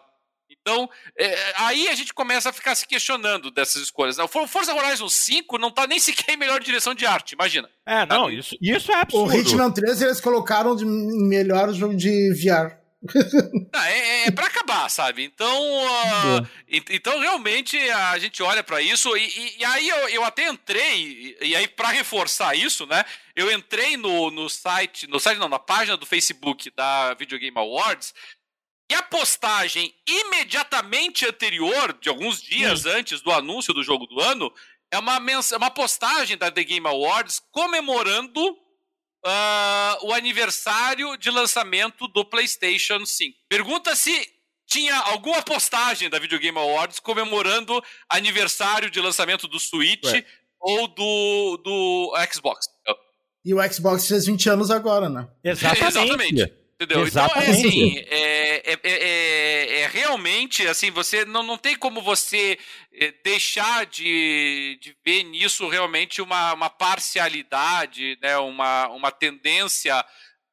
Então, é, aí a gente começa a ficar se questionando dessas escolhas. O Forza Horizon 5 não tá nem sequer em melhor direção de arte, imagina. É, não, isso, isso é absurdo. O Hitman 3 eles colocaram de melhor jogo de VR. É, é, é para acabar, sabe? Então, uh, então realmente a gente olha para isso e, e, e, aí eu, eu até entrei e, aí para reforçar isso, né? Eu entrei no, no site, no site não, na página do Facebook da Video Game Awards e a postagem imediatamente anterior, de alguns dias Sim. antes do anúncio do jogo do ano, é uma, é uma postagem da The Game Awards comemorando uh, o aniversário de lançamento do PlayStation 5. Pergunta se tinha alguma postagem da Video Game Awards comemorando aniversário de lançamento do Switch Ué. ou do, do Xbox. E o Xbox fez 20 anos agora, né? Exatamente. Exatamente. Entendeu? Exatamente. Então, é assim, é, é, é, é realmente, assim, você não, não tem como você é, deixar de, de ver nisso realmente uma, uma parcialidade, né, uma, uma tendência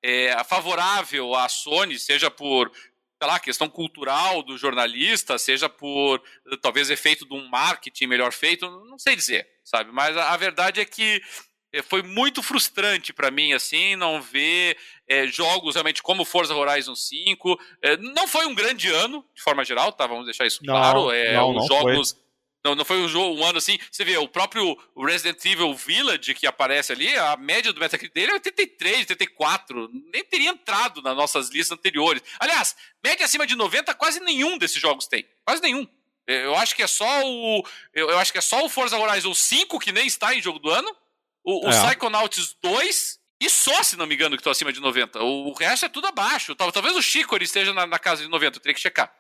é, favorável à Sony, seja por sei lá, questão cultural do jornalista, seja por talvez efeito de um marketing melhor feito, não sei dizer, sabe? Mas a, a verdade é que é, foi muito frustrante para mim, assim, não ver é, jogos realmente como Forza Horizon 5. É, não foi um grande ano, de forma geral, tá? Vamos deixar isso claro. É, não, os jogos. Foi. Não, não foi um, jogo, um ano assim. Você vê, o próprio Resident Evil Village que aparece ali, a média do Metacritic dele é 83, 84. Nem teria entrado nas nossas listas anteriores. Aliás, média acima de 90, quase nenhum desses jogos tem. Quase nenhum. É, eu acho que é só o. Eu acho que é só o Forza Horizon 5 que nem está em jogo do ano. O, o é. Psychonauts 2 e só, se não me engano, que estão acima de 90. O, o resto é tudo abaixo. Talvez o Chico ele esteja na, na casa de 90, eu teria que checar.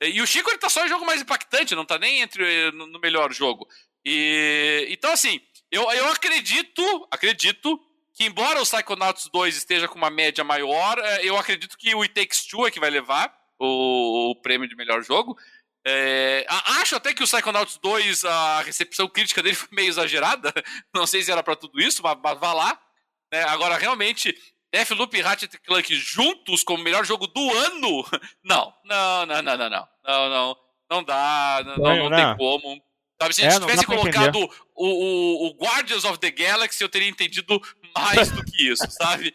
E o Chico ele tá só em jogo mais impactante, não tá nem entre no, no melhor jogo. E então assim, eu, eu acredito, acredito que embora o Psychonauts 2 esteja com uma média maior, é, eu acredito que o It Takes Two é que vai levar o, o prêmio de melhor jogo. É, acho até que o Psychonauts 2, a recepção crítica dele foi meio exagerada. Não sei se era para tudo isso, mas, mas vá lá. É, agora, realmente, Deathloop e Ratchet Clank juntos como melhor jogo do ano? Não, não, não, não, não, não. Não, não, não dá, não, não, não tem como. Sabe, se a gente é, tivesse colocado o, o, o, Guardians of the Galaxy, eu teria entendido mais do que isso, sabe?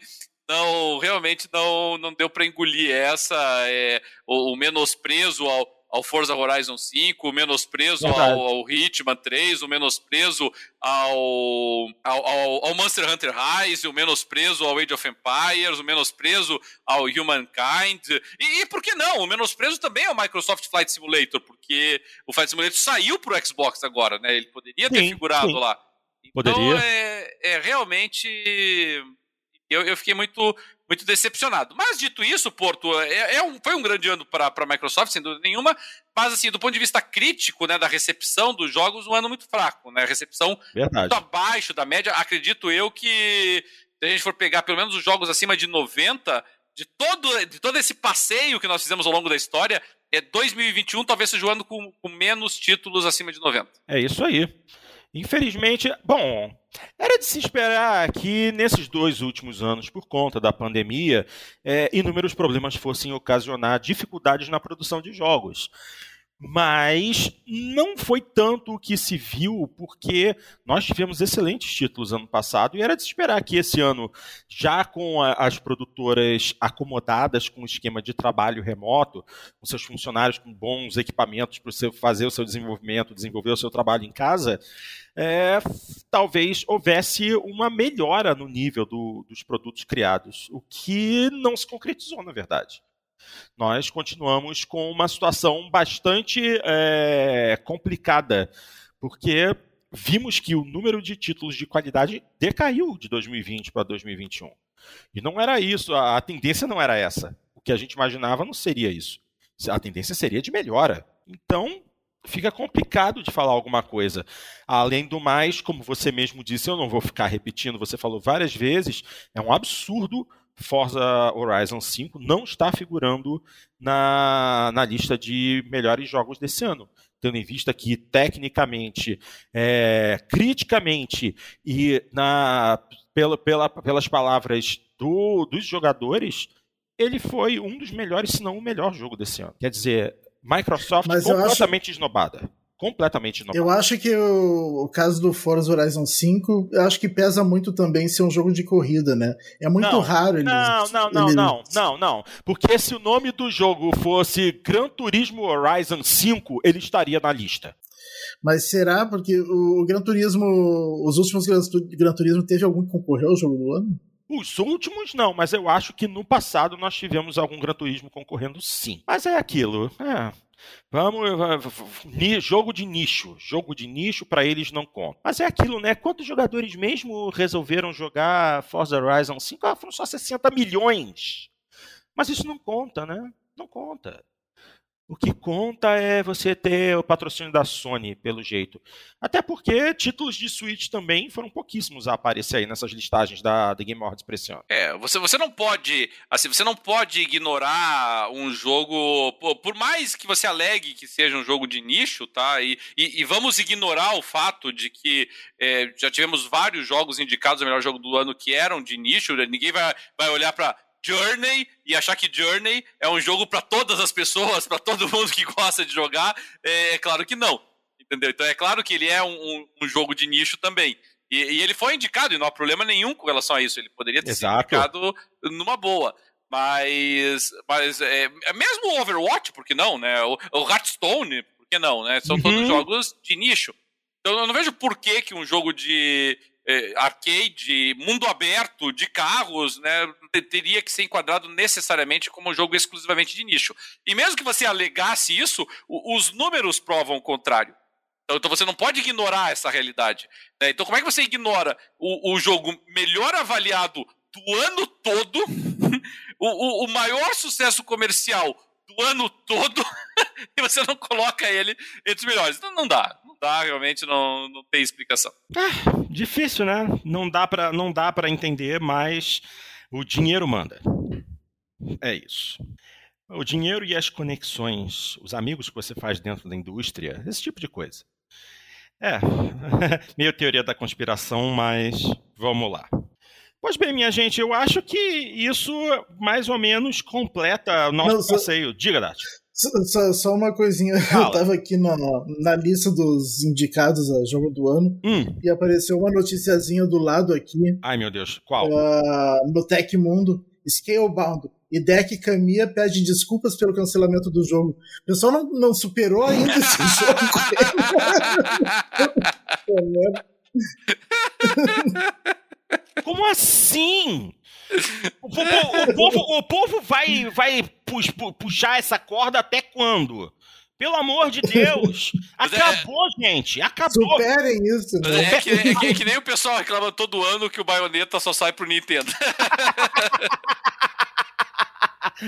Não, realmente não, não deu para engolir essa, é, o, o menosprezo ao, ao Forza Horizon 5, o menosprezo ao, ao Hitman 3, o menosprezo ao, ao, ao, ao Monster Hunter Rise, o menosprezo ao Age of Empires, o menosprezo ao Humankind. E, e por que não? O menosprezo também ao Microsoft Flight Simulator, porque o Flight Simulator saiu pro Xbox agora, né? Ele poderia ter sim, figurado sim. lá. Então, poderia. É, é realmente. Eu, eu fiquei muito muito decepcionado. Mas dito isso, Porto, é, é um, foi um grande ano para a Microsoft, sem dúvida nenhuma, mas assim, do ponto de vista crítico, né, da recepção dos jogos, um ano muito fraco, né? Recepção Verdade. muito abaixo da média. Acredito eu que se a gente for pegar pelo menos os jogos acima de 90, de todo, de todo esse passeio que nós fizemos ao longo da história, é 2021 talvez seja o ano com, com menos títulos acima de 90. É isso aí. Infelizmente, bom, era de se esperar que nesses dois últimos anos, por conta da pandemia, é, inúmeros problemas fossem ocasionar dificuldades na produção de jogos mas não foi tanto o que se viu, porque nós tivemos excelentes títulos ano passado e era de esperar que esse ano, já com a, as produtoras acomodadas com o esquema de trabalho remoto, com seus funcionários com bons equipamentos para fazer o seu desenvolvimento, desenvolver o seu trabalho em casa, é, talvez houvesse uma melhora no nível do, dos produtos criados, o que não se concretizou, na verdade nós continuamos com uma situação bastante é, complicada, porque vimos que o número de títulos de qualidade decaiu de 2020 para 2021. E não era isso, a tendência não era essa. O que a gente imaginava não seria isso. A tendência seria de melhora. Então, fica complicado de falar alguma coisa. Além do mais, como você mesmo disse, eu não vou ficar repetindo, você falou várias vezes, é um absurdo Forza Horizon 5 não está figurando na, na lista de melhores jogos desse ano. Tendo em vista que, tecnicamente, é, criticamente e na, pela, pela, pelas palavras do, dos jogadores, ele foi um dos melhores, se não o melhor jogo desse ano. Quer dizer, Microsoft Mas completamente acho... esnobada completamente normal. Eu acho que o, o, caso do Forza Horizon 5, eu acho que pesa muito também ser um jogo de corrida, né? É muito não, raro eles. Não, não, não, eles... não, não, não. Porque se o nome do jogo fosse Gran Turismo Horizon 5, ele estaria na lista. Mas será? Porque o, o Gran Turismo, os últimos Gran, Gran Turismo, teve algum que concorreu ao jogo do ano? Os últimos não, mas eu acho que no passado nós tivemos algum Gran Turismo concorrendo sim. Mas é aquilo, é. Vamos, jogo de nicho, jogo de nicho para eles não conta. Mas é aquilo, né? Quantos jogadores mesmo resolveram jogar Forza Horizon 5? Ah, foram só 60 milhões. Mas isso não conta, né? Não conta. O que conta é você ter o patrocínio da Sony, pelo jeito. Até porque títulos de Switch também foram pouquíssimos a aparecer aí nessas listagens da, Game Awards pra esse ano. É, você, você não pode. Assim, você não pode ignorar um jogo. Por mais que você alegue que seja um jogo de nicho, tá? E, e, e vamos ignorar o fato de que é, já tivemos vários jogos indicados ao melhor jogo do ano que eram de nicho. Ninguém vai, vai olhar para Journey e achar que Journey é um jogo para todas as pessoas, para todo mundo que gosta de jogar, é, é, claro que não. Entendeu? Então é claro que ele é um, um, um jogo de nicho também. E, e, ele foi indicado, e não há problema nenhum com relação a isso. Ele poderia ter Exato. sido indicado numa boa. Mas, mas é, é mesmo o Overwatch, por que não, né? O, o Hearthstone, por que não, né? São uhum. todos jogos de nicho. Então eu não vejo por que, que um jogo de é, arcade, mundo aberto, de carros, né, teria que ser enquadrado necessariamente como um jogo exclusivamente de nicho. E mesmo que você alegasse isso, os números provam o contrário. Então, então você não pode ignorar essa realidade. Né? Então como é que você ignora o, o jogo melhor avaliado do ano todo, o, o, o maior sucesso comercial do ano todo, e você não coloca ele entre os melhores? Então não dá dá, realmente não, não tem explicação. É, difícil, né? Não dá para não dá para entender, mas o dinheiro manda. É isso. O dinheiro e as conexões, os amigos que você faz dentro da indústria, esse tipo de coisa. É, meio teoria da conspiração, mas vamos lá. Pois bem, minha gente, eu acho que isso mais ou menos completa o nosso Não, passeio. Diga, Dati. Só, só, uma coisinha, Fala. eu tava aqui na, na lista dos indicados a jogo do ano hum. e apareceu uma noticiazinha do lado aqui. Ai meu Deus, qual? Uh, no Tech Mundo, Scalebound. E Deck Kamiya pede desculpas pelo cancelamento do jogo. O pessoal não, não superou ainda esse jogo. Como assim? O, o, o, povo, o povo vai, vai puxar essa corda até quando? Pelo amor de Deus! Acabou, é... gente! Acabou! Superem isso! Né? É, que, é, que, é que nem o pessoal reclama todo ano que o Bayonetta só sai pro Nintendo.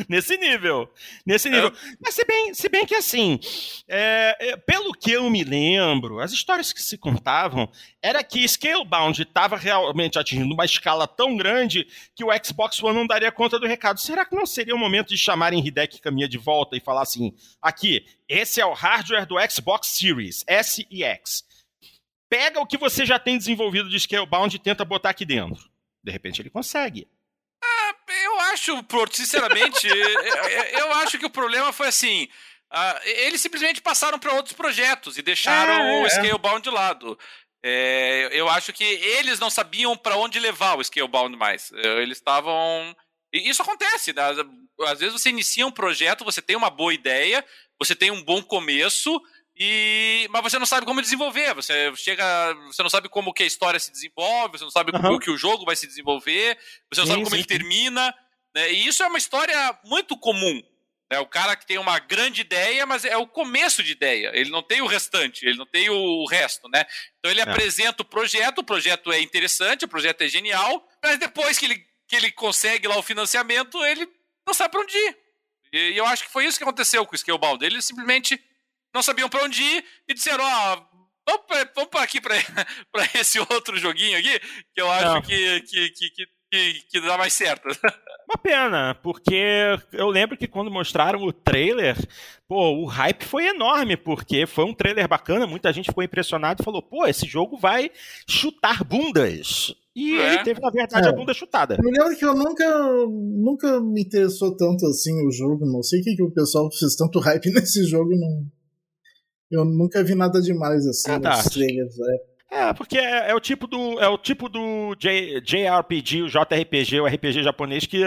nesse nível. Nesse nível. É. Mas se bem, se bem que assim, é, é, pelo que eu me lembro, as histórias que se contavam era que Scalebound estava realmente atingindo uma escala tão grande que o Xbox One não daria conta do recado. Será que não seria o momento de chamarem Hideki Kamiya de volta e falar assim: aqui, esse é o hardware do Xbox Series, S e X. Pega o que você já tem desenvolvido de Scalebound e tenta botar aqui dentro. De repente ele consegue. Ah, eu acho, sinceramente, eu acho que o problema foi assim. Uh, eles simplesmente passaram para outros projetos e deixaram é, o é. Scalebound de lado. É, eu acho que eles não sabiam para onde levar o Scalebound mais. É, eles estavam. Isso acontece, né? Às vezes você inicia um projeto, você tem uma boa ideia, você tem um bom começo, e mas você não sabe como desenvolver. Você chega, você não sabe como que a história se desenvolve, você não sabe uhum. como que o jogo vai se desenvolver, você não sim, sabe como sim. ele termina. Né? E isso é uma história muito comum. Né? O cara que tem uma grande ideia, mas é o começo de ideia. Ele não tem o restante, ele não tem o resto, né? Então ele é. apresenta o projeto, o projeto é interessante, o projeto é genial, mas depois que ele, que ele consegue lá o financiamento, ele não sabe para onde ir. E eu acho que foi isso que aconteceu com o Scalebound. Ele simplesmente não sabiam para onde ir e disseram: ó, oh, vamos, pra, vamos pra aqui para esse outro joguinho aqui, que eu acho que, que, que, que dá mais certo. Uma pena, porque eu lembro que quando mostraram o trailer, pô, o hype foi enorme, porque foi um trailer bacana, muita gente ficou impressionada e falou, pô, esse jogo vai chutar bundas. E é. ele teve, na verdade, é. a bunda chutada. Eu me lembro que eu nunca, nunca me interessou tanto assim o jogo, não sei o que, que o pessoal fez tanto hype nesse jogo, não eu nunca vi nada demais assim ah, tá. trailers. É. é, porque é, é, o tipo do é o tipo do J, JRPG, o JRPG, o RPG japonês que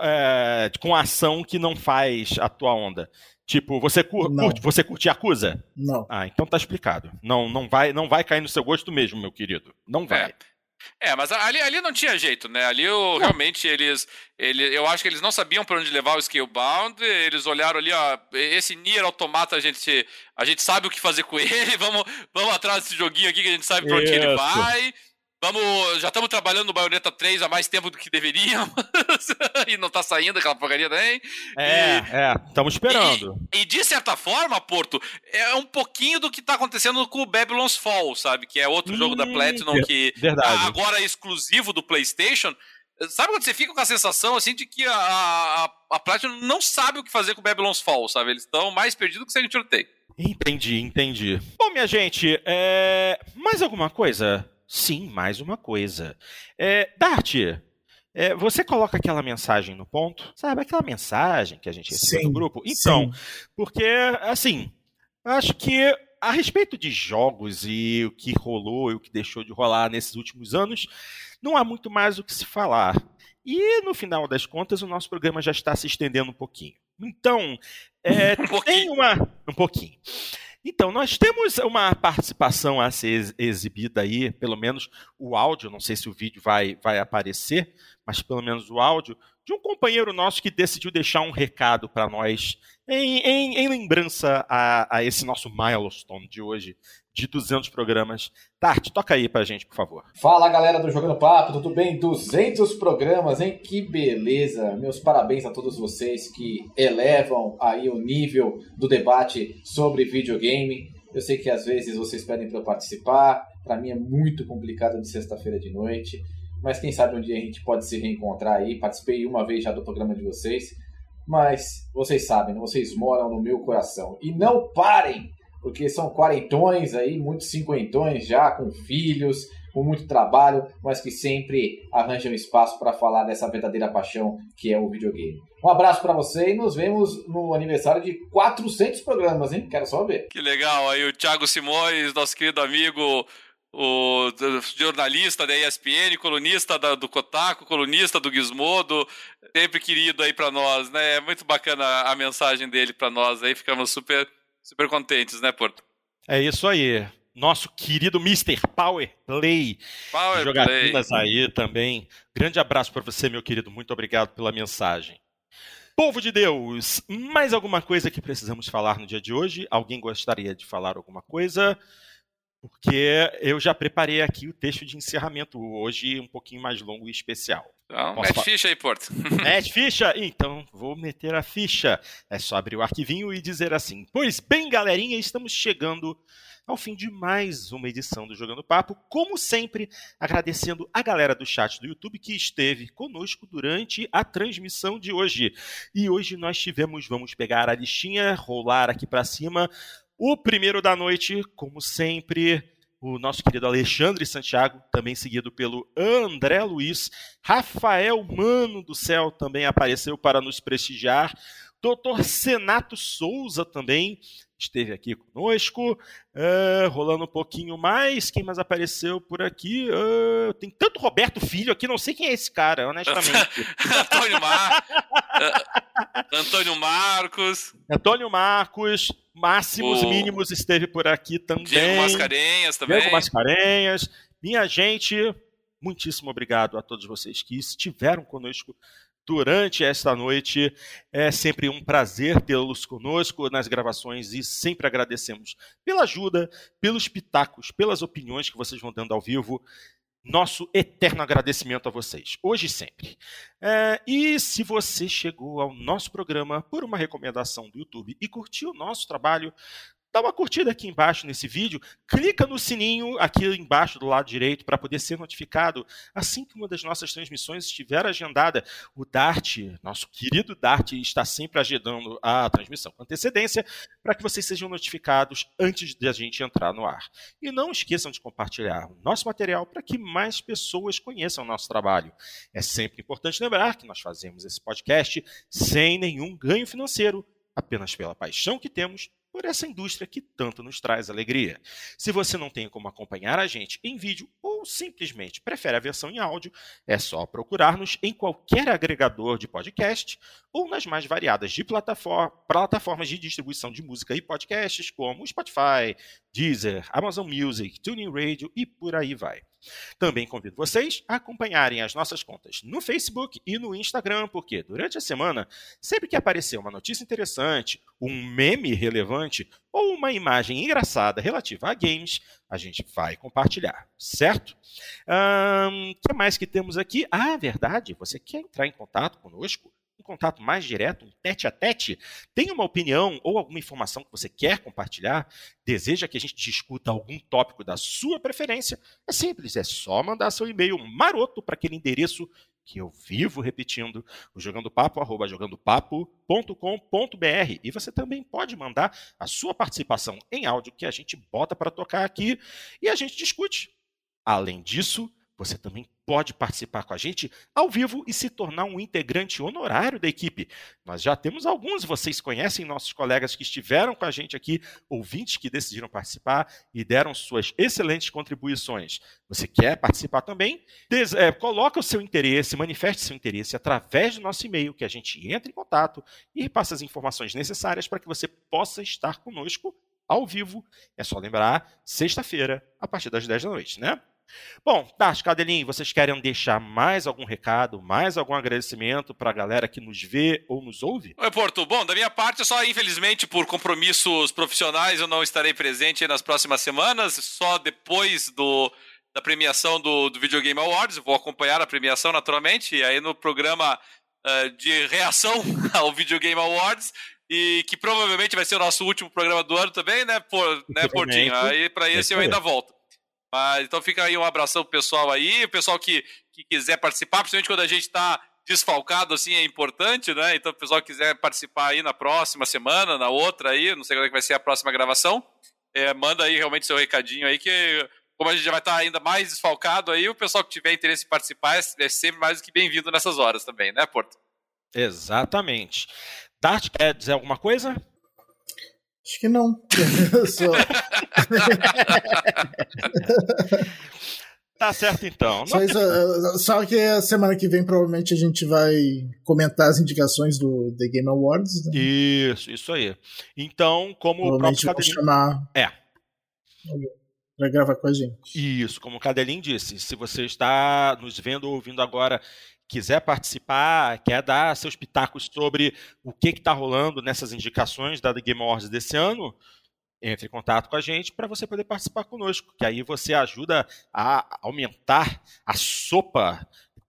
é, com ação que não faz a tua onda. Tipo, você cur, curte, você curte Yakuza? Não. Ah, então tá explicado. Não, não vai, não vai cair no seu gosto mesmo, meu querido. Não vai. É. É, mas ali, ali não tinha jeito, né? Ali eu, realmente eles, ele, eu acho que eles não sabiam para onde levar o Scalebound. Eles olharam ali, ó, esse Nier Automata a gente, a gente sabe o que fazer com ele. Vamos, vamos atrás desse joguinho aqui que a gente sabe para onde ele vai. Vamos, já estamos trabalhando no Bayonetta 3 há mais tempo do que deveríamos. e não está saindo aquela porcaria também. É, e, é, estamos esperando. E, e, de certa forma, Porto, é um pouquinho do que está acontecendo com o Babylon's Fall, sabe? Que é outro hum, jogo da Platinum que verdade. agora é exclusivo do PlayStation. Sabe quando você fica com a sensação assim de que a, a, a Platinum não sabe o que fazer com o Babylon's Fall, sabe? Eles estão mais perdidos que se a gente tem. Entendi, entendi. Bom, minha gente, é... mais alguma coisa? Sim, mais uma coisa. É, Dart, é, você coloca aquela mensagem no ponto, sabe? Aquela mensagem que a gente recebeu sim, no grupo. Então, sim. porque, assim, acho que a respeito de jogos e o que rolou e o que deixou de rolar nesses últimos anos, não há muito mais o que se falar. E, no final das contas, o nosso programa já está se estendendo um pouquinho. Então, é, um tem uma. Um pouquinho. Então, nós temos uma participação a ser exibida aí, pelo menos o áudio, não sei se o vídeo vai, vai aparecer, mas pelo menos o áudio, de um companheiro nosso que decidiu deixar um recado para nós em, em, em, lembrança a, a esse nosso milestone de hoje, de 200 programas. Tarte, toca aí pra gente, por favor. Fala galera do Jogando Papo, tudo bem? 200 programas, hein? Que beleza! Meus parabéns a todos vocês que elevam aí o nível do debate sobre videogame. Eu sei que às vezes vocês pedem para eu participar, para mim é muito complicado de sexta-feira de noite, mas quem sabe um dia a gente pode se reencontrar aí. Participei uma vez já do programa de vocês, mas vocês sabem, né? vocês moram no meu coração. E não parem porque são quarentões aí, muitos cinquentões já, com filhos, com muito trabalho, mas que sempre arranjam espaço para falar dessa verdadeira paixão que é o videogame. Um abraço para você e nos vemos no aniversário de 400 programas, hein? Quero só ver. Que legal, aí o Thiago Simões, nosso querido amigo, o jornalista da ESPN, colunista da, do Kotaku, colunista do Gizmodo, sempre querido aí para nós, né? É muito bacana a mensagem dele para nós aí, ficamos super super contentes, né, Porto? É isso aí. Nosso querido Mr. Power Play. Power Jogatinas Play. aí também. Grande abraço para você, meu querido. Muito obrigado pela mensagem. Povo de Deus, mais alguma coisa que precisamos falar no dia de hoje? Alguém gostaria de falar alguma coisa? Porque eu já preparei aqui o texto de encerramento hoje, um pouquinho mais longo e especial. Então, mete ficha aí, Porto. Mete ficha? Então, vou meter a ficha. É só abrir o arquivinho e dizer assim: Pois bem, galerinha, estamos chegando ao fim de mais uma edição do Jogando Papo. Como sempre, agradecendo a galera do chat do YouTube que esteve conosco durante a transmissão de hoje. E hoje nós tivemos, vamos pegar a listinha, rolar aqui para cima. O primeiro da noite, como sempre, o nosso querido Alexandre Santiago, também seguido pelo André Luiz. Rafael Mano do Céu também apareceu para nos prestigiar. Doutor Senato Souza também esteve aqui conosco. Uh, rolando um pouquinho mais. Quem mais apareceu por aqui? Uh, tem tanto Roberto Filho aqui, não sei quem é esse cara, honestamente. Antônio, Mar... Antônio Marcos. Antônio Marcos. Máximos o... Mínimos esteve por aqui também. Diego Mascarenhas também. Diego Mascarenhas. Minha gente, muitíssimo obrigado a todos vocês que estiveram conosco durante esta noite. É sempre um prazer tê-los conosco nas gravações e sempre agradecemos pela ajuda, pelos pitacos, pelas opiniões que vocês vão dando ao vivo nosso eterno agradecimento a vocês, hoje e sempre. É, e se você chegou ao nosso programa por uma recomendação do YouTube e curtiu o nosso trabalho, dá uma curtida aqui embaixo nesse vídeo, clica no sininho aqui embaixo do lado direito para poder ser notificado assim que uma das nossas transmissões estiver agendada. O Dart, nosso querido Dart, está sempre agendando a transmissão com antecedência para que vocês sejam notificados antes de a gente entrar no ar. E não esqueçam de compartilhar o nosso material para que mais pessoas conheçam o nosso trabalho. É sempre importante lembrar que nós fazemos esse podcast sem nenhum ganho financeiro, apenas pela paixão que temos por essa indústria que tanto nos traz alegria. Se você não tem como acompanhar a gente em vídeo ou simplesmente prefere a versão em áudio, é só procurar-nos em qualquer agregador de podcast ou nas mais variadas de plataformas de distribuição de música e podcasts, como Spotify, Deezer, Amazon Music, TuneIn Radio e por aí vai. Também convido vocês a acompanharem as nossas contas no Facebook e no Instagram, porque durante a semana, sempre que aparecer uma notícia interessante, um meme relevante ou uma imagem engraçada relativa a games, a gente vai compartilhar, certo? O um, que mais que temos aqui? Ah, verdade, você quer entrar em contato conosco? Um contato mais direto, um tete a tete, tem uma opinião ou alguma informação que você quer compartilhar, deseja que a gente discuta algum tópico da sua preferência, é simples, é só mandar seu e-mail maroto para aquele endereço que eu vivo repetindo, o jogandopapo, arroba jogandopapo.com.br. E você também pode mandar a sua participação em áudio que a gente bota para tocar aqui e a gente discute. Além disso, você também pode participar com a gente ao vivo e se tornar um integrante honorário da equipe. Nós já temos alguns, vocês conhecem nossos colegas que estiveram com a gente aqui, ouvintes que decidiram participar e deram suas excelentes contribuições. Você quer participar também? Des é, coloca o seu interesse, manifeste seu interesse através do nosso e-mail, que a gente entra em contato e passa as informações necessárias para que você possa estar conosco ao vivo. É só lembrar, sexta-feira, a partir das 10 da noite, né? Bom, Tati, Cadelinho, vocês querem deixar mais algum recado, mais algum agradecimento para a galera que nos vê ou nos ouve? Oi, Porto. Bom, da minha parte, só infelizmente por compromissos profissionais eu não estarei presente nas próximas semanas, só depois do, da premiação do, do Video Game Awards. Vou acompanhar a premiação naturalmente, e aí no programa uh, de reação ao Video Game Awards e que provavelmente vai ser o nosso último programa do ano também, né, por, né Portinho? Aí para esse eu ainda volto. Mas, então fica aí um abração pro pessoal aí, o pessoal que, que quiser participar, principalmente quando a gente está desfalcado, assim, é importante, né? Então, o pessoal que quiser participar aí na próxima semana, na outra aí, não sei quando é que vai ser a próxima gravação, é, manda aí realmente seu recadinho aí, que como a gente já vai estar ainda mais desfalcado aí, o pessoal que tiver interesse em participar é, é sempre mais do que bem-vindo nessas horas também, né, Porto? Exatamente. Dart, quer dizer alguma coisa? Acho que não. Só... tá certo então. Só, isso, só, que a semana que vem provavelmente a gente vai comentar as indicações do The Game Awards. Né? Isso, isso aí. Então, como o próprio Cadelinho... chamar. É. Vai gravar com a gente. Isso, como o Cadelinho disse, se você está nos vendo ou ouvindo agora quiser participar, quer dar seus pitacos sobre o que está rolando nessas indicações da Game Awards desse ano, entre em contato com a gente para você poder participar conosco, que aí você ajuda a aumentar a sopa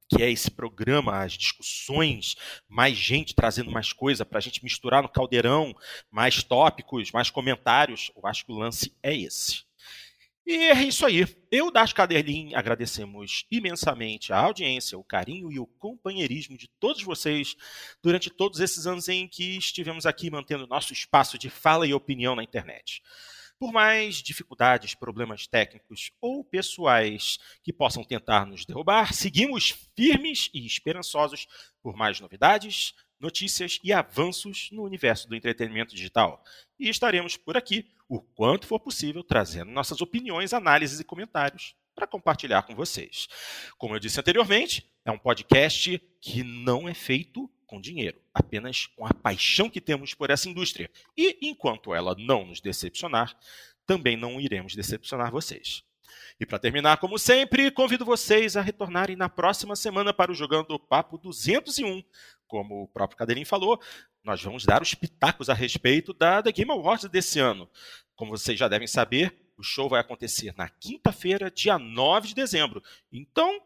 que é esse programa, as discussões, mais gente trazendo mais coisa para a gente misturar no caldeirão, mais tópicos, mais comentários. Eu acho que o lance é esse. E é isso aí. Eu, das Caderlin, agradecemos imensamente a audiência, o carinho e o companheirismo de todos vocês durante todos esses anos em que estivemos aqui mantendo nosso espaço de fala e opinião na internet. Por mais dificuldades, problemas técnicos ou pessoais que possam tentar nos derrubar, seguimos firmes e esperançosos por mais novidades, notícias e avanços no universo do entretenimento digital. E estaremos por aqui o quanto for possível trazendo nossas opiniões, análises e comentários para compartilhar com vocês. Como eu disse anteriormente, é um podcast que não é feito com dinheiro, apenas com a paixão que temos por essa indústria. E enquanto ela não nos decepcionar, também não iremos decepcionar vocês. E para terminar, como sempre, convido vocês a retornarem na próxima semana para o Jogando Papo 201. Como o próprio Cadelinho falou, nós vamos dar os pitacos a respeito da, da Game Awards desse ano. Como vocês já devem saber, o show vai acontecer na quinta-feira, dia 9 de dezembro. Então,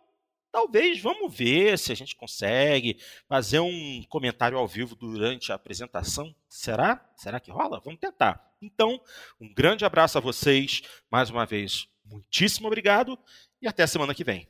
talvez vamos ver se a gente consegue fazer um comentário ao vivo durante a apresentação. Será? Será que rola? Vamos tentar. Então, um grande abraço a vocês. Mais uma vez, muitíssimo obrigado e até a semana que vem.